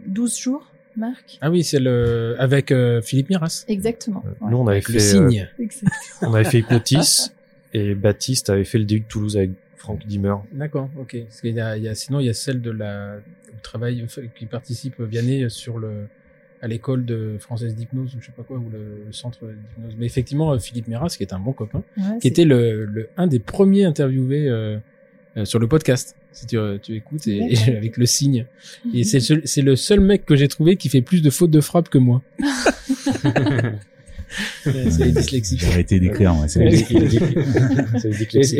12 jours, Marc. Ah oui, c'est le avec euh, Philippe Miras. Exactement. ouais. Nous, on avait Avec fait, le euh, signe. On avait fait Hypnotis (laughs) et Baptiste avait fait le DU de Toulouse avec Franck Dimmer. D'accord, ok. Parce qu'il y a, il y a, sinon il y a celle de la travail qui participe Vianney sur le à l'école de française d'hypnose ou je sais pas quoi ou le, le centre d'hypnose. Mais effectivement, euh, Philippe Miras, qui est un bon copain, Ouais, qui était le, le un des premiers interviewés euh, euh, sur le podcast. Si tu, euh, tu écoutes et, et avec le signe. Et (laughs) c'est le seul- c'est le seul mec que j'ai trouvé qui fait plus de fautes de frappe que moi. (laughs) c'est les dyslexiques. J'ai arrêté d'écrire, Ouais. C'est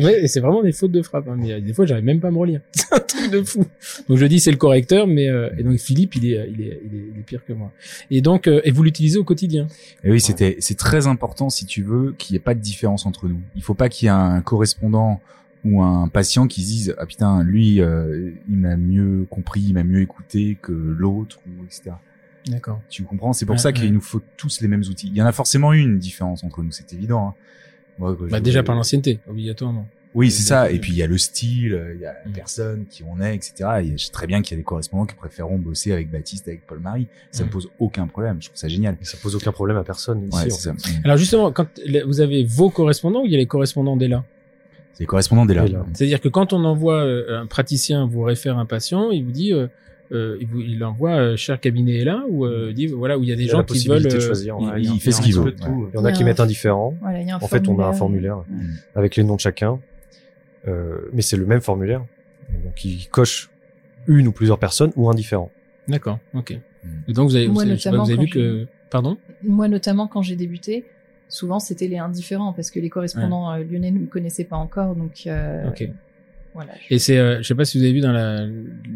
ouais, (laughs) vraiment des fautes de frappe. Hein. Mais a des fois, j'arrive même pas à me relire. C'est un truc de fou. Donc je dis c'est le correcteur, mais euh, et donc Philippe, il est, il est, il est, il est pire que moi. Et donc, euh, et vous l'utilisez au quotidien? Et oui, c'était, c'est très important, si tu veux, qu'il n'y ait pas de différence entre nous. Il faut pas qu'il y ait un correspondant ou un patient qui se dise, ah putain, lui, euh, il m'a mieux compris, il m'a mieux écouté que l'autre, ou etc. D'accord. Tu comprends? C'est pour Ouais, ça qu'il ouais. nous faut tous les mêmes outils. Il y en a forcément une différence entre nous, c'est évident. Hein. Moi, Bah, je- déjà par l'ancienneté, obligatoirement. Oui, c'est ça. Et puis il y a le style, euh, il y a la Mm. personne qui on est, etc. Et je sais très bien qu'il y a des correspondants qui préféreront bosser avec Baptiste, avec Paul Marie. Ça Mm. me pose aucun problème. Je trouve ça génial. Et ça pose aucun problème à personne ici. Ouais, en c'est ça. Mm. Alors justement, quand vous avez vos correspondants ou il y a les correspondants d'Ella? C'est les correspondants dès là. C'est-à-dire que quand on envoie euh, un praticien vous réfère un patient, il vous dit, euh, euh, il, vous, il envoie euh, cher cabinet est là ou euh, dit voilà où il y a des Il a gens la qui veulent. de euh, choisir. il- ouais. il y a- fait a ce qu'il veut. Il y en a qui a mettent un- indifférent. Voilà, il y a un En fait, on a un formulaire Ouais. Mm. avec les noms de chacun, euh, mais c'est le même formulaire. Donc, il coche une ou plusieurs personnes ou indifférent. D'accord, ok. Mm. Et donc vous avez, Moi, vous avez, pas, vous vu que, pardon? Moi, notamment, quand j'ai débuté, souvent, c'était les indifférents parce que les correspondants euh, lyonnais ne me connaissaient pas encore. Donc, euh, Ok. voilà. Et c'est, euh, je sais pas si vous avez vu dans la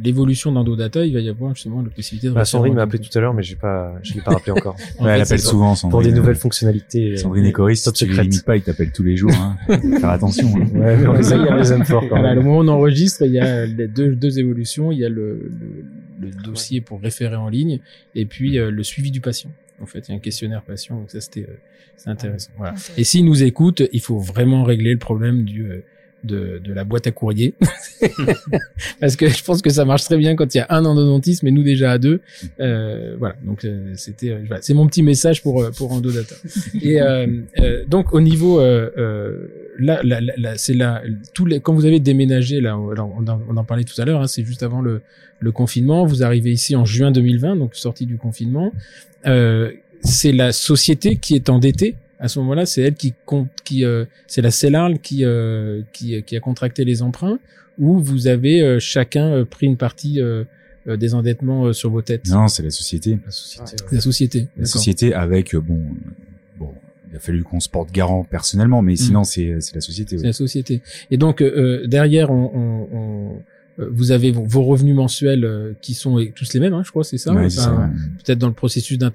l'évolution d'EndoData, il va y avoir justement la possibilité de. Bah, Sandrine m'a appelé tout à l'heure, mais j'ai pas, je l'ai pas rappelé encore. En (laughs) Ouais, elle appelle souvent Pour Sandrine. des nouvelles fonctionnalités. euh, Sandrine et Coris, top si secrètes. limites pas, ils t'appellent tous les jours. Hein. (laughs) Faut Faire attention. hein. Ouais, mais on les, a- on les aime fort quand même. le moment où on enregistre, il y a les deux, deux évolutions. Il y a le, le, le dossier pour référer en ligne et puis euh, le suivi du patient. En fait, il y a un questionnaire patient, donc ça c'était euh, c'est intéressant. Voilà. Ok. Et s'ils nous écoutent, il faut vraiment régler le problème du euh, de, de la boîte à courrier. (laughs) Parce que je pense que ça marche très bien quand il y a un endodontiste, mais nous déjà à deux. Euh, voilà, donc euh, c'était euh, voilà, c'est mon petit message pour pour Endodata. Et euh, euh, donc au niveau euh, euh, là, là, là, c'est là tous les quand vous avez déménagé là, on, on en, on en parlait tout à l'heure, hein, c'est juste avant le le confinement. Vous arrivez ici en juin 2020, donc sortie du confinement. Euh, c'est la société qui est endettée à ce moment-là, c'est elle qui compte, qui euh, c'est la CELARL qui, euh, qui qui a contracté les emprunts, ou vous avez euh, chacun euh, pris une partie euh, euh, des endettements euh, sur vos têtes. Non, c'est la société. La société. La société. La société avec, euh, bon, il a fallu qu'on se porte garant personnellement, mais sinon c'est c'est la société. C'est la société. Et donc euh, derrière, on, on, on, euh, vous avez vos, revenus mensuels euh, qui sont euh, tous les mêmes, hein, je crois, c'est ça. Ouais, c'est ça, Enfin, ouais. Peut-être dans le processus Bah,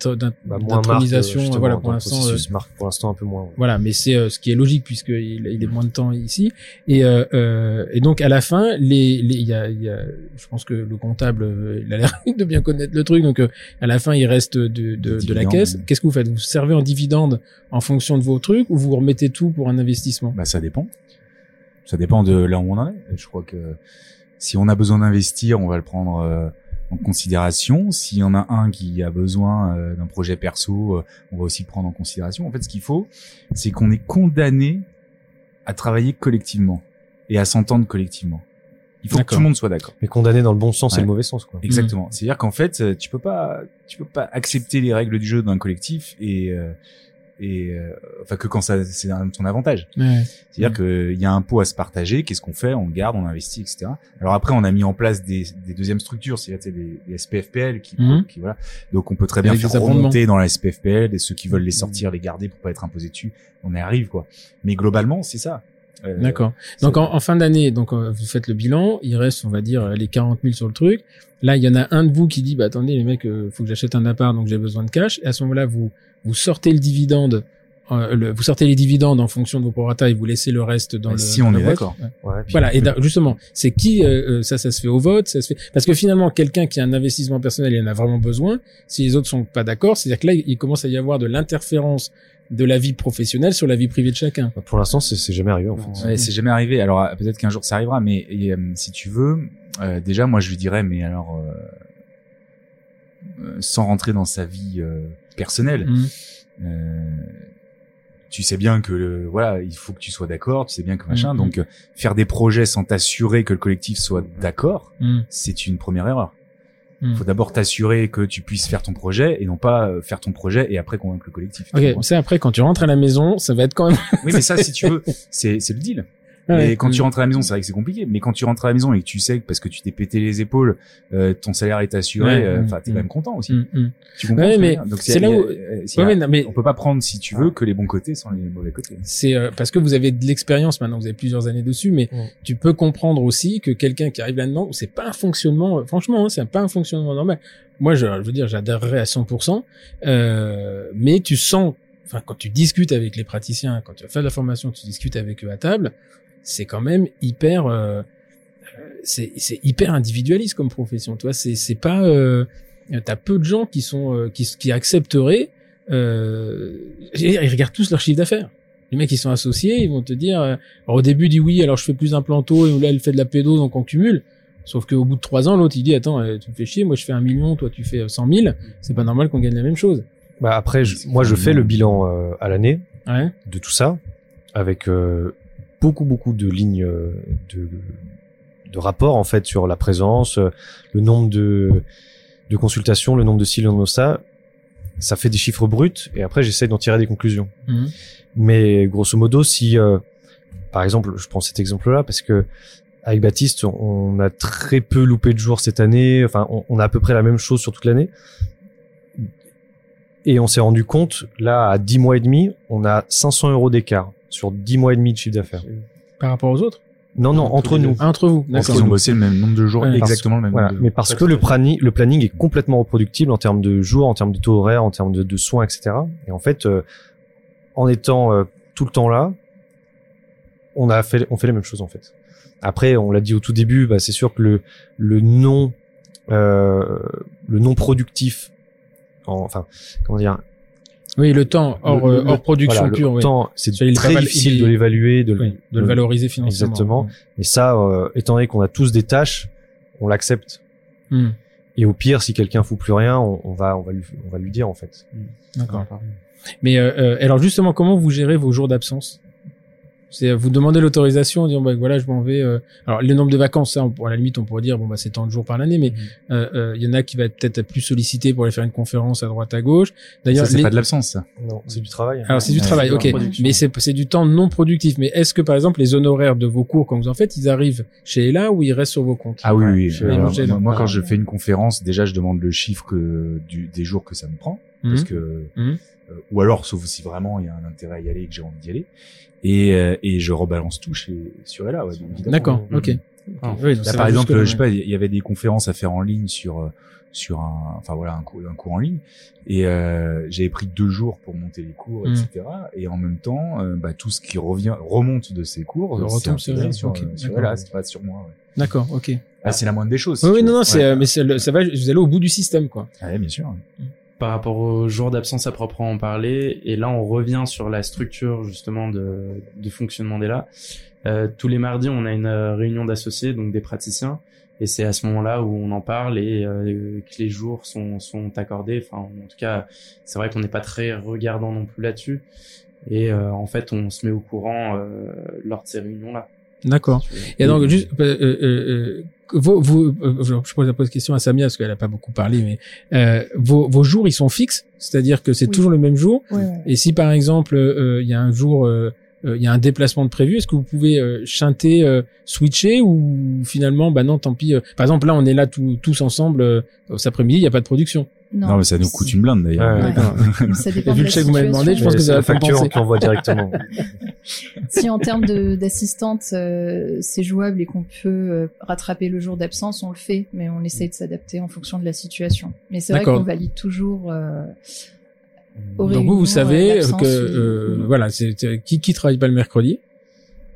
d'intronisation, justement, voilà, pour le l'instant. processus euh, marque pour l'instant un peu moins. ouais. voilà, mais c'est euh, ce qui est logique puisque il, il est moins de temps ici. Et, euh, euh, et donc à la fin, les, les, il y a, il y a, je pense que le comptable, euh, il a l'air (laughs) de bien connaître le truc. Donc euh, à la fin, il reste de, de, de la caisse. Qu'est-ce que vous faites? Vous servez en dividende en fonction de vos trucs ou vous remettez tout pour un investissement? Bah, ça dépend. Ça dépend de là où on en est. Je crois que si on a besoin d'investir, on va le prendre euh, en considération. S'il y en a un qui a besoin euh, d'un projet perso, euh, on va aussi le prendre en considération. En fait, ce qu'il faut, c'est qu'on est condamné à travailler collectivement et à s'entendre collectivement. Il faut que tout le monde soit d'accord. Mais condamné dans le bon sens et le mauvais sens, quoi. Exactement. C'est-à-dire qu'en fait, euh, tu peux pas, tu peux pas accepter les règles du jeu d'un collectif et euh, et euh, enfin que quand ça c'est à ton avantage. Ouais. C'est-à-dire qu'il y a un pot à se partager. Qu'est-ce qu'on fait? On garde, on investit, etc. Alors après, on a mis en place des, des deuxièmes structures, c'est-à-dire des, des SPFPL qui, Mhm. qui voilà. Donc on peut très bien Avec faire remonter dans la SPFPL et ceux qui veulent les Mhm. sortir, les garder pour pas être imposés dessus. On y arrive quoi. Mais globalement, c'est ça. Euh, D'accord. Donc en, en fin d'année, donc euh, vous faites le bilan, il reste, on va dire, euh, les 40 000 sur le truc. Là, il y en a un de vous qui dit, bah attendez les mecs, euh, faut que j'achète un appart, donc j'ai besoin de cash. Et à ce moment-là, vous vous sortez le dividende, euh, le- vous sortez les dividendes en fonction de vos prorata et vous laissez le reste dans Bah, le. si dans on est d'accord. Ouais. Ouais, puis- Voilà. Et da- justement, c'est qui euh, euh, ça, ça se fait au vote, ça se fait parce que finalement, quelqu'un qui a un investissement personnel, il en a vraiment besoin. Si les autres sont pas d'accord, c'est-à-dire que là, il commence à y avoir de l'interférence de la vie professionnelle sur la vie privée de chacun. Pour l'instant, c'est c'est jamais arrivé, en fait. Ouais, c'est jamais arrivé. Alors euh, peut-être qu'un jour ça arrivera, mais et, euh, si tu veux, euh, déjà moi je lui dirais, mais alors sans rentrer dans sa vie euh, personnelle, Mhm. euh, tu sais bien que le, voilà, il faut que tu sois d'accord, tu sais bien que machin. Mhm. Donc euh, faire des projets sans t'assurer que le collectif soit d'accord, Mhm. c'est une première erreur. Il faut d'abord t'assurer que tu puisses faire ton projet et non pas euh, faire ton projet et après convaincre le collectif. Ok, c'est après quand tu rentres à la maison, ça va être quand même. oui, mais ça, (laughs) si tu veux, c'est c'est le deal. Ouais. Mais quand tu Mm. rentres à la maison, c'est vrai que c'est compliqué. Mais quand tu rentres à la maison et que tu sais que parce que tu t'es pété les épaules, euh, ton salaire est assuré, Ouais, euh, mm, enfin, t'es mm. quand même content aussi. Tu comprends Ouais, mais c'est là a- où- euh, Ouais, a- mais, non, mais on peut pas prendre, si tu veux, que les bons côtés sans les mauvais côtés. c'est euh, parce que vous avez de l'expérience maintenant, vous avez plusieurs années dessus, mais tu peux comprendre aussi que quelqu'un qui arrive là-dedans, c'est pas un fonctionnement, euh, franchement, hein, c'est pas un fonctionnement normal. Moi, je, je veux dire, j'adhérerais à 100%, euh, mais tu sens, enfin, quand tu discutes avec les praticiens, quand tu as fait de la formation, tu discutes avec eux à table, c'est quand même hyper, euh, c'est c'est hyper individualiste comme profession. Toi, c'est c'est pas, euh, t'as peu de gens qui sont euh, qui qui accepteraient. Euh, ils regardent tous leur chiffre d'affaires. Les mecs, ils sont associés, ils vont te dire, euh, alors au début, dit oui, alors je fais plus un planto, et là, elle fait de la pédo, donc on cumule. Sauf qu'au bout de trois ans, l'autre, il dit, attends, euh, tu me fais chier, moi je fais un million, toi tu fais cent mille, c'est pas normal qu'on gagne la même chose. Bah après, je- moi, je fais le bilan euh, à l'année Ouais. de tout ça, avec euh, beaucoup, beaucoup de lignes euh, de, de rapports, en fait, sur la présence, euh, le nombre de, de consultations, le nombre de ci, le nombre de ça. Ça fait des chiffres bruts, et après, j'essaie d'en tirer des conclusions. Mhm. Mais grosso modo, si, euh, par exemple, je prends cet exemple-là parce que avec Baptiste, on a très peu loupé de jours cette année. Enfin, on, on a à peu près la même chose sur toute l'année. Et on s'est rendu compte, là, à 10 mois et demi, on a 500 euros d'écart sur 10 mois et demi de chiffre d'affaires. Par rapport aux autres Non, non, entre nous. Ah, Entre vous, Parce d'accord. qu'ils ont bossé le même nombre de jours, Ouais. exactement le même Voilà. nombre de Mais parce que le planning, le planning est complètement reproductible en termes de jours, en termes de taux horaire, en termes de, de soins, etc. Et en fait, euh, en étant euh, tout le temps là, on a fait, on fait les mêmes choses en fait. Après, on l'a dit au tout début, bah, c'est sûr que le, le non, euh, le non productif, en- enfin, comment dire, Oui, le temps hors, le- euh, hors production voilà, le pure, oui. temps, c'est très difficile il de l'évaluer, de, le- Oui, de le valoriser financièrement. Exactement. Mais ça, euh, étant donné qu'on a tous des tâches, on l'accepte. Hmm. Et au pire, si quelqu'un fout plus rien, on, on va, on va lui, on va lui dire en fait. D'accord. Mais euh, euh, alors justement, comment vous gérez vos jours d'absence? C'est euh, vous demandez l'autorisation, en disant bah voilà, je m'en vais. euh, Alors le nombre de vacances, ça, on, pourrait- à la limite, on pourrait dire bon bah c'est tant de jours par l'année, mais euh, euh, il y en a qui va être peut-être être plus sollicité pour aller faire une conférence à droite à gauche. D'ailleurs, Ça, c'est les- pas de l'absence, ça. Non, c'est du travail. alors c'est du Ouais, travail, ok, mais c'est c'est du temps non productif. Mais est-ce que par exemple les honoraires de vos cours quand vous en faites, ils arrivent chez Ella ou ils restent sur vos comptes? Ah oui, Ouais, oui. Alors, moi, moi, quand Ah. je fais une conférence, déjà, je demande le chiffre que, du, des jours que ça me prend. parce Mhm. que Mhm. euh, ou alors sauf si vraiment il y a un intérêt à y aller et que j'ai envie d'y aller et euh, et je rebalance tout chez sur elle là ouais. D'accord, ok. Ah. Oui, donc Là, ça par exemple, je sais pas, il y avait des conférences à faire en ligne sur euh, sur un, enfin voilà, un cours, un cours en ligne, et euh, j'avais pris deux jours pour monter les cours, Mm. etc. Et en même temps, euh, bah, tout ce qui revient remonte de ces cours, Ça retombe c'est sur- sur, ok, sur d'accord. voilà, c'est pas sur moi. Ouais. D'accord, ok. Ah, c'est la moindre des choses. si Oui, non, non, c'est, Ouais. euh, mais c'est le- ça va, vous allez au bout du système, quoi. Ouais, bien sûr. Par rapport au jour d'absence à proprement parler. Et là, on revient sur la structure justement de, de fonctionnement d'ELA. Euh, tous les mardis, on a une euh, réunion d'associés, donc des praticiens. Et c'est à ce moment-là où on en parle et euh, que les jours sont, sont accordés. Enfin, en tout cas, c'est vrai qu'on n'est pas très regardant non plus là-dessus. Et euh, en fait, on se met au courant euh, lors de ces réunions-là. D'accord. Et donc, juste, euh, euh, euh, vous, vous, euh, je pose la pose question à Samia parce qu'elle a pas beaucoup parlé, mais euh, vos, vos jours, ils sont fixes, c'est-à-dire que c'est Oui. toujours le même jour? Ouais, ouais. Et si par exemple, euh, il y a un jour, euh, euh, il y a un déplacement de prévu, est-ce que vous pouvez euh, chanter, euh, switcher ou finalement, bah non, tant pis. euh, par exemple, là, on est là tous tous ensemble euh, cet après-midi, il y a pas de production. Non, mais ça nous coûte une blinde d'ailleurs. Ouais, Ouais. D'accord. Ça dépend Vu le chèque que vous m'avez demandé, je pense que c'est la facture, on compenser. te l'envoie directement. (laughs) Si en termes d'assistante, euh, c'est jouable et qu'on peut euh, rattraper le jour d'absence, on le fait, mais on essaye de s'adapter en fonction de la situation. Mais c'est vrai qu'on valide toujours. Euh, aux Donc vous, vous savez que euh, ou voilà, c'est- qui qui travaille pas le mercredi?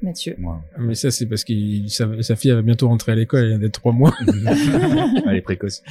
Mathieu. Moi. Mais ça, c'est parce que sa, sa fille elle va bientôt rentrer à l'école, elle vient d'être trois mois. (laughs) Elle est précoce.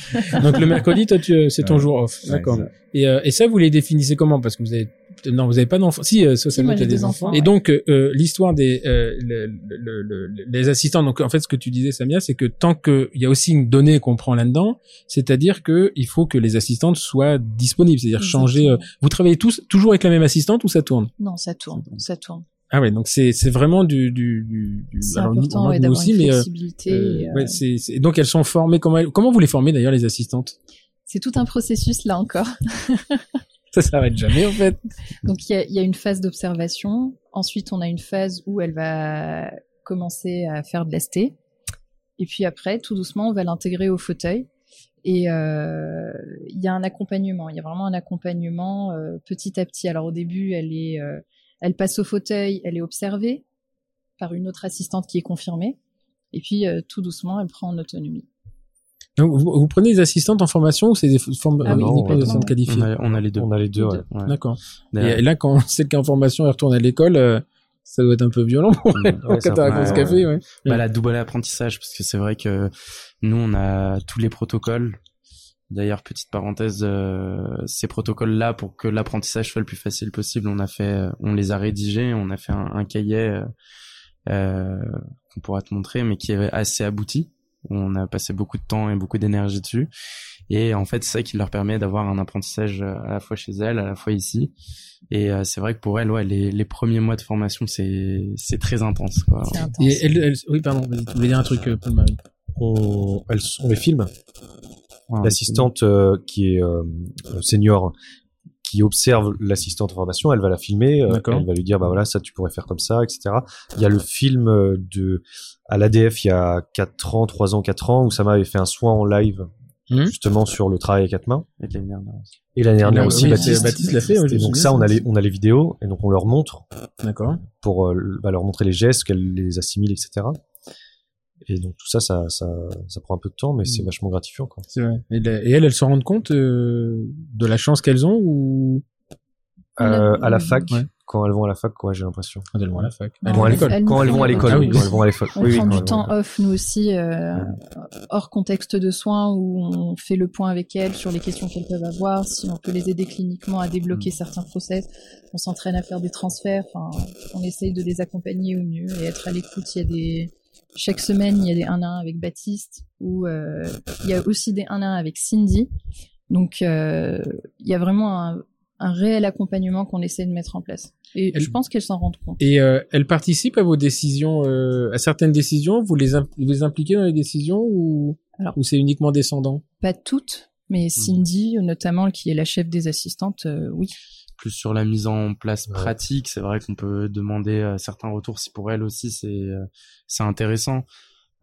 Donc le mercredi, toi, tu, c'est ton Ouais. jour off. D'accord. et, euh, et ça, vous les définissez comment? Parce que vous avez non, vous avez pas d'enfants. Si, euh, ça, Si, j'ai des enfants. enfants, Et ouais. donc euh, euh, l'histoire des euh, le- le- le- le- les assistants. Donc en fait, ce que tu disais, Samia, c'est que tant que il y a aussi une donnée qu'on prend là-dedans, c'est-à-dire que il faut que les assistantes soient disponibles, c'est-à-dire changer. euh, vous travaillez tous toujours avec la même assistante ou ça tourne? Non, ça tourne, ça tourne. Ah ouais, donc c'est c'est vraiment du du, du, alors, important nous d'avoir aussi, mais euh, euh, euh, ouais, c'est c'est- donc elles sont formées comment elles- comment vous les formez d'ailleurs les assistantes? C'est tout un processus là encore. (laughs) Ça s'arrête jamais en fait. Donc il y a, il y a une phase d'observation. Ensuite, on a une phase où elle va commencer à faire de l'ST. Et puis après, tout doucement, on va l'intégrer au fauteuil. Et euh, il y a un accompagnement. Il y a vraiment un accompagnement euh, petit à petit. Alors au début, elle est, euh, elle passe au fauteuil, elle est observée par une autre assistante qui est confirmée. Et puis euh, tout doucement, elle prend en autonomie. Donc vous, vous prenez des assistantes en formation ou c'est des formes Ah euh, oui, On qualifiées? A, on a les deux. On a les deux, ouais. Ouais. D'accord. Et là, quand celle qui est en formation elle retourne à l'école, euh, ça doit être un peu violent pour elle. Mm. quand Ouais, un fait, ouais. bah, la double apprentissage parce que c'est vrai que nous on a tous les protocoles d'ailleurs petite parenthèse euh, ces protocoles là pour que l'apprentissage soit le plus facile possible on a fait euh, on les a rédigés on a fait un, un cahier euh, euh, qu'on pourra te montrer mais qui est assez abouti où on a passé beaucoup de temps et beaucoup d'énergie dessus et en fait c'est ça qui leur permet d'avoir un apprentissage euh, à la fois chez elles à la fois ici et euh, c'est vrai que pour elles ouais les, les premiers mois de formation c'est c'est très intense quoi C'est intense. Et oui, pardon, tu voulais dire un truc, euh, Paul-Marie. on, elles- on les filme. L'assistante euh, qui est euh, senior, qui observe l'assistante en formation, elle va la filmer, euh, elle va lui dire bah voilà ça tu pourrais faire comme ça, etc. Il y a le film euh, de à l'ADF il y a 4 ans, 3 ans, 4 ans où ça m'avait fait un soin en live Mhm. justement sur le travail à quatre mains. avec l'année dernière aussi. Et l'année dernière Oui, aussi oui, Baptiste. l'a fait, et donc ça on a les on a les vidéos et donc on leur montre D'accord. pour euh, bah, leur montrer les gestes, qu'elles les assimilent, etc. Et donc tout ça, ça, ça, ça prend un peu de temps, mais c'est Mhm. vachement gratifiant. Quoi. C'est vrai. Et, la- et elles, elles se rendent compte euh, de la chance qu'elles ont ou Euh, à la Ouais. fac, Ouais. quand elles vont à la fac, quoi, j'ai l'impression. quand elles vont à la fac Elles vont à l'école. elles- Quand elles vont à l'école, Ah oui, quand elles vont à l'école. On Oui, oui, prend du temps off, nous aussi, euh, hors contexte de soins, où on fait le point avec elles sur les questions qu'elles peuvent avoir, si on peut les aider cliniquement à débloquer Mm. certains process. On s'entraîne à faire des transferts, enfin, on essaye de les accompagner au mieux et être à l'écoute. Il y a des... Chaque semaine, il y a des 1 à 1 avec Baptiste, ou euh, il y a aussi des 1 à 1 avec Cindy. Donc, euh, il y a vraiment un, un réel accompagnement qu'on essaie de mettre en place. Et Elle- je pense qu'elles s'en rendent compte. Et euh, elles participent à vos décisions, euh, à certaines décisions? Vous les, im- vous les impliquez dans les décisions ou, Alors- ou c'est uniquement descendant? Pas toutes, mais Cindy, notamment, qui est la chef des assistantes, euh, oui. Plus sur la mise en place Ouais. pratique. C'est vrai qu'on peut demander euh, certains retours si pour elle aussi c'est euh, c'est intéressant.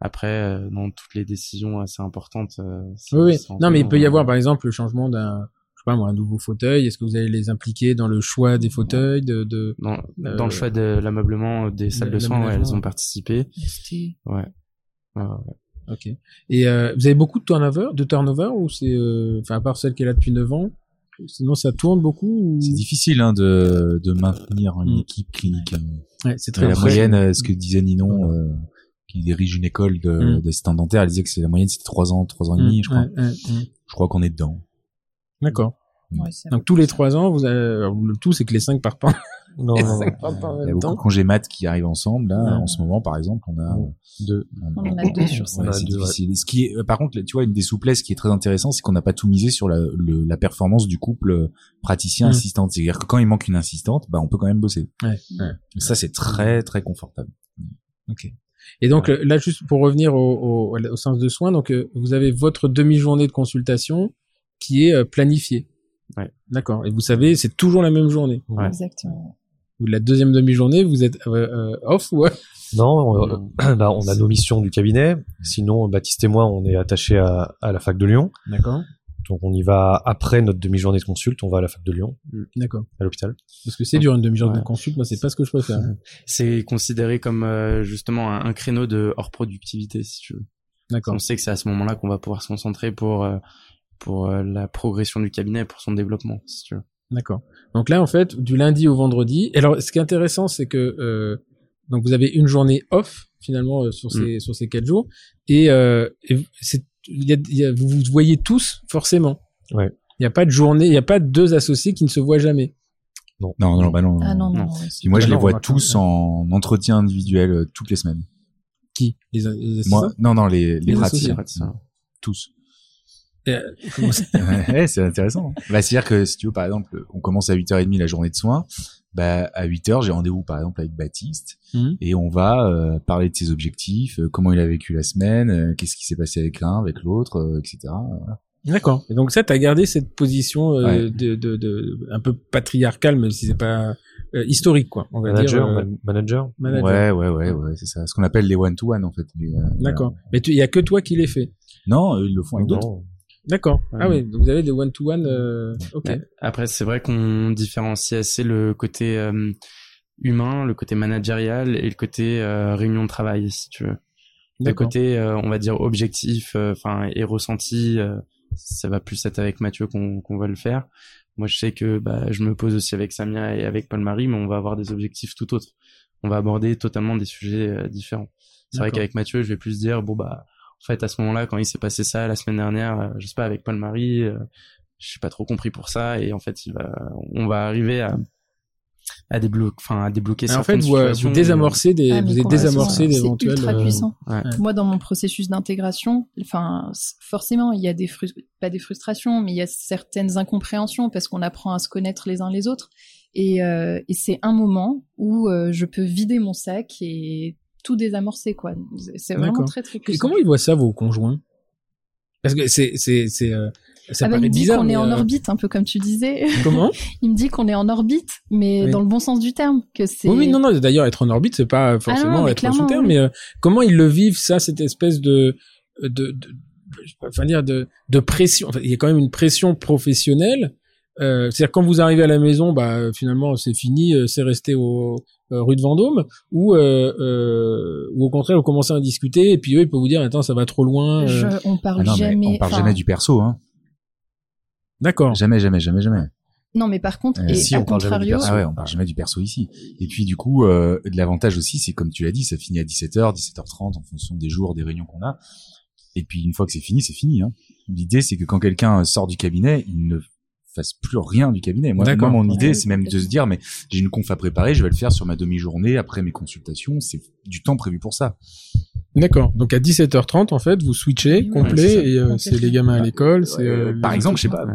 Après, euh, dans toutes les décisions assez importantes. euh, c'est- Oui, oui. Non, mais il peut y avoir par exemple le changement d'un, je sais pas moi, un nouveau fauteuil. Est-ce que vous allez les impliquer dans le choix des fauteuils de, de... dans, euh, dans le choix de l'ameublement des salles de soins, ouais, elles ont participé. Ouais. Ouais, ouais. Ok. Et euh, vous avez beaucoup de turnover, de turnover ou c'est, euh, enfin à part celle qui est là depuis 9 ans, sinon ça tourne beaucoup. Ou... C'est difficile hein, de, de maintenir une Mm. équipe clinique. Ouais, c'est La très moyenne, euh, ce que disait Ninon, euh, qui dirige une école de- Mm. d'assistants dentaires, elle disait que c'est la moyenne, c'était 3 ans, 3 ans et demi, je crois. Je crois qu'on est dedans. D'accord. Ouais, Donc tous les 3 ans, vous avez, alors, le tout c'est que les 5 partent pas. Non, non, non. partent pas en Il y a même beaucoup temps. de congés maths qui arrivent ensemble. Là, Ouais. en ce moment, par exemple, on a Deux. On a deux sur cinq. Ouais, On a c'est ouais. difficile. Ce qui est, euh, par contre, tu vois, une des souplesses qui est très intéressante, c'est qu'on n'a pas tout misé sur la, le- la performance du couple euh, praticien-assistante. C'est-à-dire que quand il manque une assistante, bah, on peut quand même bosser. Ouais, Ça, c'est très, très confortable. Ok. Et donc euh, là, juste pour revenir au, au, au sens de soins, donc euh, vous avez votre demi-journée de consultation qui est euh, planifiée. Ouais. D'accord. Et vous savez, c'est toujours la même journée. Ouais. Exactement. Ou la deuxième demi-journée, vous êtes euh, euh, off ou Non, on, (clears throat) bah, on a nos missions du cabinet. Sinon, Baptiste et moi, on est attachés à, à la fac de Lyon. D'accord. Donc, on y va après notre demi-journée de consulte. On va à la fac de Lyon, D'accord. à l'hôpital. Parce que c'est dur une demi-journée Ouais. de consulte. Moi, c'est pas ce que je préfère. (laughs) C'est considéré comme euh, justement un, un créneau de hors productivité, si tu veux. D'accord. On sait que c'est à ce moment-là qu'on va pouvoir se concentrer pour euh, pour euh, la progression du cabinet, pour son développement, si tu veux. D'accord. Donc là, en fait, du lundi au vendredi. Et alors, ce qui est intéressant, c'est que euh, donc vous avez une journée off finalement euh, sur ces sur ces quatre jours, et, euh, et c'est il y a, il y a- vous vous voyez tous forcément. Ouais. Il n'y a pas de journée, il n'y a pas deux associés qui ne se voient jamais. Non, non, bah non. Ah non, non. Non. moi, je les non, vois tous en entretien individuel euh, toutes les semaines. Qui? Les, les Moi, non, non, les, les, Les praticiens. associés. Tous. Et, euh, comment ça (laughs) (laughs) ouais, c'est intéressant. Bah, c'est-à-dire que si tu veux, par exemple, on commence à 8h30 la journée de soins, bah, à 8h, j'ai rendez-vous, par exemple, avec Baptiste, Mhm. et on va euh, parler de ses objectifs, euh, comment il a vécu la semaine, euh, qu'est-ce qui s'est passé avec l'un, avec l'autre, euh, etc. Voilà. D'accord. Et donc ça, t'as gardé cette position euh, Ouais. de, de, de un peu patriarcale, même si c'est pas euh, historique, quoi. On va Manager, dire. euh, man- manager. manager. Ouais, ouais, ouais, ouais, c'est ça. Ce qu'on appelle les one-to-one, en fait. Euh, D'accord. Mais tu- il y a que toi qui les fait. Non, ils le font avec d'autres. D'accord. Ouais. Ah oui, donc vous avez des one-to-one. euh, Ok. Ouais. Après, c'est vrai qu'on différencie assez le côté euh, humain, le côté managérial et le côté euh, réunion de travail, si tu veux. Le côté, euh, on va dire, objectif, euh, enfin, et ressenti, euh, ça va plus être avec Mathieu qu'on qu'on va le faire. Moi, je sais que bah, je me pose aussi avec Samia et avec Paul-Marie, mais on va avoir des objectifs tout autres. On va aborder totalement des sujets euh, différents. C'est vrai qu'avec Mathieu, je vais plus dire, bon bah, en fait, à ce moment-là, quand il s'est passé ça la semaine dernière, euh, je sais pas, avec Paul-Marie, euh, je suis pas trop compris pour ça, et en fait, il va, on va arriver à à débloquer, enfin, à débloquer Et en fait, vous, euh, vous désamorcez des, Ah, vous êtes désamorcé C'est d'éventuels. ultra euh, puissant. Ouais. Moi, dans mon processus d'intégration, enfin, forcément, il y a des frus- pas des frustrations, mais il y a certaines incompréhensions parce qu'on apprend à se connaître les uns les autres. Et, euh, et c'est un moment où euh, je peux vider mon sac et tout désamorcer, quoi. C'est vraiment très très Et comment ils voient ça, vos conjoints? Parce que c'est, c'est, c'est, euh, ça ah bah, paraît il me dit bizarre. qu'on est en euh, orbite, un peu comme tu disais. (laughs) Comment? Il me dit qu'on est en orbite, mais Oui. dans le bon sens du terme, que c'est. Oui, oui, non, non. D'ailleurs, être en orbite, c'est pas forcément Ah non, être sous terre, oui. mais euh, comment ils le vivent ça, cette espèce de, de, de, de- je sais pas, enfin dire de, de pression. Enfin, il y a quand même une pression professionnelle. Euh, c'est-à-dire quand vous arrivez à la maison, bah finalement c'est fini, euh, c'est resté au euh, rue de Vendôme, ou euh, euh, ou au contraire vous commencez à discuter et puis eux ils peuvent vous dire attends ça va trop loin. euh. Je- on parle Ah non, jamais. on parle jamais du perso, hein. D'accord. Jamais, jamais, jamais, jamais. Non, mais par contre, Euh, et si, à on parle jamais du contrario, Ah ouais, on parle jamais du perso ici. Et puis du coup, euh, l'avantage aussi, c'est comme tu l'as dit, ça finit à 17h, 17h30 en fonction des jours, des réunions qu'on a. Et puis une fois que c'est fini, c'est fini. Hein. L'idée, c'est que quand quelqu'un sort du cabinet, il ne fasse plus rien du cabinet. Moi, D'accord. moi mon idée, Ouais, c'est même de se dire, mais j'ai une conf à préparer, je vais le faire sur ma demi-journée après mes consultations. C'est du temps prévu pour ça. D'accord. Donc à 17h30 en fait vous switchez Oui, complet ça. et euh, c'est les gamins à l'école, c'est euh, Par exemple, je sais pas, Ouais.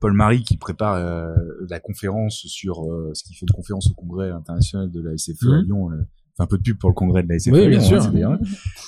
Paul Marie qui prépare euh, la conférence sur euh, ce qui fait une conférence au congrès international de la SFE à Mhm. Lyon. euh, un peu de pub pour le congrès de la SFE Oui, à bien Lyon, sûr. hein.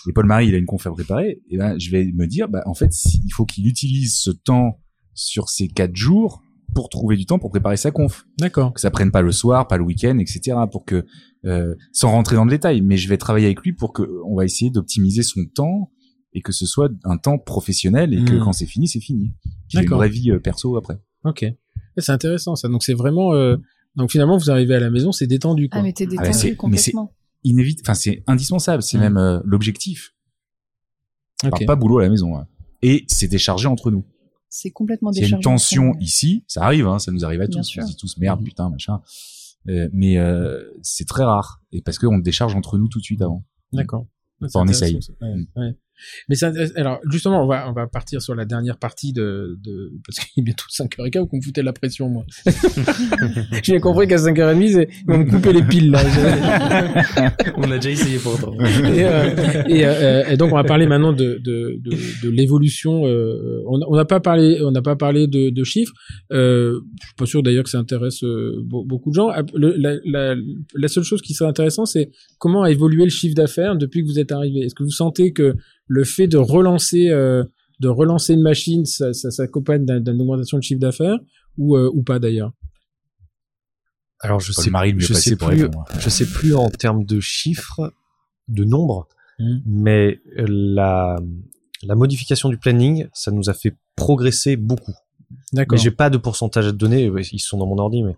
Et Paul Marie, il a une conférence préparée. Et ben, je vais me dire, bah, en fait, il faut qu'il utilise ce temps sur ces quatre jours pour trouver du temps pour préparer sa conf. D'accord. Que ça prenne pas le soir, pas le week-end, etc. Pour que, euh, sans rentrer dans le détail, mais je vais travailler avec lui pour que, on va essayer d'optimiser son temps et que ce soit un temps professionnel et que Mhm. quand c'est fini, c'est fini. Ait une vraie vie euh, perso après. Ok. Et C'est intéressant ça. Donc c'est vraiment euh, donc finalement vous arrivez à la maison c'est détendu quoi. ah mais t'es Ah, détendu bah, c'est- mais c'est- complètement. Inévitable, enfin c'est indispensable, c'est Mhm. même euh, l'objectif. On Ok. parle pas boulot à la maison. hein. Et c'est déchargé entre nous. C'est complètement S'il y a déchargé. une tension ici, ça arrive, hein, ça nous arrive à Bien tous. sûr. On se dit tous merde, Mhm. putain, machin. Euh, mais euh, c'est très rare. Et parce qu'on décharge entre nous tout de suite avant. D'accord. Enfin, on essaye. Ouais, Mm. ouais. Mais ça, alors justement, on va on va partir sur la dernière partie de, de parce qu'il est bientôt 5h15 qu'on me foutait la pression moi. (laughs) J'ai compris qu'à 5h30 c'est- ils vont me couper les piles là. On a déjà essayé pourtant. et, euh, et, euh, et donc on va parler maintenant de de de, de l'évolution. euh, on on n'a pas parlé on n'a pas parlé de, de chiffres. Euh, je suis pas sûr d'ailleurs que ça intéresse euh, be- beaucoup de gens. Le- la, la, la seule chose qui serait intéressant, c'est comment a évolué le chiffre d'affaires depuis que vous êtes arrivé? Est-ce que vous sentez que le fait de relancer euh, de relancer une machine, ça, ça s'accompagne d'un- d'une augmentation de chiffre d'affaires ou euh, ou pas d'ailleurs? Alors je Paul sais, Marie, le mieux je placé sais pour plus, répondre. je sais plus en termes de chiffres, de nombre, Mhm. mais la la modification du planning, ça nous a fait progresser beaucoup. D'accord. Mais j'ai pas de pourcentage à te donner, ils sont dans mon ordi, mais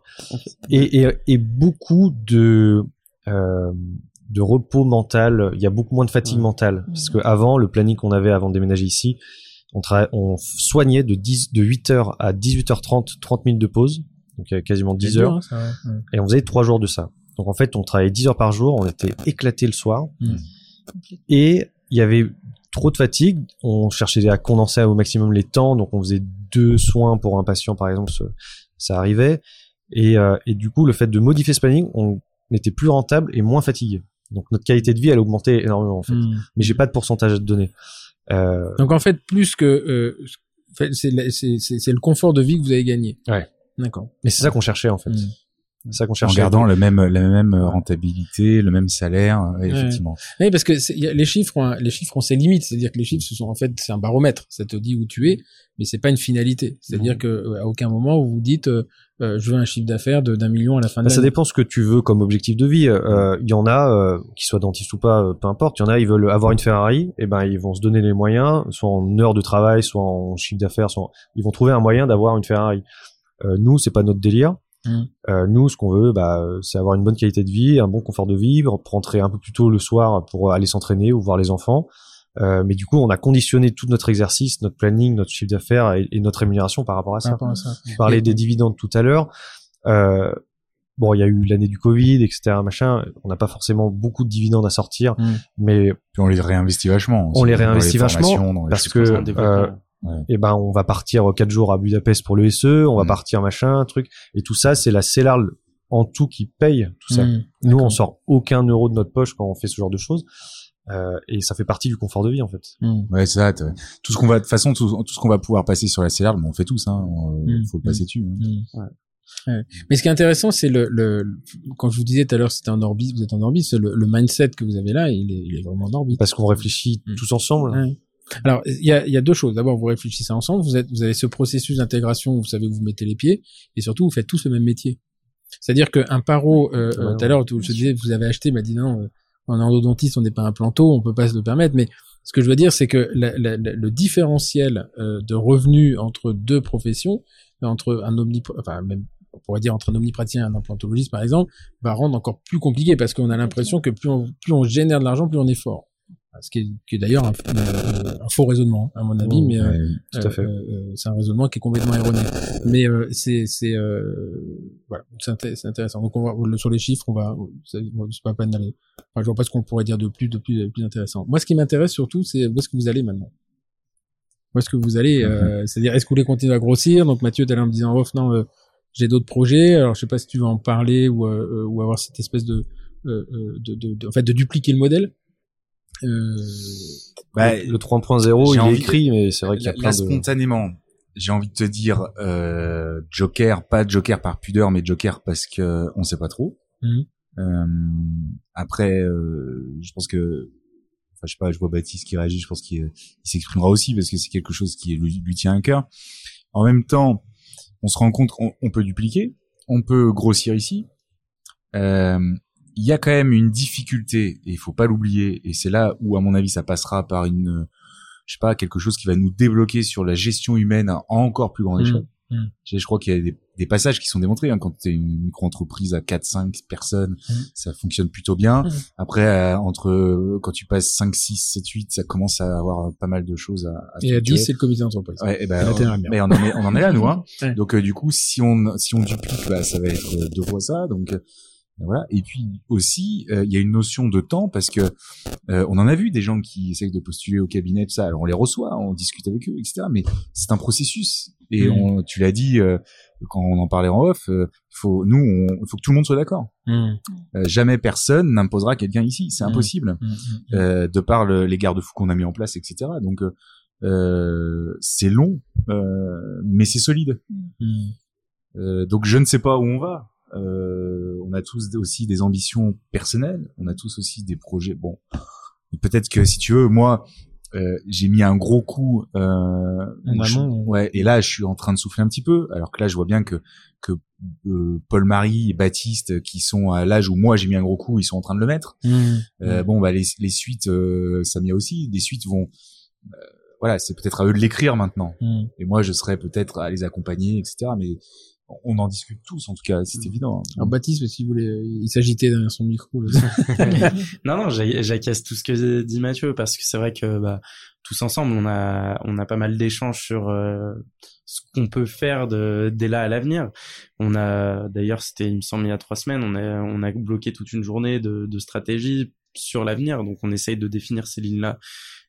et, et, et beaucoup de euh, de repos mental. Il y a beaucoup moins de fatigue Ouais. mentale parce que avant le planning qu'on avait avant de déménager ici, on, tra- on soignait de 10 de 8 heures à 18h30 30 minutes de pause, donc il y a quasiment 10 C'est dur, heures, hein, ça, ouais. et on faisait trois jours de ça. Donc en fait, on travaillait 10 heures par jour, on était éclaté le soir, Mm. et il y avait trop de fatigue. On cherchait à condenser au maximum les temps, donc on faisait deux soins pour un patient par exemple, ça, ça arrivait. Et, euh, et du coup, le fait de modifier ce planning, on était plus rentable et moins fatigué. Donc notre qualité de vie, elle augmentait énormément en fait. Mm. Mais j'ai pas de pourcentage à te donner. Euh, Donc en fait, plus que euh, c'est le confort de vie que vous avez gagné. Ouais. D'accord. mais c'est ça qu'on cherchait en fait. Mm. C'est ça qu'on En cherchait. gardant le même, la même rentabilité, le même salaire, ouais, effectivement. Oui, parce que c'est- y a- les chiffres, ont un- les chiffres ont ses limites. C'est-à-dire que les chiffres, ce sont en fait, c'est un baromètre. Ça te dit où tu es, mais c'est pas une finalité. C'est-à-dire que euh, à aucun moment vous vous dites, euh, euh, je veux un chiffre d'affaires d'un million à la fin de Bah, ça dépend ce que tu veux comme objectif de vie. Euh, Il y en a, euh, qui soient dentistes ou pas, euh, peu importe. Il y en a, ils veulent avoir une Ferrari, et ben ils vont se donner les moyens, soit en heures de travail, soit en chiffre d'affaires, soit en- ils vont trouver un moyen d'avoir une Ferrari. Euh, nous, c'est pas notre délire. Mm. Euh, nous, ce qu'on veut, bah, c'est avoir une bonne qualité de vie, un bon confort de vie, rentrer un peu plus tôt le soir pour aller s'entraîner ou voir les enfants. Euh, mais du coup, on a conditionné tout notre exercice, notre planning, notre chiffre d'affaires et, et notre rémunération par rapport à Par ça. rapport à ça. Tu parlais Et- des dividendes tout à l'heure. Euh, bon, il y a eu l'année du Covid, etc., machin. On n'a pas forcément beaucoup de dividendes à sortir, Mm. mais Puis on les réinvestit vachement. On les réinvestit vachement, les parce que euh, développement. eh ben, on va partir quatre jours à Budapest pour le SE, on va Mm. partir machin, truc, et tout ça, c'est la CELAR en tout qui paye tout ça. Mm. Nous, on sort aucun euro de notre poche quand on fait ce genre de choses, euh, et ça fait partie du confort de vie en fait. Mm. Ouais, c'est ça. Tout ce qu'on va, de toute façon, tout, tout ce qu'on va pouvoir passer sur la CLR, bon, on fait tous, hein. on- Mm. Faut le passer dessus. hein. Ouais. Mais ce qui est intéressant, c'est le, le, quand je vous disais tout à l'heure, c'était en orbite, vous êtes en orbite, c'est le, le mindset que vous avez là, il est, il est vraiment en orbite. Parce qu'on réfléchit tous ensemble. Ouais. Alors, il y a, y a deux choses. D'abord, vous réfléchissez ensemble, vous, êtes, vous avez ce processus d'intégration où vous savez que vous mettez les pieds, et surtout, vous faites tous le même métier. C'est-à-dire qu'un paro, euh, tout à l'heure, je te disais, vous avez acheté, il m'a dit non, euh, en endodontiste, on n'est pas un planteau, on peut pas se le permettre, mais ce que je veux dire, c'est que la- la- la- le différentiel euh, de revenus entre deux professions, entre un omni, enfin même on pourrait dire entre un omnipraticien et un implantologiste par exemple, va rendre encore plus compliqué parce qu'on a l'impression que plus on, plus on génère de l'argent, plus on est fort. Ce qui est, qui est d'ailleurs un, un- un faux raisonnement, à mon avis, Oh, mais euh, Ouais. Euh, euh, c'est un raisonnement qui est complètement erroné. Mais euh, c'est c'est euh, voilà, c'est inté- c'est intéressant. Donc on va sur les chiffres, on va c'est pas peine d'aller. Enfin, je vois pas ce qu'on pourrait dire de plus de plus de plus intéressant. Moi, ce qui m'intéresse surtout, c'est où est-ce que vous allez maintenant? Où est-ce que vous allez euh, C'est-à-dire, est-ce que vous voulez continuer à grossir? Donc Mathieu, tout à l'heure, en me disant, oh non, euh, j'ai d'autres projets. Alors je sais pas si tu veux en parler ou euh, euh, ou avoir cette espèce de euh, euh, de, de, de- en fait de dupliquer le modèle. Euh, Bah, le 3.0, j'ai il est écrit, mais c'est vrai qu'il y a là, plein de... spontanément, j'ai envie de te dire euh, Joker, pas Joker par pudeur, mais Joker parce que on sait pas trop. Mhm. Euh, après, euh, je pense que, enfin, je sais pas, je vois Baptiste qui réagit, je pense qu'il il s'exprimera aussi parce que c'est quelque chose qui lui, lui tient à cœur. En même temps, on se rend compte qu'on on peut dupliquer, on peut grossir ici. Euh, il y a quand même une difficulté et il faut pas l'oublier et c'est là où à mon avis ça passera par une je sais pas quelque chose qui va nous débloquer sur la gestion humaine à encore plus grande Mhm. échelle. Mhm. Je crois qu'il y a des des passages qui sont démontrés. Hein. Quand tu es une micro-entreprise à 4-5 personnes, Mhm. ça fonctionne plutôt bien. Mhm. Après, euh, entre quand tu passes 5, 6, 7, 8, ça commence à avoir pas mal de choses à, à Et à 10, structurer. c'est le comité d'entreprise. Ouais, et ben, on, mais on en est, on en est là, nous. Hein. (laughs) Ouais. Donc, euh, du coup, si on, si on duplique, bah, ça va être euh, deux fois ça. Donc, euh, voilà. Et puis aussi, euh, il y a une notion de temps parce que euh, on en a vu des gens qui essayent de postuler au cabinet, tout ça. Alors, on les reçoit, on discute avec eux, etc. Mais c'est un processus. Et Mm. on, tu l'as dit euh, quand on en parlait en off. euh, faut, nous, on, faut que tout le monde soit d'accord. Mmh. Euh, jamais personne n'imposera quelqu'un ici. C'est Mm. impossible Mmh. Mmh. euh, de par le- les garde-fous qu'on a mis en place, etc. Donc c'est long, euh, mais c'est solide. Mmh. Euh, donc je ne sais pas où on va. Euh, on a tous aussi des ambitions personnelles. On a tous aussi des projets. Bon, peut-être que si tu veux, moi, euh, j'ai mis un gros coup. Euh, En je- amont, ouais. Et là, je suis en train de souffler un petit peu. Alors que là, je vois bien que que euh, Paul-Marie et Baptiste, qui sont à l'âge où moi j'ai mis un gros coup, ils sont en train de le mettre. Mmh. Euh, bon, bah les, les suites, euh, Samia aussi, des suites vont, euh, voilà, c'est peut-être à eux de l'écrire maintenant. Mmh. Et moi, je serais peut-être à les accompagner, etc. Mais on en discute tous, en tout cas, c'est évident. Alors Baptiste, s'il voulait, il s'agitait derrière son micro. là. (laughs) non, non, j'a- j'acquiesce tout ce que dit Mathieu parce que c'est vrai que bah, tous ensemble, on a, on a pas mal d'échanges sur euh, ce qu'on peut faire de, dès là à l'avenir. On a, d'ailleurs, c'était, il me semble, il y a trois semaines, on a, on a bloqué toute une journée de, de stratégie sur l'avenir. Donc, on essaye de définir ces lignes-là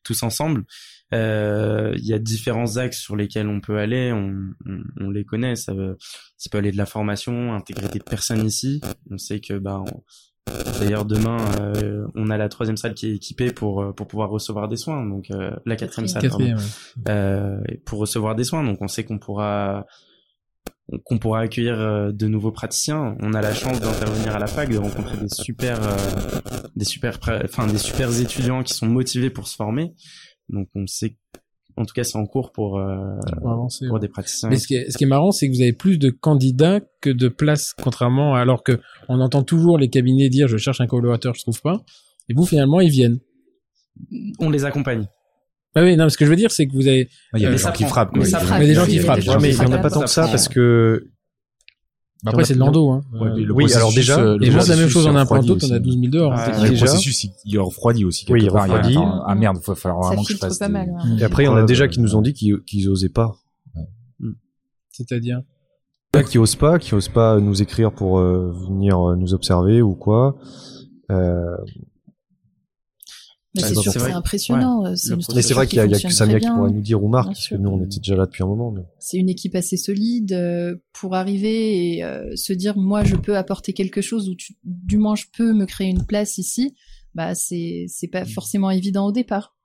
tous ensemble. Euh, Il y a différents axes sur lesquels on peut aller. On, on, on les connaît. Ça, veut- ça peut aller de la formation, intégrer des personnes ici. On sait que bah, D'ailleurs, demain, euh, on a la troisième salle qui est équipée pour euh, pour pouvoir recevoir des soins. Donc euh, la quatrième salle, pardon, ouais. euh, pour recevoir des soins. Donc on sait qu'on pourra qu'on pourra accueillir euh, de nouveaux praticiens. On a la chance d'intervenir à la fac, de rencontrer des super euh, des super enfin des super étudiants qui sont motivés pour se former. Donc on sait en tout cas c'est en cours pour euh, Pour avancer. pour ouais. des praticiens. Mais ce qui, est, ce qui est marrant, c'est que vous avez plus de candidats que de places, contrairement à, alors que on entend toujours les cabinets dire je cherche un collaborateur, je trouve pas. Et vous, finalement, ils viennent. On les accompagne. Ah oui, non, ce que je veux dire, c'est que vous avez, Il y a Euh, des gens qui frappent. Il y a des gens qui frappent. mais il y en a pas tant que ça parce prend- que après, c'est de l'endo, hein. Ouais, le Oui, alors déjà- euh, moi, c'est la même chose en implanto, refroidi t'en as aussi. 12 000 dehors. Ouais, le Déjà- processus, il, il refroidit aussi Oui, il part. Il y a- refroidit. ah merde, il va falloir Ça vraiment que je fasse pas des- mal. ouais. et après il y en a déjà euh, qui nous ont dit qu'ils qu'ils osaient pas. C'est-à-dire. Là, qui osent pas, qui osent pas nous écrire pour euh, venir euh, nous observer ou quoi. Euh, Mais Ouais, c'est sûr c'est que c'est vrai. impressionnant. Ouais. Processus mais c'est vrai qu'il y a, il y a que Samia qui pourrait nous dire ou Marc, parce que nous on était déjà là depuis un moment. Mais... C'est une équipe assez solide euh, pour arriver et euh, se dire moi je peux apporter quelque chose ou tu- du moins je peux me créer une place ici. Bah c'est c'est pas forcément évident au départ.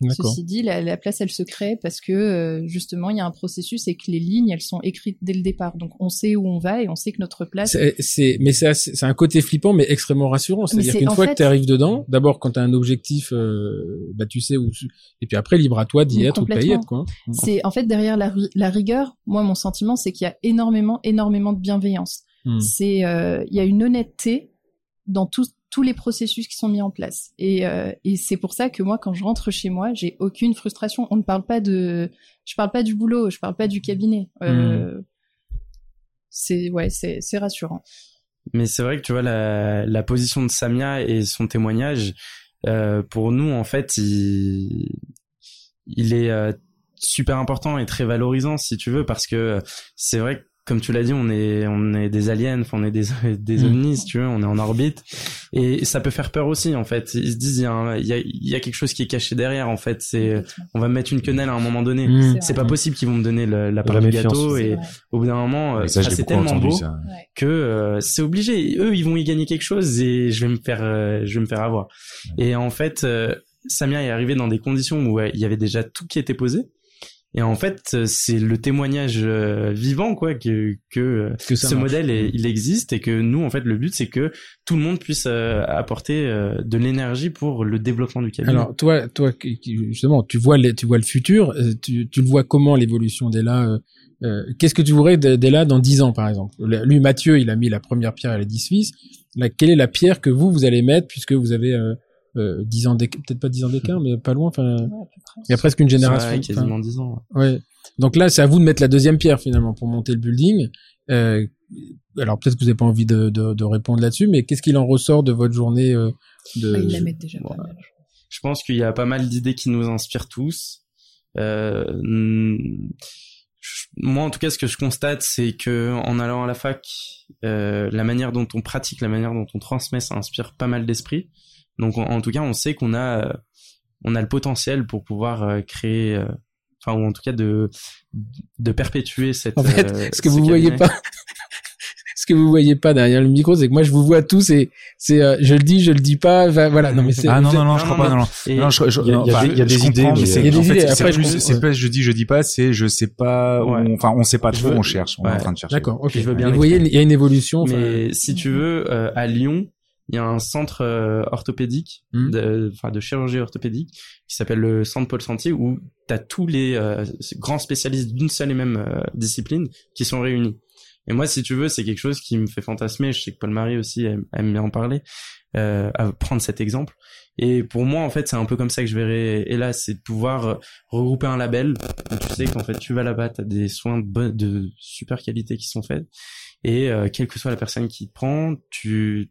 Ceci dit, la, la place elle se crée parce que euh, justement il y a un processus et que les lignes elles sont écrites dès le départ. Donc on sait où on va et on sait que notre place. C'est, c'est, mais c'est, un côté flippant, mais extrêmement rassurant. C'est-à-dire c'est- qu'une fois fait- que tu arrives dedans, d'abord quand tu as un objectif, euh, bah tu sais où, et puis après libre à toi d'y être ou de pas y être, quoi. C'est en fait derrière la, la rigueur. Moi mon sentiment c'est qu'il y a énormément énormément de bienveillance. Hmm. c'est euh, il y a une honnêteté dans tous tous les processus qui sont mis en place. Et, euh, et c'est pour ça que moi quand je rentre chez moi j'ai aucune frustration. On ne parle pas de je parle pas du boulot je parle pas du cabinet. Euh, c'est ouais c'est c'est rassurant. Mais c'est vrai que tu vois la, la position de Samia et son témoignage, euh, pour nous en fait, il, il est euh, super important et très valorisant si tu veux parce que c'est vrai que comme tu l'as dit, on est on est des aliens, enfin, on est des (laughs) des Mm. ovnis si tu veux, on est en orbite et ça peut faire peur aussi en fait. Ils se disent il y a un- il y a, il y a quelque chose qui est caché derrière en fait. C'est on va me mettre une quenelle à un moment donné. Hmm. C'est pas possible qu'ils vont me donner le- la part la du gâteau et vrai. au bout d'un moment, ça, c'est tellement entendu, beau ça. Que euh, c'est obligé. Eux, ils vont y gagner quelque chose et je vais me faire, euh, je vais me faire avoir. Et en fait, euh, Samia est arrivé dans des conditions où il y avait déjà tout qui était posé. Et en fait, euh, c'est le témoignage euh, vivant quoi que que euh, Que ce marche. modèle est- il existe et que nous en fait le but c'est que tout le monde puisse apporter de l'énergie pour le développement du cabinet. Alors toi, toi, justement, tu vois, les, tu vois le futur. Tu, tu le vois comment l'évolution là euh, Qu'est-ce que tu voudrais là dans 10 ans, par exemple? Le- Lui, Mathieu, il a mis la première pierre à l'édifice. Là, quelle est la pierre que vous vous allez mettre puisque vous avez euh, euh, 10 ans d'écart, peut-être pas 10 ans d'écart, mais pas loin. Enfin, Ouais, il y a presque une génération. Enfin, quasiment 10 ans. Ouais. Donc là, c'est à vous de mettre la deuxième pierre finalement pour monter le building. Euh, alors peut-être que vous n'avez pas envie de, de, de répondre là-dessus, mais qu'est-ce qu'il en ressort de votre journée euh, de... Ah, ils la mettent déjà pas mal. Je pense qu'il y a pas mal d'idées qui nous inspirent tous. Euh, moi, en tout cas, ce que je constate, c'est que en allant à la fac, euh, la manière dont on pratique, la manière dont on transmet, ça inspire pas mal d'esprit. Donc, en, en tout cas, on sait qu'on a, euh, on a le potentiel pour pouvoir euh, créer, euh, enfin, ou en tout cas de, de perpétuer cette. En fait, ce que ce vous voyez cabinet. pas, (laughs) ce que vous voyez pas derrière le micro, c'est que moi je vous vois tous et c'est, euh, je le dis, je le dis pas, va- voilà. Non mais c'est. Ah non, non, non, je crois pas, non, non. Et- Non, je, je, Il y a- non, il y a enfin, des- il y a je des idées, mais- c'est- en fait, c'est- après, c'est plus- pas je dis, je dis pas, c'est je sais pas, Ouais. on- enfin, on sait pas trop, veux- on cherche, on est en train de chercher. D'accord, ok. Je veux bien vous voyez, il y a une évolution. enfin, Mais si tu veux, euh, à Lyon, il y a un centre euh, orthopédique, Hmm. de, de chirurgie orthopédique, qui s'appelle le Centre Paul Santier, où tu as tous les euh, grands spécialistes d'une seule et même euh, discipline qui sont réunis. Et moi, si tu veux, c'est quelque chose qui me fait fantasmer. Je sais que Paul-Marie aussi aime, aime bien en parler, euh, à prendre cet exemple. Et pour moi, en fait, c'est un peu comme ça que je verrais. Et là, c'est de pouvoir euh, regrouper un label où tu sais qu'en fait, tu vas là-bas, t'as des soins de, de super qualité qui sont faits. Et euh, quelle que soit la personne qui te prend, tu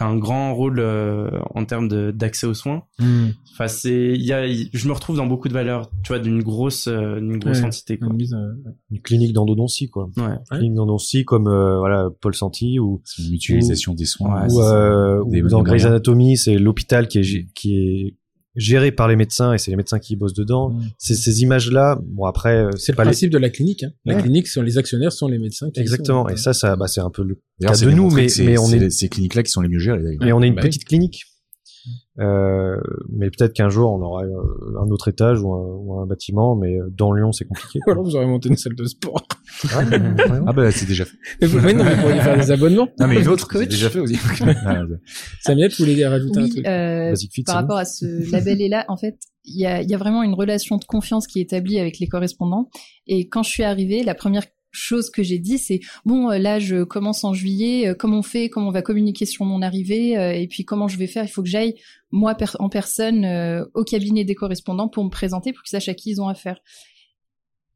as un grand rôle euh, en termes de- d'accès aux soins. hmm, Enfin, c'est, il y a, je me retrouve dans beaucoup de valeurs, tu vois, d'une grosse, euh, d'une grosse Ouais. entité. Quoi. une euh, Une clinique d'endodontie, quoi. Ouais. Ouais. Clinique d'endodontie comme euh, voilà Paul Santi ou, C'est une mutualisation des soins. Ouais, ou, Des- dans Grey's. Anatomy, c'est l'hôpital qui est gé- qui est géré par les médecins et c'est les médecins qui bossent dedans. hmm. C'est ces images-là. Bon après, euh, C'est le pas les- principe de la clinique. Hein. La Ouais. clinique, sont les actionnaires, sont les médecins. Qui Exactement. sont- Et ça, ça, bah, c'est un peu le D'ailleurs, cas c'est de nous, mais on est les- ces cliniques-là qui sont les mieux gérées d'ailleurs. mais on est une Bah oui. petite clinique. Euh, mais peut-être qu'un jour on aura euh, un autre étage ou un, ou un bâtiment, mais euh, dans Lyon c'est compliqué. (laughs) Ou alors vous aurez monté une salle de sport. Ah bah c'est déjà fait. Mais vous, mais non, mais vous pourriez faire des abonnements. Non mais une autre, c'est Coach. déjà fait aussi. Ah. (laughs) Samuel, vous voulez rajouter un Oui, truc? euh, Fit, par bon rapport à ce label-là, en fait, il y a, il y a vraiment une relation de confiance qui est établie avec les correspondants. Et quand je suis arrivée, la première chose que j'ai dit, c'est bon, euh, là, je commence en juillet. euh, Comment on fait Comment on va communiquer sur mon arrivée euh, Et puis comment je vais faire Il faut que j'aille moi per- en personne euh, au cabinet des correspondants pour me présenter, pour qu'ils sachent à qui ils ont affaire.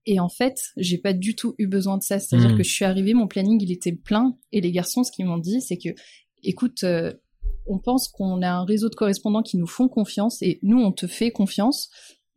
Et en fait, j'ai pas du tout eu besoin de ça. C'est-à-dire Mhm. que je suis arrivée, mon planning il était plein, et les garçons, ce qu'ils m'ont dit, c'est que, écoute, euh, on pense qu'on a un réseau de correspondants qui nous font confiance, et nous, on te fait confiance.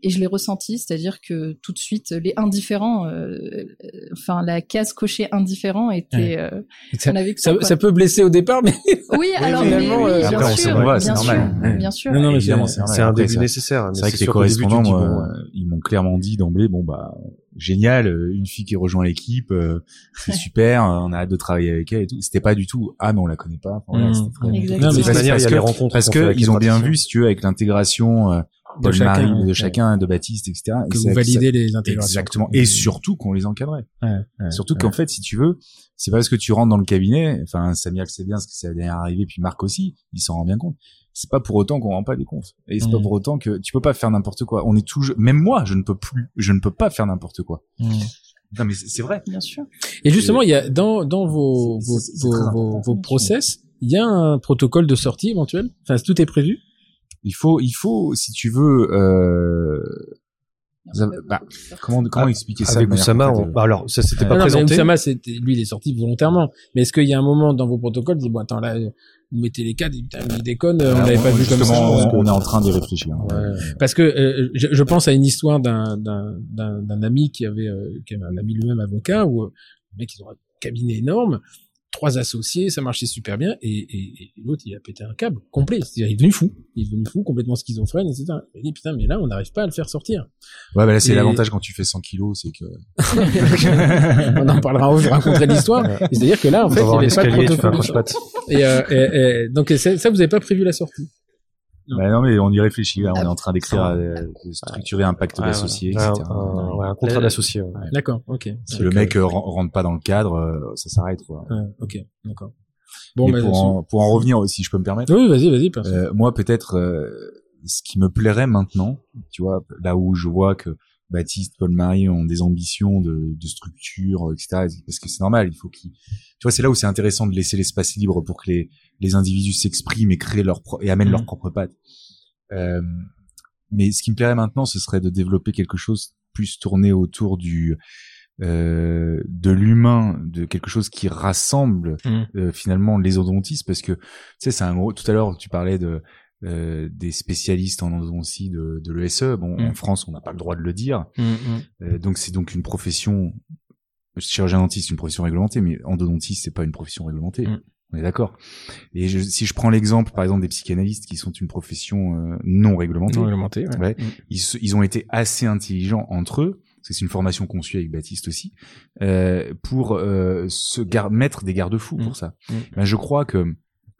Et je l'ai ressenti, c'est-à-dire que tout de suite, les indifférents, euh, euh, enfin la case cochée indifférent était, euh, ça, on avait que ça, ça, peut blesser au départ, mais (laughs) Oui, alors mais finalement, oui, euh, bien après, on sûr, c'est bien sûr, normal. Ouais. bien sûr. Non, non, mais Évidemment, c'est- un début ça- nécessaire. C'est vrai que les début, correspondants, dis, moi, bon, euh, ils m'ont clairement dit d'emblée, bon bah génial, euh, une fille qui rejoint l'équipe, euh, c'est super, on a hâte de travailler avec elle et tout. C'était pas du tout, ah mais on la connaît pas. Voilà, Mmh. Non, mais de toute parce- manière, il y a les rencontres parce que ils ont bien vu, si tu veux, avec l'intégration de chacun, Marie, de ouais. chacun, de Baptiste, etc. que Et vous validez ça- les intégrations. Exactement. Et surtout qu'on les encadrait. Ouais, ouais, Surtout ouais. qu'en fait, si tu veux, c'est pas parce que tu rentres dans le cabinet, enfin, Samuel sait bien ce que c'est la dernière arrivée, puis Marc aussi, il s'en rend bien compte. C'est pas pour autant qu'on rend pas des comptes. Et c'est pas Mm. pour autant que tu peux pas faire n'importe quoi. On est toujours, même moi, je ne peux plus, je ne peux pas faire n'importe quoi. Mmh. Non, mais c'est vrai. Bien sûr. Et justement, il y a dans dans vos vos vos, vos process, il y a un protocole de sortie éventuel? Enfin, tout est prévu? Il faut, il faut, si tu veux, euh, bah, comment, comment Ah, expliquer ça Avec Oussama, on... bah, alors ça s'était Euh, pas Ah non, mais présenté. Oussama, c'était lui, il est sorti volontairement. Mais est-ce qu'il y a un moment dans vos protocoles, vous dites bon attends là, vous mettez les cadres, putain, il déconne, euh, on l'avait pas on- vu comme ça. que- on est en train d'y réfléchir. Ouais. Parce que euh, je, je pense à une histoire d'un d'un d'un ami qui avait euh, qui avait un ami lui-même avocat où euh, le mec ils ont un cabinet énorme, trois associés, ça marchait super bien et, et, et l'autre il a pété un câble complet, c'est-à-dire il est devenu fou, il est devenu fou complètement schizophrène etc. Il a dit putain mais là on n'arrive pas à le faire sortir. Ouais, bah là, c'est Et- l'avantage quand tu fais 100 kilos, c'est que... (laughs) on en parlera je raconterai l'histoire. C'est-à-dire que là en On fait il un n'y avait pas de protocole. Et, euh, et, et- donc ça, ça, vous avez pas prévu la sortie. Non. Bah non, mais on y réfléchit, là, on Ah, est en train d'écrire, euh, de structurer un pacte Ouais, d'associés, Ouais, etc. un- ouais, un contrat Euh, d'associé. ouais. D'accord, ok. Si le mec euh, ren- rentre pas dans le cadre, euh, ça s'arrête, quoi. Ouais, ok, d'accord. Bon, Mais bah, pour, en, pour en revenir, si je peux me permettre, oui, vas-y, vas-y. Euh, moi peut-être euh, ce qui me plairait maintenant, tu vois, là où je vois que Baptiste, Paul Marie ont des ambitions de, de structure, etc. Parce que c'est normal, il faut qu'ils, tu vois, c'est là où c'est intéressant de laisser l'espace libre pour que les les individus s'expriment et créent leur pro- et amènent Mhm. leurs propres pattes. Euh, mais ce qui me plairait maintenant, ce serait de développer quelque chose plus tourné autour du euh, de l'humain, de quelque chose qui rassemble Mm. euh, finalement les endodontistes, parce que tu sais, c'est un gros. Tout à l'heure, tu parlais de euh, des spécialistes en endodontie de, de l'ESE. Bon, Mm. en France, on n'a pas le droit de le dire. Mm, mm. Euh, donc c'est donc une profession. Chirurgien dentiste, c'est une profession réglementée, mais endodontiste, c'est pas une profession réglementée. On est d'accord. Et je- si je prends l'exemple, par exemple, des psychanalystes qui sont une profession euh, non réglementée, Non réglementé. ouais. Ouais. Ils, ont été assez intelligents entre eux, c'est une formation qu'on suit avec Baptiste aussi, euh, pour euh, se mettre des garde-fous pour ça. Ben, je crois que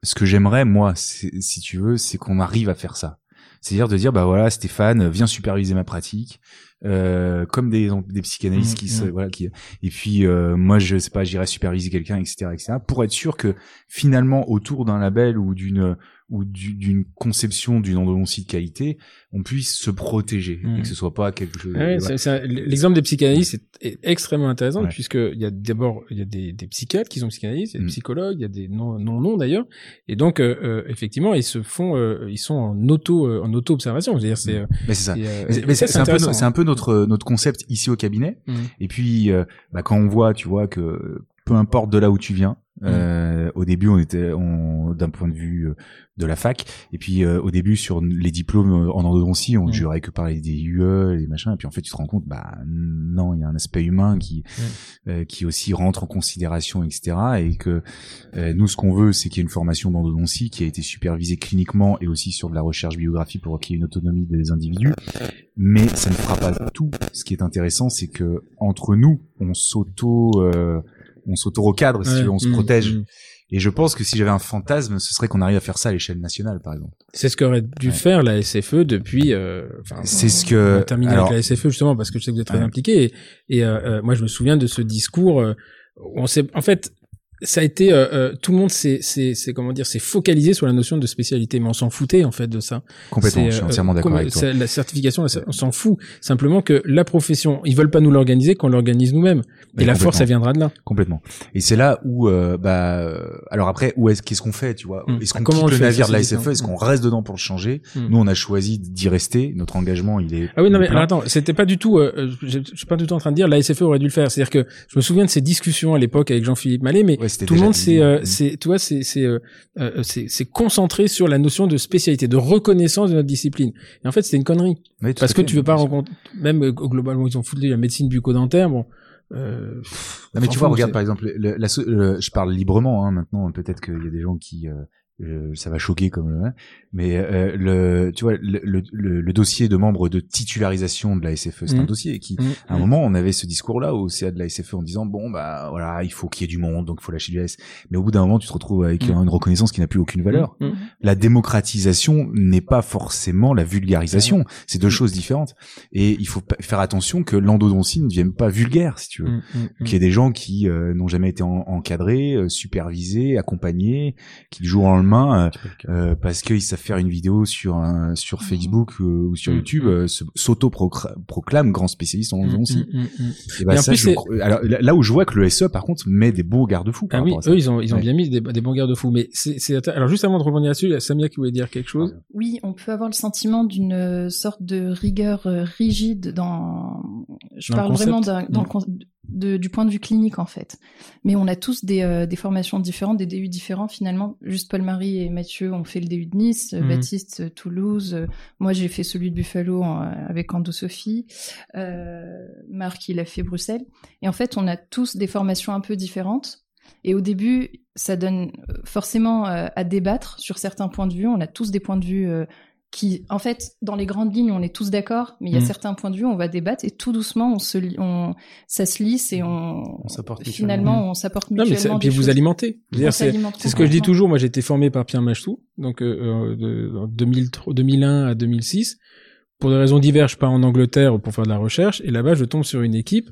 ce que j'aimerais, moi, si tu veux, c'est qu'on arrive à faire ça. C'est-à-dire de dire, bah voilà, Stéphane, viens superviser ma pratique, euh, comme des, des psychanalystes Mm, qui se, mm. voilà, qui, et puis euh, moi, je sais pas, j'irai superviser quelqu'un, etc., etc., pour être sûr que finalement, autour d'un label ou d'une ou du- d'une conception d'une endodontie de qualité, on puisse se protéger et que ce soit pas quelque chose. Ouais, voilà. un- L'exemple des psychanalystes est, est extrêmement intéressant Ouais. puisque il y a d'abord il y a des, des psychiatres qui sont psychanalystes, il y a des Mm. psychologues, il y a des non non non d'ailleurs, et donc euh, euh, effectivement ils se font euh, ils sont en auto euh, en auto observation, c'est-à-dire c'est Mais c'est ça. euh, Mais, c'est un peu, c'est un peu notre notre concept ici au cabinet. Mm. Et puis, euh, bah, quand on voit, tu vois que peu importe de là où tu viens. Mm. euh, au début, on était on, d'un point de vue euh, de la fac, et puis euh, au début sur les diplômes euh, en endodontie, on ne Mm. jurait que par les DUE, les machins, et puis en fait tu te rends compte, bah non, il y a un aspect humain qui Mm. euh, qui aussi rentre en considération, etc. Et que euh, nous, ce qu'on veut, c'est qu'il y ait une formation d'endodontie qui a été supervisée cliniquement et aussi sur de la recherche biographique pour qu'il y ait une autonomie des individus. Mais ça ne fera pas tout. Ce qui est intéressant, c'est que entre nous, on s'auto, euh, on s'auto recadre, si Ouais, tu veux, on se mm, protège. mm. Et je pense que si j'avais un fantasme, ce serait qu'on arrive à faire ça à l'échelle nationale, par exemple. C'est ce qu'aurait dû Ouais. faire la SFE depuis. Euh, C'est ce que. terminé alors, avec la SFE justement parce que je sais que vous êtes très Ouais. impliqué. Et, et, euh, euh, moi, je me souviens de ce discours. euh, on s'est, en fait, ça a été euh, euh, tout le monde s'est, comment dire, s'est focalisé sur la notion de spécialité, mais on s'en foutait en fait de ça. complètement, je suis euh, entièrement d'accord avec toi. La certification, on s'en fout. Simplement que la profession, ils veulent pas nous l'organiser, qu'on l'organise nous-mêmes. Et la force, ça viendra de là. Complètement. Et c'est là où, euh, bah, alors après, où est-ce qu'est-ce qu'on fait, tu vois? Mm. Est-ce qu'on Comment on quitte le navire de la SFE Est-ce qu'on reste dedans pour le changer? Mm. Nous, on a choisi d'y rester. Notre engagement, il est. Ah oui, non, mais alors, attends, c'était pas du tout, euh, je, je suis pas du tout en train de dire la SFE aurait dû le faire. C'est-à-dire que je me souviens de ces discussions à l'époque avec Jean-Philippe Mallet, mais Ouais, tout le monde s'est, euh, c'est, tu vois, c'est, c'est, euh, euh, c'est, c'est concentré sur la notion de spécialité, de reconnaissance de notre discipline. Et en fait, c'était une connerie. Oui, tout Parce que fait, tu veux pas rencontrer, même euh, globalement, ils ont foutu la médecine bucco-dentaire, bon, euh, Non, mais tu vois, regarde c'est- par exemple, le- la so- le- je parle librement hein, maintenant. Peut-être qu'il y a des gens qui, euh, euh, ça va choquer comme, hein, mais euh, le, tu vois, le, le, le- le dossier de membre de titularisation de la SFE, c'est un Mhm. dossier qui, Mm, à un mm. moment, on avait ce discours-là au CA de la SFE en disant bon bah voilà, il faut qu'il y ait du monde, donc il faut lâcher du S. Mais au bout d'un moment, tu te retrouves avec une reconnaissance qui n'a plus aucune valeur. La démocratisation n'est pas forcément la vulgarisation. C'est deux choses différentes. Et il faut faire attention que l'endodontie ne devienne pas vulgaire, si tu veux. Qu'il y ait des gens qui euh, n'ont jamais été en- encadrés, euh, supervisés, accompagnés, qui du jour au lendemain, euh, euh, parce qu'ils savent faire une vidéo sur un, sur Facebook euh, ou sur Mm. YouTube, euh, se- s'auto-proclament grand spécialiste en mm, mm, mm, mm. Et bah Et en ça, plus, je c'est- crois- alors, là là où je vois que le SE, par contre, met des beaux garde-fous Ah oui, ça. eux, ils ont, ils ont Ouais. bien mis des, des bons garde-fous. Mais c'est, alors juste avant de rebondir là-dessus, il y a Samia qui voulait dire quelque chose. Oui, on peut avoir le sentiment d'une euh, sorte de rigueur euh, rigide dans. Je Dans parle vraiment d'un- dans le Mm. con- de- du point de vue clinique en fait. Mais on a tous des, euh, des formations différentes, des DU différents finalement. Juste Paul-Marie et Mathieu ont fait le DU de Nice, Mhm. Baptiste euh, Toulouse. euh, moi j'ai fait celui de Buffalo en- avec Ando Sophie. Euh, Marc il a fait Bruxelles. Et en fait on a tous des formations un peu différentes. Et au début, ça donne forcément euh, à débattre sur certains points de vue. On a tous des points de vue qui, en fait, dans les grandes lignes, on est tous d'accord, mais il y a Mm. certains points de vue, on va débattre et tout doucement, on se, on, ça se lisse et on, On s'apporte finalement, on s'apporte Non, mais mutuellement. ça, puis vous choses. alimentez. C'est, ce que je dis toujours. Moi, j'ai été formé par Pierre Machou, donc euh, euh, de, en 2003 2001 à 2006. Pour des raisons diverses, je pars en Angleterre pour faire de la recherche, et là-bas, je tombe sur une équipe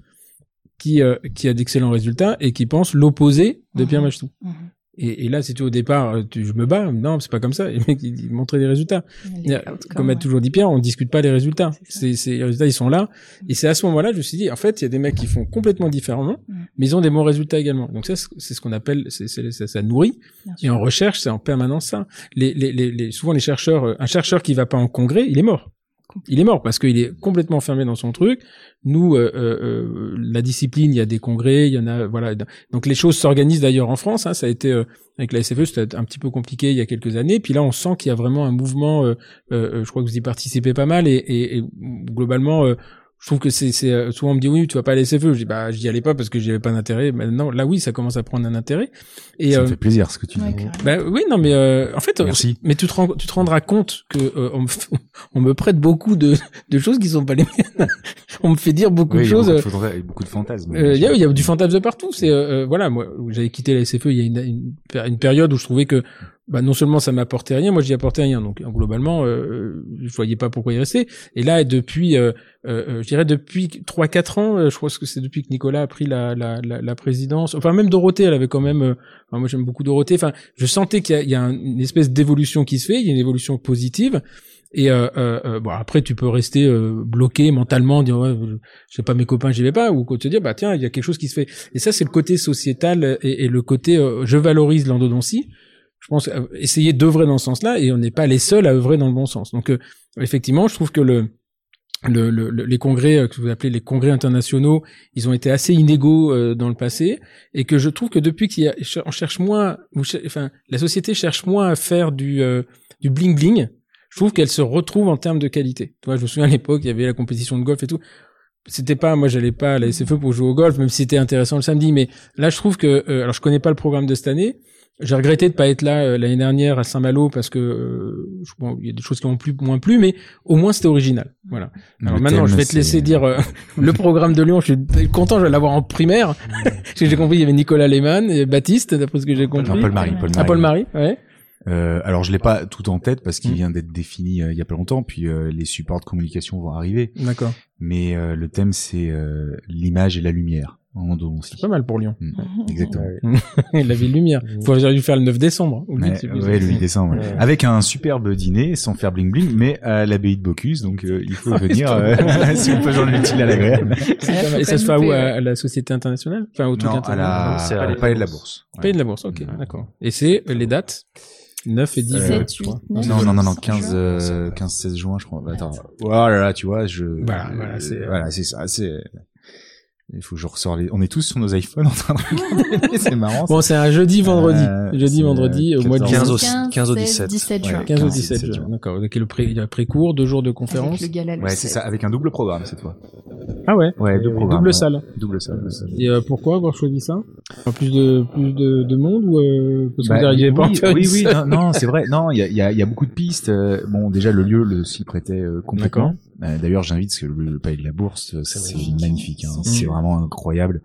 qui euh, qui a d'excellents résultats et qui pense l'opposé de Mhm. Pierre Machou. Mhm. Et, et là, si tu au départ, euh, tu, je me bats, non, c'est pas comme ça. Et le mec, il, il montrait des résultats. Les Comme a ouais. toujours dit Pierre, on discute pas les résultats. C'est. C'est, les résultats, ils sont là. Et c'est à ce moment-là, je me suis dit, en fait, il y a des mecs qui font complètement différemment, Mm. mais ils ont des bons résultats également. Donc ça, c'est ce qu'on appelle, c'est, c'est, ça, ça nourrit. Bien Et sûr. en recherche, c'est en permanence ça. Les, les, les, les- souvent les chercheurs, euh, un chercheur qui va pas en congrès, il est mort. Il est mort parce qu'il est complètement fermé dans son truc. Nous, euh, euh, euh, la discipline, il y a des congrès, il y en a, voilà. Donc les choses s'organisent d'ailleurs en France. Hein, ça a été euh, avec la SFE, c'était un petit peu compliqué il y a quelques années. Puis là, on sent qu'il y a vraiment un mouvement. euh, euh, je crois que vous y participez pas mal et, et, et globalement. Euh, je trouve que c'est c'est, euh, souvent on me dit oui tu vas pas à la SFE je dis bah j'y allais pas parce que j'y avais pas d'intérêt maintenant là oui ça commence à prendre un intérêt et ça euh, me fait plaisir ce que tu Ouais, dis. carrément. bah oui, non, mais euh, en fait, euh, Merci. mais tu te, rends, tu te rendras compte que euh, on, me, f- (laughs) on me prête beaucoup de, de choses qui sont pas les miennes. (laughs) on me fait dire beaucoup Oui, de il y a choses. beaucoup euh, de fantasmes. euh, Il y, a, il y a du fantasme de partout. C'est euh, euh, voilà, moi, j'avais quitté la SFE il y a une, une période où je trouvais que bah, non seulement ça m'apportait rien, moi j'y apportais rien. Donc euh, globalement, euh, je voyais pas pourquoi y rester. Et là, depuis, euh, euh, euh, je dirais depuis trois quatre ans, euh, je crois que c'est depuis que Nicolas a pris la, la, la, présidence. Enfin même Dorothée, elle avait quand même. euh, enfin, moi j'aime beaucoup Dorothée. Enfin, je sentais qu'il y a, il y a un- une espèce d'évolution qui se fait. Il y a une évolution positive. Et euh, euh, euh, bon après tu peux rester euh, bloqué mentalement, dire ouais, je sais pas mes copains j'y vais pas, ou te dire bah tiens il y a quelque chose qui se fait. Et ça c'est le côté sociétal et, et le côté euh, je valorise l'endodontie. Je pense euh, essayer d'œuvrer dans ce sens-là et on n'est pas les seuls à œuvrer dans le bon sens. Donc euh, effectivement je trouve que le le, le- le- les congrès euh, que vous appelez les congrès internationaux, ils ont été assez inégaux euh, dans le passé, et que je trouve que depuis qu'il y a, on cherche moins, enfin, la société cherche moins à faire du euh, du bling bling. Je trouve qu'elle se retrouve en termes de qualité. Tu je me souviens à l'époque, il y avait la compétition de golf et tout. C'était pas, moi, j'allais pas à la SFE pour jouer au golf, même si c'était intéressant le samedi. Mais là, je trouve que, euh, alors, je connais pas le programme de cette année. J'ai regretté de pas être là euh, l'année dernière à Saint-Malo parce que euh, je- bon, il y a des choses qui m'ont plus moins plu, mais au moins c'était original. Voilà. Alors Le maintenant, je vais te laisser dire euh, (laughs) le programme de Lyon. Je suis content, je vais l'avoir en primaire. (laughs) Parce que j'ai compris, il y avait Nicolas Lehmann et Baptiste, d'après ce que j'ai compris. Non, Paul Marie. Paul Ah, Marie. Paul Marie, ouais. Euh, alors je l'ai pas tout en tête parce qu'il Mm. vient d'être défini euh, il y a pas longtemps, puis euh, les supports de communication vont arriver. D'accord. Mais euh, le thème c'est euh, l'image et la lumière en endodontie. C'est pas mal pour Lyon. Mm. Exactement. (laughs) la ville lumière. Faut j'aurais dû faire le 9 décembre. ou le Ouais, 8, c'est plus ouais, ça. le 8 décembre. Ouais. Avec un superbe dîner, sans faire bling bling, mais à l'abbaye de Bocuse, donc euh, il faut venir (laughs) euh, (laughs) si on peut joindre l'utile à l'agréable. Et ça se fait où à, à la Société internationale? Enfin, au truc Non, à la, international C'est à à la la palais de la Bourse. Ouais. Pays de la Bourse, ok, d'accord. Et c'est euh, les dates? 9 et 10 Euh, juin, 7, je crois. 8, 9. Non, non, non, non, 10 15, juin. euh, 15, 16 juin, je crois. Attends. Oh là là, tu vois, je, Voilà, voilà, c'est- euh, voilà, c'est ça, c'est, il faut que je ressors les, on est tous sur nos iPhones en train de regarder, (laughs) c'est marrant. Bon, c'est un jeudi, vendredi. Euh, jeudi, vendredi, euh, au mois de 15 juin. au- 15 au 16, 17. 17 Ouais. juin. 15 au 15, 17 17 juin. D'accord. Donc, le pré, il y a pré-cours, deux jours de conférence. Avec le gala le Ouais, c'est 16. ça, avec un double programme cette fois. Ah ouais. Ouais, deux Euh, programmes. Double ouais. salle. Double salle. double salle. Et euh, pourquoi avoir choisi ça? Enfin, Plus de plus de, de monde ou euh, parce que Bah, vous n'arrivez pas à oui, faire oui, oui, seule non, non, c'est vrai. Non, il y a, il y, a, y a beaucoup de pistes. Euh, Bon, déjà le lieu le s'y prêtait euh, complètement. Euh, D'ailleurs, j'invite parce que le, le palais de la Bourse, c'est magnifique. Hein. C'est vraiment incroyable.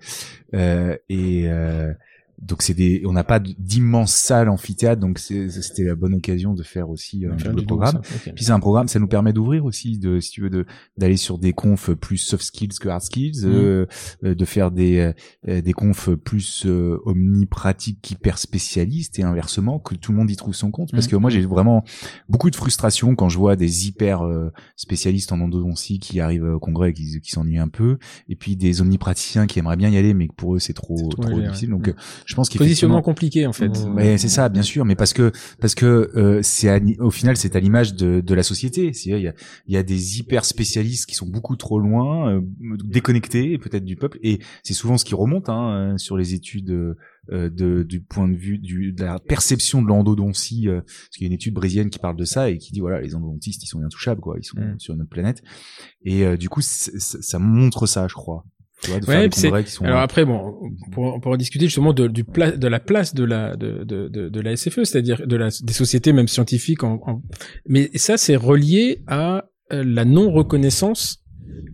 Euh, et euh, donc c'est des, on n'a pas d'immenses salles amphithéâtre, donc c'était la bonne occasion de faire aussi euh, un double du programme. double, ça. Ok. Puis c'est un programme, ça nous permet d'ouvrir aussi, de, si tu veux, de d'aller sur des confs plus soft skills que hard skills, Mhm. euh, euh, de faire des euh, des confs plus euh, omnipratiques hyper spécialistes et inversement que tout le monde y trouve son compte. Parce Mhm. que moi j'ai vraiment beaucoup de frustration quand je vois des hyper euh, spécialistes en endodontie qui arrivent au congrès et qui, qui s'ennuient un peu, et puis des omnipraticiens qui aimeraient bien y aller mais que pour eux c'est trop trop trop, difficile. Donc euh, je pense qu'il Positionnement compliqué en fait. Mmh. Ouais, c'est ça, bien sûr, mais parce que parce que euh, c'est au final c'est à l'image de, de la société. Il y a, il y a des hyper spécialistes qui sont beaucoup trop loin, euh, déconnectés peut-être du peuple, et c'est souvent ce qui remonte hein, sur les études euh, de, du point de vue du, de la perception de l'endodontie. Euh, parce qu'il y a une étude brésilienne qui parle de ça et qui dit voilà les endodontistes ils sont intouchables quoi, ils sont Mm. sur notre planète. Et euh, du coup ça montre ça, je crois. Tu vois, de Ouais, faire des qui sont Alors après, bon, pour, on pourra discuter justement de, du pla- de la place de la de, de, de, de la SFE, c'est-à-dire de la des sociétés même scientifiques. En, en- Mais ça, c'est relié à euh, la non reconnaissance,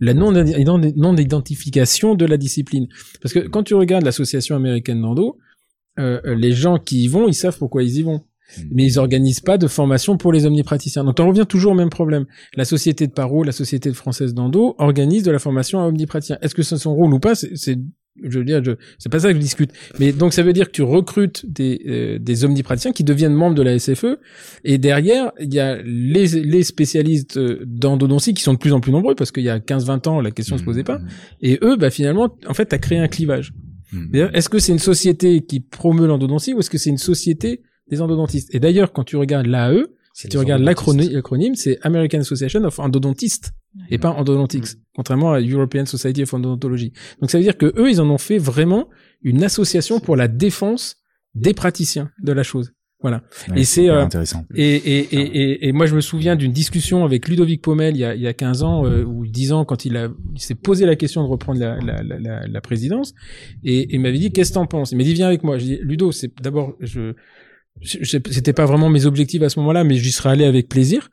la non non identification de la discipline. Parce que quand tu regardes l'association américaine d'endo, euh, euh, les gens qui y vont, ils savent pourquoi ils y vont. Mais ils organisent pas de formation pour les omnipraticiens. Donc on revient toujours au même problème. La société de Paro, la société de française d'endo organise de la formation à omnipraticiens. Est-ce que c'est son rôle ou pas? C'est, je veux dire, je, c'est pas ça que je discute. Mais donc ça veut dire que tu recrutes des, euh, des omnipraticiens qui deviennent membres de la SFE, et derrière il y a les, les spécialistes euh, d'endodontie qui sont de plus en plus nombreux parce qu'il y a 15-20 ans la question se posait pas. Et eux, bah finalement, en fait, t'as créé un clivage. Est-ce que c'est une société qui promeut l'endodontie ou est-ce que c'est une société des endodontistes Et d'ailleurs, quand tu regardes l'AE, Si tu regardes l'acronyme, c'est American Association of Endodontists et pas Endodontics, contrairement à European Society of Endodontology. Donc ça veut dire que eux, ils en ont fait vraiment une association pour la défense des praticiens de la chose. Voilà. Ouais, et c'est euh, intéressant. et, et, et, et, et moi, je me souviens d'une discussion avec Ludovic Pommel il y a, il y a 15 ans euh, ou 10 ans quand il, a, il s'est posé la question de reprendre la, la, la, présidence et et il m'avait dit qu'est-ce que t'en penses? Il m'a dit viens avec moi. Je dis Ludo, c'est d'abord je- c'était pas vraiment mes objectifs à ce moment-là, mais j'y serais allé avec plaisir.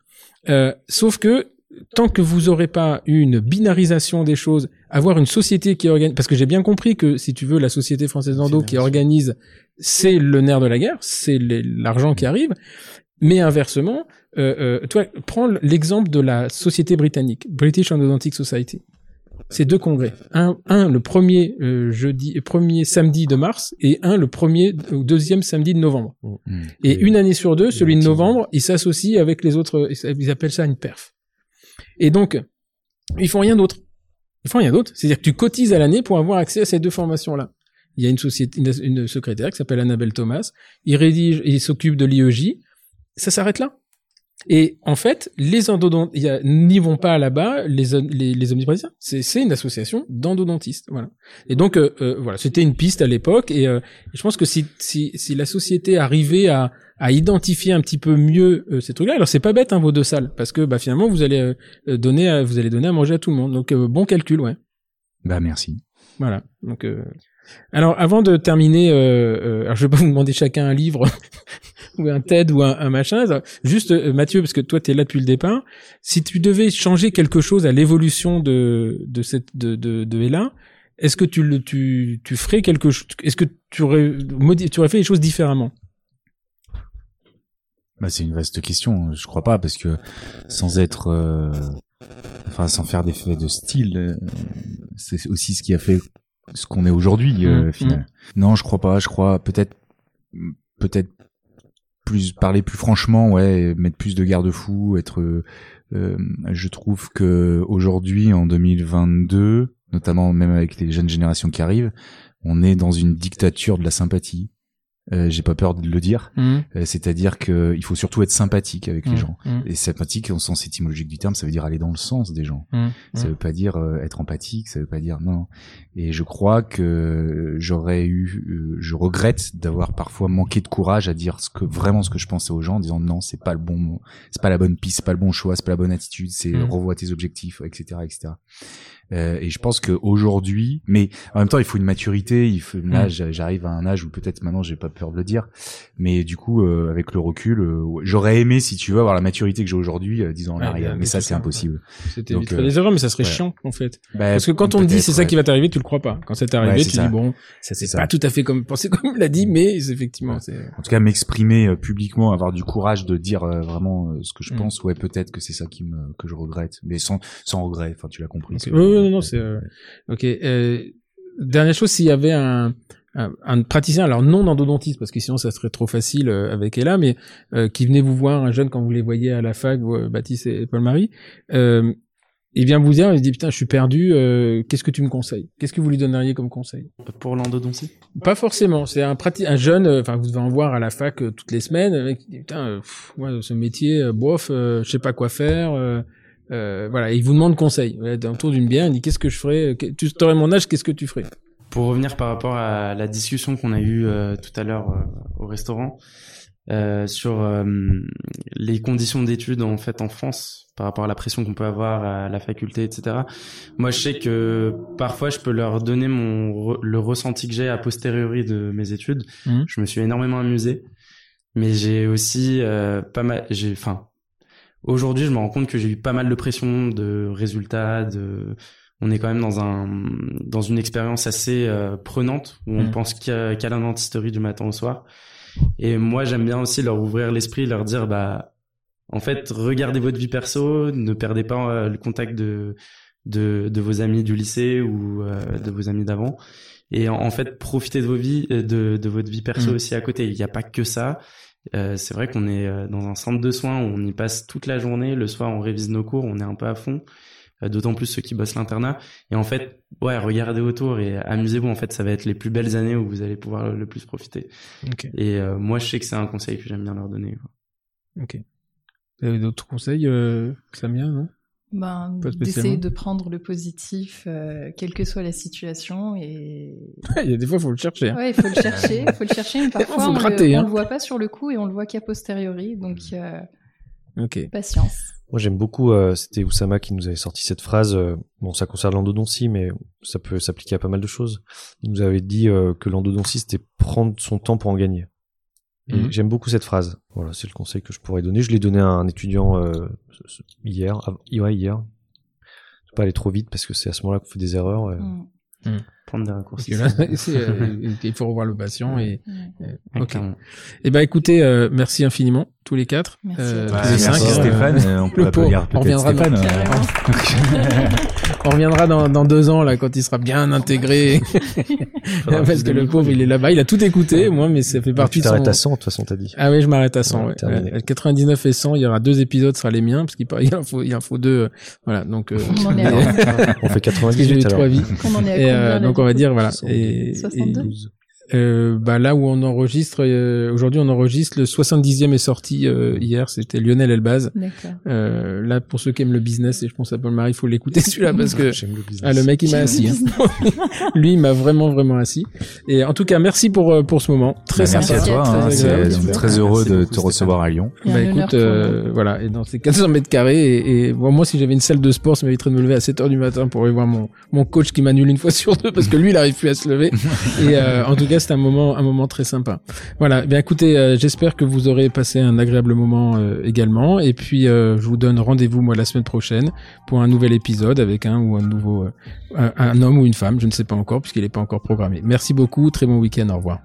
Euh, sauf que tant que vous aurez pas une binarisation des choses, avoir une société qui organise, parce que j'ai bien compris que si tu veux la société française d'endo qui organise, c'est le nerf de la guerre, c'est l'argent qui arrive. Mais inversement, euh, euh, toi, prends l'exemple de la société britannique, British Endodontic Society. C'est deux congrès. Un, un le premier euh, jeudi, premier samedi de mars, et un le premier ou deuxième samedi de novembre. Mm. Et une année sur deux, celui de novembre, il s'associe avec les autres. Ils appellent ça une perf. Et donc, ils font rien d'autre. Ils font rien d'autre. C'est-à-dire que tu cotises à l'année pour avoir accès à ces deux formations-là. Il y a une société, une, une secrétaire qui s'appelle Annabelle Thomas. Il rédige, il s'occupe de l'IEJ. Ça s'arrête là. Et en fait, les endodontistes n'y vont pas là-bas, les, les, les omnipraticiens. C'est, une association d'endodontistes. Voilà. Et donc, euh, euh, voilà, c'était une piste à l'époque. Et euh, je pense que si, si, si la société arrivait à, à identifier un petit peu mieux euh, ces trucs-là, alors c'est pas bête hein, vos deux salles, parce que bah, finalement vous allez euh, donner, à, vous allez donner à manger à tout le monde. Donc euh, bon calcul, ouais. Bah merci. Voilà. Donc, euh, alors avant de terminer, euh, euh, alors je vais pas vous demander chacun un livre ou un TED ou un, un machin. Juste euh, Mathieu, parce que toi tu es là depuis le départ. Si tu devais changer quelque chose à l'évolution de de cette de de, de Ella, est-ce que tu le tu tu ferais quelque chose Est-ce que tu aurais tu aurais fait les choses différemment? Bah c'est une vaste question. Je crois pas parce que sans être, euh, enfin sans faire d'effet de style, euh, c'est aussi ce qui a fait ce qu'on est aujourd'hui. euh, Mm, finalement. Non, je crois pas. Je crois peut-être, peut-être plus parler plus franchement, ouais, mettre plus de garde-fous, être. euh, euh, je trouve que aujourd'hui, en 2022, notamment même avec les jeunes générations qui arrivent, on est dans une dictature de la sympathie. Euh, J'ai pas peur de le dire. Hum, Euh, C'est-à-dire que il faut surtout être sympathique avec les hum, gens. hum, Et sympathique, au sens étymologique du terme, ça veut dire aller dans le sens des gens. Ça veut pas dire euh, être empathique, ça veut pas dire non. Et je crois que j'aurais eu, euh, je regrette d'avoir parfois manqué de courage à dire ce que vraiment ce que je pensais aux gens, en disant non, c'est pas le bon, c'est pas la bonne piste, c'est pas le bon choix, c'est pas la bonne attitude, c'est revois tes objectifs, etc., etc. Euh, et je pense que aujourd'hui, mais en même temps, il faut une maturité. Il faut, là, Mm. j'a- j'arrive à un âge où peut-être maintenant j'ai pas peur de le dire, mais du coup, euh, avec le recul, euh, j'aurais aimé, si tu veux, avoir la maturité que j'ai aujourd'hui, euh, dix ans en Ouais, arrière. mais Mais ça, c'est ça, impossible. C'était éviterait euh, des erreurs, mais ça serait ouais. chiant en fait. Bah, Parce que quand on te dit c'est ça ouais. qui va t'arriver, tu le crois pas. Quand ça t'est arrivé, tu ça. dis bon, c'est c'est ça. pas tout à fait comme (laughs) pensé comme l'a dit, mais effectivement. En tout cas, m'exprimer euh, publiquement, avoir du courage de dire euh, vraiment ce que je Mm. pense. Ouais, peut-être que c'est ça qui me que je regrette, mais sans sans regret. Enfin, tu l'as compris. Non, non, c'est. euh, Ok. Euh, dernière chose, s'il y avait un, un, praticien, alors non endodontiste, parce que sinon ça serait trop facile euh, avec Ella, mais euh, qui venait vous voir, un jeune quand vous les voyez à la fac, vous, Baptiste et Paul-Marie, euh, il vient vous dire, il se dit putain, je suis perdu. euh, Qu'est-ce que tu me conseilles? Qu'est-ce que vous lui donneriez comme conseil? Pour l'endodontie? Pas forcément. C'est un jeune. Enfin, vous devez en voir à la fac toutes les semaines. Dit putain, pff, ce métier, bof, je sais pas quoi faire. Euh, voilà, il vous demande conseil. Ouais, autour d'une bière, il dit qu'est-ce que je ferais euh, Tu aurais mon âge, qu'est-ce que tu ferais? Pour revenir par rapport à la discussion qu'on a eue euh, tout à l'heure euh, au restaurant sur les conditions d'études en fait en France par rapport à la pression qu'on peut avoir à la faculté, etc. Moi, je sais que parfois, je peux leur donner mon le ressenti que j'ai a posteriori de mes études. Mhm. Je me suis énormément amusé, mais j'ai aussi pas mal. J'ai, enfin, aujourd'hui, je me rends compte que j'ai eu pas mal de pression, de résultats, de on est quand même dans un dans une expérience assez euh, prenante où on Mm. pense qu'à qu'à la dentisterie du matin au soir. Et moi, j'aime bien aussi leur ouvrir l'esprit, leur dire bah en fait, regardez votre vie perso, ne perdez pas euh, le contact de de de vos amis du lycée ou euh, de vos amis d'avant. Et en, en fait, profitez de vos vies, euh, de de votre vie perso Mm. aussi à côté. Il n'y a pas que ça. Euh, c'est vrai qu'on est euh, dans un centre de soins où on y passe toute la journée. Le soir, on révise nos cours, on est un peu à fond. Euh, D'autant plus ceux qui bossent l'internat. Et en fait, ouais, regardez autour et amusez-vous. En fait, ça va être les plus belles années où vous allez pouvoir le plus profiter. Ok. Et euh, moi, je sais que c'est un conseil que j'aime bien leur donner. quoi. Ok. T'avais d'autres conseils, euh, Samia, non? Ben, d'essayer de prendre le positif, euh, quelle que soit la situation. Et (laughs) Il y a des fois, il faut le chercher. hein. ouais, il faut le chercher, il faut le chercher, mais (laughs) parfois Faut on, gratter, le, on hein. le voit pas sur le coup et on le voit qu'a posteriori. Donc euh, Ok. patience. Moi, j'aime beaucoup. euh, C'était Oussama qui nous avait sorti cette phrase. euh, bon, ça concerne l'endodontie, mais ça peut s'appliquer à pas mal de choses. Il nous avait dit euh, que l'endodontie, c'était prendre son temps pour en gagner. Mhm. j'aime beaucoup cette phrase. Voilà, c'est le conseil que je pourrais donner. Je l'ai donné à un étudiant euh, hier. av- Ouais, hier. Je vais pas aller trop vite parce que c'est à ce moment-là qu'on fait des erreurs. euh. Mm. Prendre des raccourcis. là, (laughs) euh, il faut revoir le patient et. Ouais. euh, Ouais, ok. Eh ben, écoutez, euh, merci infiniment tous les quatre. Merci. Euh, Bah, tous les merci cinq, hein. Stéphane. Euh, on peut applaudir on peut-être Stéphane. On reviendra dans, dans deux ans là quand il sera bien intégré. (laughs) (laughs) Parce que le pauvre il est là-bas, il a tout écouté, moi, mais ça fait Donc, partie tu de son. t'arrêtes à 100, de toute façon, t'as dit. Ah oui, je m'arrête à 100. Ouais, Ouais, terminé. Ouais, 99 et 100, il y aura deux épisodes, ce sera les miens, parce qu'il (laughs) il en faut, il en faut deux. euh, Voilà, donc. euh, On en est à On fait parce que j'ai eu 98 trois vies. On en est à Et euh, donc on va dire voilà. Et, 62. et, euh, bah là où on enregistre, euh, aujourd'hui on enregistre le 70e est sorti euh, hier, c'était Lionel Elbaz. D'accord. Euh, là pour ceux qui aiment le business et je pense à Paul Marie, il faut l'écouter (laughs) celui-là parce que J'aime le business. ah, le mec il m'a assis. hein. (laughs) Lui il m'a vraiment vraiment assis. Et en tout cas merci pour euh, pour ce moment, très Bah, sympa. Merci à toi. Très hein, agréable. Très heureux de beaucoup, te recevoir à Lyon. Bah écoute, euh, voilà, et dans ces 400 mètres carrés, et, et bon, moi si j'avais une salle de sport, ça m'éviterait de me lever à 7 heures du matin pour aller voir mon, mon coach qui m'annule une fois sur deux parce que lui il arrive plus à se lever. et euh, en tout cas, un moment, un moment très sympa. Voilà, bien écoutez, euh, j'espère que vous aurez passé un agréable moment euh, également, et puis euh, je vous donne rendez-vous moi la semaine prochaine pour un nouvel épisode avec un ou un nouveau, un homme ou une femme, je ne sais pas encore puisqu'il n'est pas encore programmé. Merci beaucoup, très bon week-end, au revoir.